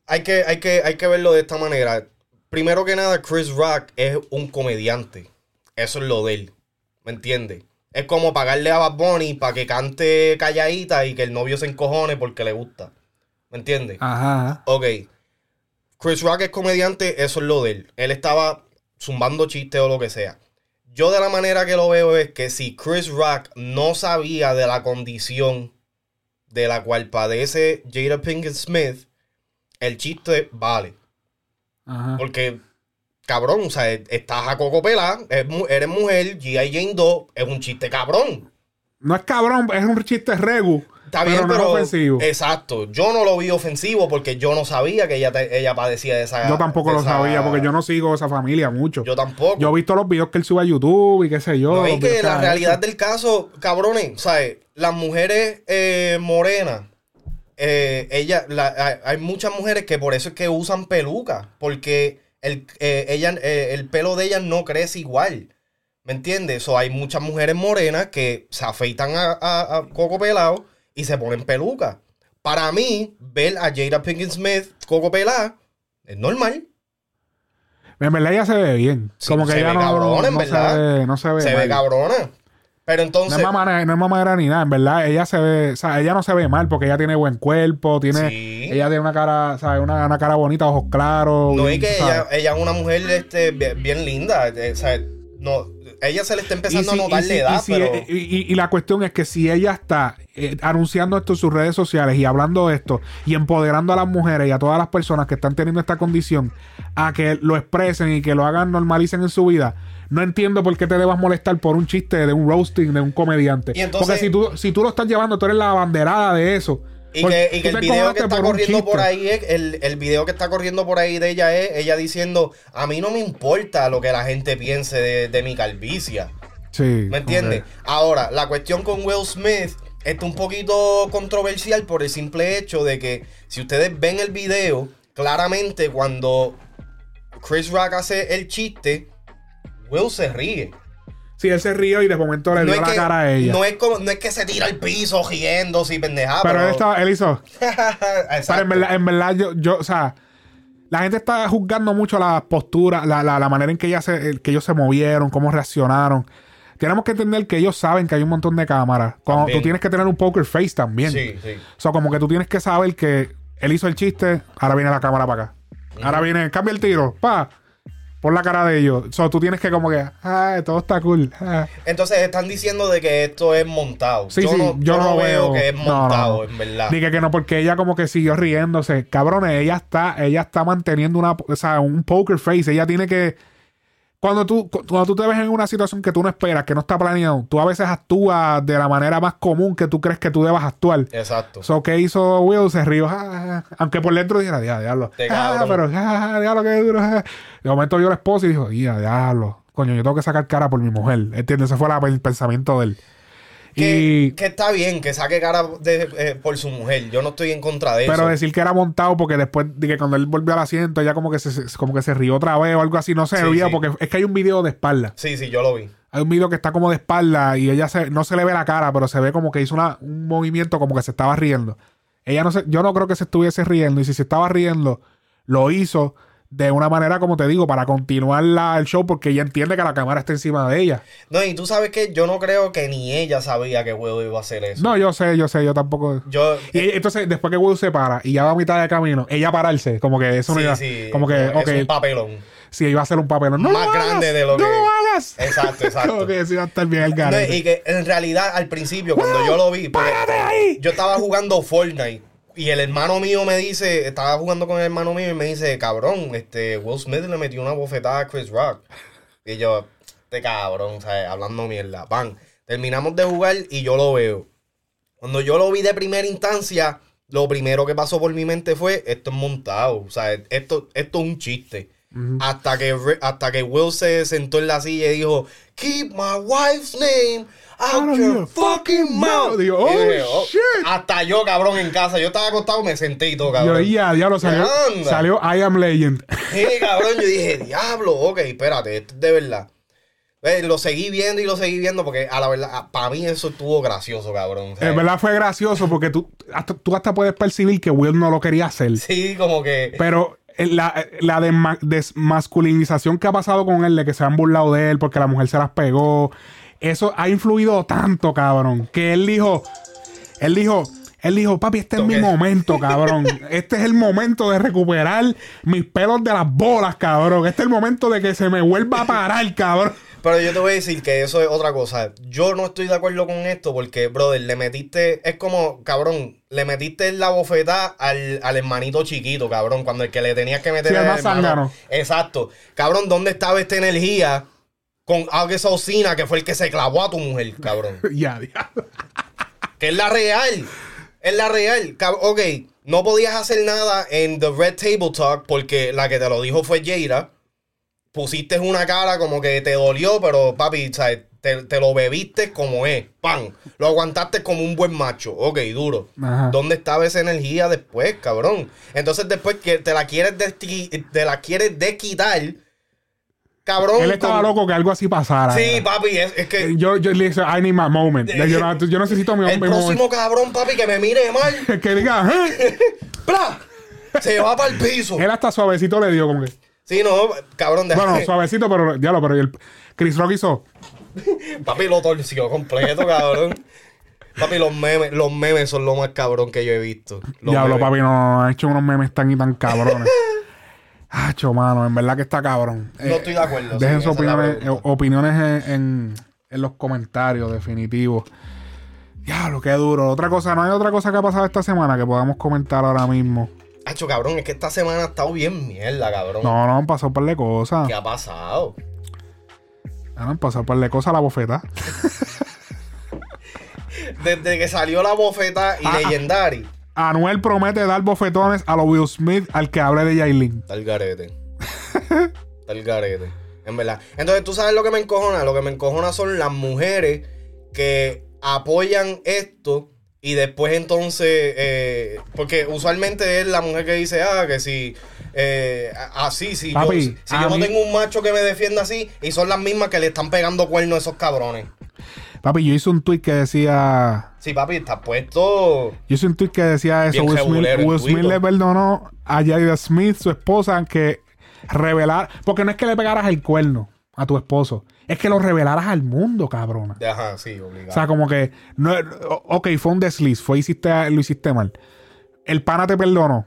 hay que, hay que, hay que verlo de esta manera. Primero que nada, Chris Rock es un comediante. Eso es lo de él. ¿Me entiendes? Es como pagarle a Bad Bunny para que cante calladita y que el novio se encojone porque le gusta. ¿Me entiendes? Ajá. Ok. Chris Rock es comediante, eso es lo de él. Él estaba zumbando chistes o lo que sea. Yo de la manera que lo veo es que si Chris Rock no sabía de la condición de la cual padece Jada Pinkett Smith, el chiste vale. Ajá. Porque, cabrón, o sea, estás a coco pelá, eres mu- eres mujer, G.I. Jane 2, es un chiste cabrón. No es cabrón, es un chiste regu. Está Pero bien, es pero. ofensivo. Exacto. Yo no lo vi ofensivo porque yo no sabía que ella, te- ella padecía de esa. Yo tampoco lo esa- sabía porque yo no sigo esa familia mucho. Yo tampoco. Yo he visto los videos que él sube a YouTube y qué sé yo. No, y que la realidad del caso, cabrones, ¿sabes? Las mujeres eh, morenas, eh, ella, la- hay, muchas mujeres que por eso es que usan peluca, porque el, eh, ella, el pelo de ellas no crece igual. ¿Me entiendes? O hay muchas mujeres morenas que se afeitan a, a- a coco pelado y se ponen peluca. Para mí, ver a Jada Pinkett Smith coco pelada es normal. En verdad ella se ve bien. Sí, Como que se ella ve no, cabrón, en no verdad. se ve, no se ve. Se ve mal. cabrona. Pero No entonces... es, no es mamadera ni nada, en verdad. Ella se ve, o sea, ella no se ve mal porque ella tiene buen cuerpo, tiene, Sí. ella tiene una cara, ¿sabes? Una, una cara bonita, ojos claros. No, bien, y que ella, ella es una mujer este, bien, bien linda. eh, o sea, no, ella se le está empezando si- a notar la edad, si- pero. y, y- y la cuestión es que si ella está eh, anunciando esto en sus redes sociales y hablando de esto y empoderando a las mujeres y a todas las personas que están teniendo esta condición a que lo expresen y que lo hagan, normalicen en su vida, no entiendo por qué te debas molestar por un chiste de un roasting de un comediante. Entonces- Porque si tú, si tú lo estás llevando, tú eres la abanderada de eso. Y que, y que el video que está corriendo chiste. por ahí es, el, el video que está corriendo por ahí de ella es ella diciendo, a mí no me importa lo que la gente piense de, de mi calvicia. Sí. ¿Me entiendes? Ahora, la cuestión con Will Smith está un poquito controversial por el simple hecho de que si ustedes ven el video, claramente cuando Chris Rock hace el chiste, Will se ríe. Sí, él se rió y de momento le dio la que, cara a ella. No es, como, no es que se tira al piso riendo y pendejada. pero él, estaba, él hizo. Pero en verdad, en verdad yo, yo, o sea, la gente está juzgando mucho la postura, la, la, la manera en que, ella se, que ellos se movieron, cómo reaccionaron. Tenemos que entender que ellos saben que hay un montón de cámaras. Cuando También. tú tienes que tener un poker face también. Sí, sí. O sea, como que tú tienes que saber que él hizo el chiste, ahora viene la cámara para acá. Ahora viene, cambia el tiro, pa, por la cara de ellos. O sea, tú tienes que como que, ah, todo está cool. ah. Entonces están diciendo de que esto es montado. Sí, yo sí, no, yo no veo que es no, montado, no. en verdad. Dije que no, porque ella como que siguió riéndose. Cabrones, ella está, ella está manteniendo una, o sea, un poker face. Ella tiene que. Cuando tú, cu- cuando tú te ves en una situación que tú no esperas, que no está planeado, tú a veces actúas de la manera más común que tú crees que tú debas actuar. Exacto. So, ¿qué hizo Will? Se rió. Aunque por dentro dijera, diablo. Ah, pero, ah, diablo, qué duro. ah". De momento vio la esposa y dijo, ya, diablo. Coño, yo tengo que sacar cara por mi mujer. ¿Entiendes? Ese fue la- el pensamiento de él. Que, y, que está bien que saque cara de- eh, por su mujer. Yo no estoy en contra de pero eso. decir que era montado porque después de que cuando él volvió al asiento, ella como que se, se- como que se rió otra vez o algo así. No sé, Sí, sí. porque es que hay un video de espalda. Sí, sí, yo lo vi. Hay un video que está como de espalda y ella se, no se le ve la cara, pero se ve como que hizo una- un movimiento como que se estaba riendo. Ella no se, yo no creo que se estuviese riendo y si se estaba riendo, lo hizo de una manera, como te digo, para continuar la- el show porque ella entiende que la cámara está encima de ella. No, y tú sabes que yo no creo que ni ella sabía que Will iba a hacer eso. No, yo sé, yo sé, yo tampoco. Yo, Y ella- entonces, después que Will se para y ya va a mitad de camino, ella pararse, como que eso no sí, iba. sí, como que, es ok, un papelón. si iba a ser un papel. No Más lo hagas, grande de lo no que- lo hagas. Exacto, exacto. como que eso iba a estar bien el No, y que en realidad al principio, cuando yo lo vi, porque ¡Párate ahí! yo estaba jugando Fortnite y el hermano mío me dice, estaba jugando con el hermano mío y me dice, cabrón, este Will Smith le metió una bofetada a Chris Rock. Y yo, este cabrón, ¿sabes? hablando mierda. Van, terminamos de jugar y yo lo veo. Cuando yo lo vi de primera instancia, lo primero que pasó por mi mente fue, esto es montado, o sea, esto, esto es un chiste. Hasta que, hasta que Will se sentó en la silla y dijo, Keep my wife's name out, Out your your fucking mouth. mouth. Digo, Y oh, dije, shit. Hasta yo, cabrón, en casa. Yo estaba acostado, me senté y todo, Yo, cabrón. ya, diablo, salió, salió I Am Legend. Sí, cabrón, yo dije, diablo, ok, espérate, esto es de verdad. Eh, lo seguí viendo y lo seguí viendo porque a la verdad, para mí eso estuvo gracioso, cabrón. En verdad fue gracioso porque tú hasta, tú hasta puedes percibir que Will no lo quería hacer. Sí, como que... Pero eh, la, la desma- desmasculinización que ha pasado con él, de que se han burlado de él porque la mujer se las pegó, eso ha influido tanto, cabrón, que él dijo, él dijo, él dijo, papi, este es mi momento, cabrón. Este es el momento de recuperar mis pelos de las bolas, cabrón. Este es el momento de que se me vuelva a parar, cabrón. Pero yo te voy a decir que eso es otra cosa. Yo no estoy de acuerdo con esto porque, brother, le metiste. Es como, cabrón, le metiste la bofetada al, al hermanito chiquito, cabrón. Cuando el que le tenías que meter Sí, el más hermano. Exacto. Cabrón, ¿dónde estaba esta energía con August Osina, que fue el que se clavó a tu mujer, cabrón? ya, diablo. que es la real. En la real, ok, no podías hacer nada en The Red Table Talk porque la que te lo dijo fue Jada. Pusiste una cara como que te dolió, pero papi, ¿sabes? Te, te lo bebiste como es. ¡Pam! Lo aguantaste como un buen macho. Ok, duro. Ajá. ¿Dónde estaba esa energía después, cabrón? Entonces después que te la quieres, te la quieres desquitar, cabrón. Él estaba con- loco que algo así pasara. Sí, papi, es, es que... Yo, yo le dije, I need my moment. Yo, no- yo necesito mi, El mi próximo cabrón, papi, que me mire mal, Que diga, "Eh". ¡pla! se va para el piso. él hasta suavecito le dio como que. Sí, no, cabrón, déjame. Bueno, suavecito, pero ya lo, pero el Chris Rock hizo. Papi lo torció completo, cabrón. Papi, los memes, los memes son lo más cabrón que yo he visto. Los Diablo, memes. papi, no ha hecho unos memes tan y tan cabrones. Hacho, mano, en verdad que está cabrón. No Eh, estoy de acuerdo. Dejen sí, sus opiniones, eh, opiniones en, en- en los comentarios, definitivos. Diablo, qué duro. Otra cosa, no hay otra cosa que ha pasado esta semana que podamos comentar ahora mismo. Hacho, cabrón, es que esta semana ha estado bien mierda, cabrón. No, no, han pasado un par de cosas. ¿Qué ha pasado? Ah, Han pasado un par de cosas a la bofeta. Desde que salió la bofeta y Ah, ah. Legendary. Anuel promete dar bofetones a los Will Smith al que hable de Yailin. El garete. El garete. En verdad. Entonces, ¿tú sabes lo que me encojona? Lo que me encojona son las mujeres que apoyan esto y después entonces... eh, porque usualmente es la mujer que dice, ah, que si... Eh, así, si, Papi, yo, si yo no tengo un macho que me defienda así, y son las mismas que le están pegando cuernos a esos cabrones. Papi, yo hice un tweet que decía. Sí, papi, está puesto... Yo hice un tweet que decía eso. Will Smith, Will le perdonó a Jada Smith, su esposa, que revelar. Porque no es que le pegaras el cuerno a tu esposo, es que lo revelaras al mundo, cabrona. Ajá, sí, obligado. O sea, como que. No, ok, fue un desliz, fue hiciste, lo hiciste mal. El pana te perdonó.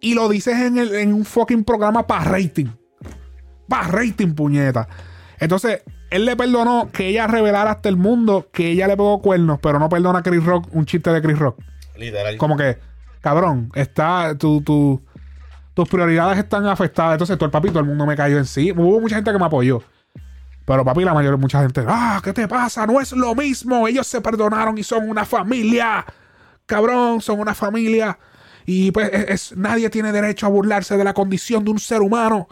Y lo dices en, el- en un fucking programa para rating. Para rating, puñeta. Entonces, él le perdonó que ella revelara hasta el mundo que ella le pegó cuernos, pero no perdona a Chris Rock un chiste de Chris Rock. Literal. Como que, cabrón, está. Tu, tu- tus prioridades están afectadas. Entonces, todo el papi, todo el mundo me cayó en sí. Hubo mucha gente que me apoyó. Pero papi, la mayoría, mucha gente, ah, ¿qué te pasa? No es lo mismo. Ellos se perdonaron y son una familia. Cabrón, son una familia. Y pues es, es- nadie tiene derecho a burlarse de la condición de un ser humano.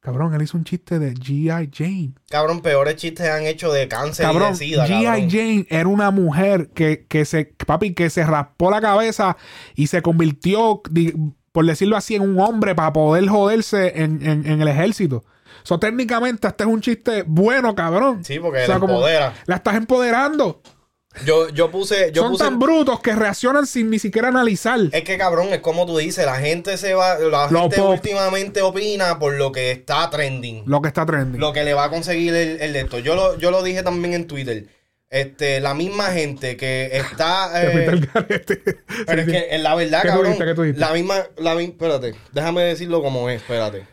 Cabrón, él hizo un chiste de G.I. Jane. Cabrón, peores chistes han hecho de cáncer Cabrón, y de sida, G.I. Jane era una mujer que, que se, papi, que se raspó la cabeza y se convirtió, por decirlo así, en un hombre para poder joderse en, en- en el ejército. So, técnicamente, este es un chiste bueno, cabrón. Sí, porque la empodera. la estás empoderando. Yo, yo puse, yo Son puse. tan brutos que reaccionan sin ni siquiera analizar. Es que cabrón, es como tú dices, la gente se va, la Lo gente pop. últimamente opina por lo que está trending. Lo que está trending. Lo que le va a conseguir el, el de esto. Yo lo, yo lo dije también en Twitter. Este, la misma gente que está. Eh, pero es que en la verdad, ¿Qué tú cabrón. La misma, la misma. Espérate, déjame decirlo como es, espérate.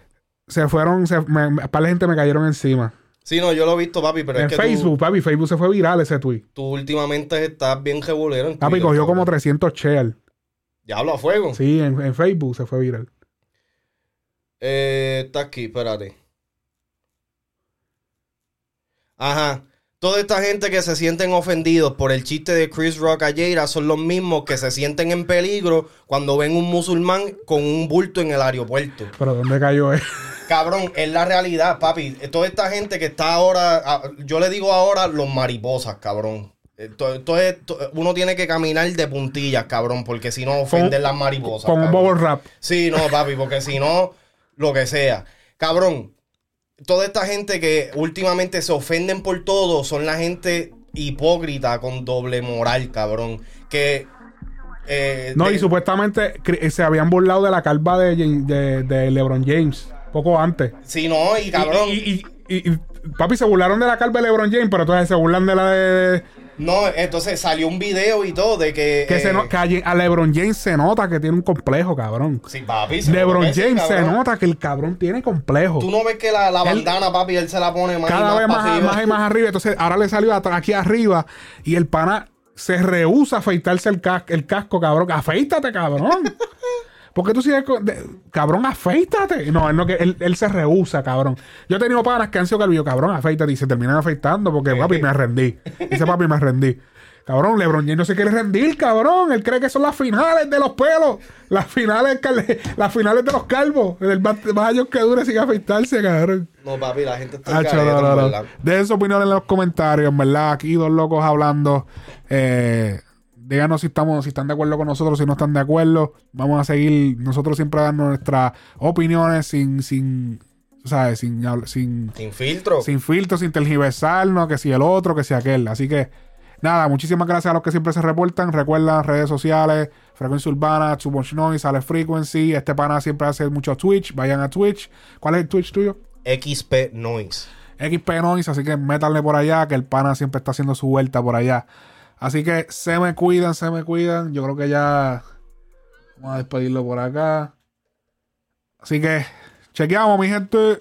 Se fueron, se, me, me- par de gente me cayeron encima. Sí, no, yo lo he visto, papi, pero en es que Facebook, papi, Facebook se fue viral ese tweet. Tú, últimamente estás bien regulero en Papi, Twitter, cogió como 300 shares. Diablo a fuego. Sí, en, en Facebook se fue viral. Eh, está aquí, espérate. Ajá. Toda esta gente que se sienten ofendidos por el chiste de Chris Rock a Jada son los mismos que se sienten en peligro cuando ven un musulmán con un bulto en el aeropuerto. Pero ¿dónde cayó él? Cabrón, es la realidad, papi. Toda esta gente que está ahora, ah, yo le digo ahora los mariposas, cabrón. Entonces, uno tiene que caminar de puntillas, cabrón, porque si no ofenden las mariposas. Con un bubble wrap. Sí, no, papi, porque si no, lo que sea. Cabrón, toda esta gente que últimamente se ofenden por todo son la gente hipócrita con doble moral, cabrón. Que. eh, No, de- y supuestamente se habían burlado de la calva de, Jam- de, de LeBron James. Poco antes. Sí, no, y cabrón. Y, y- y- y- papi, se burlaron de la calva de LeBron James, pero entonces se burlan de la de. No, entonces salió un video y todo de que. Que, se eh, no- que a, LeBron James se nota que tiene un complejo, cabrón. Sí, papi. LeBron James se nota que el cabrón tiene complejo. Tú no ves que la, la Él- bandana, papi, él se la pone más y cada vez más, más y más arriba. Entonces, ahora le salió aquí arriba y el pana se rehúsa a afeitarse el, cas- el casco, cabrón. Afeítate, cabrón. Porque tú sigues con. de- cabrón, afeítate. No, él, no, que él, él se rehúsa, cabrón. Yo he tenido panas que han sido calvillo, cabrón, afeítate. Y se terminan afeitando porque, papi, me rendí. Dice, papi, me rendí. Cabrón, LeBron James no se quiere rendir, cabrón. Él cree que son las finales de los pelos. Las finales, las finales de los calvos. El más, más años que dure sin afeitarse, cabrón. No, papi, la gente está careta, no, no. Dejen su opinión en los comentarios, en ¿verdad? Aquí dos locos hablando. Eh, díganos si estamos, si están de acuerdo con nosotros, si no están de acuerdo. Vamos a seguir, nosotros siempre dando nuestras opiniones sin, sin, ¿sabes? Sin, sin, Sin filtro. sin filtros, sin tergiversarnos, que si el otro, que si aquel. Así que, nada, muchísimas gracias a los que siempre se reportan. Recuerdan redes sociales, Frecuencia Urbana, Too Much Noise, Sale Frequency. Este pana siempre hace mucho Twitch. Vayan a Twitch. ¿Cuál es el Twitch tuyo? XP Noise. XP Noise, así que métanle por allá, que el pana siempre está haciendo su vuelta por allá. Así que se me cuidan, se me cuidan. Yo creo que ya vamos a despedirlo por acá. Así que chequeamos, mi gente.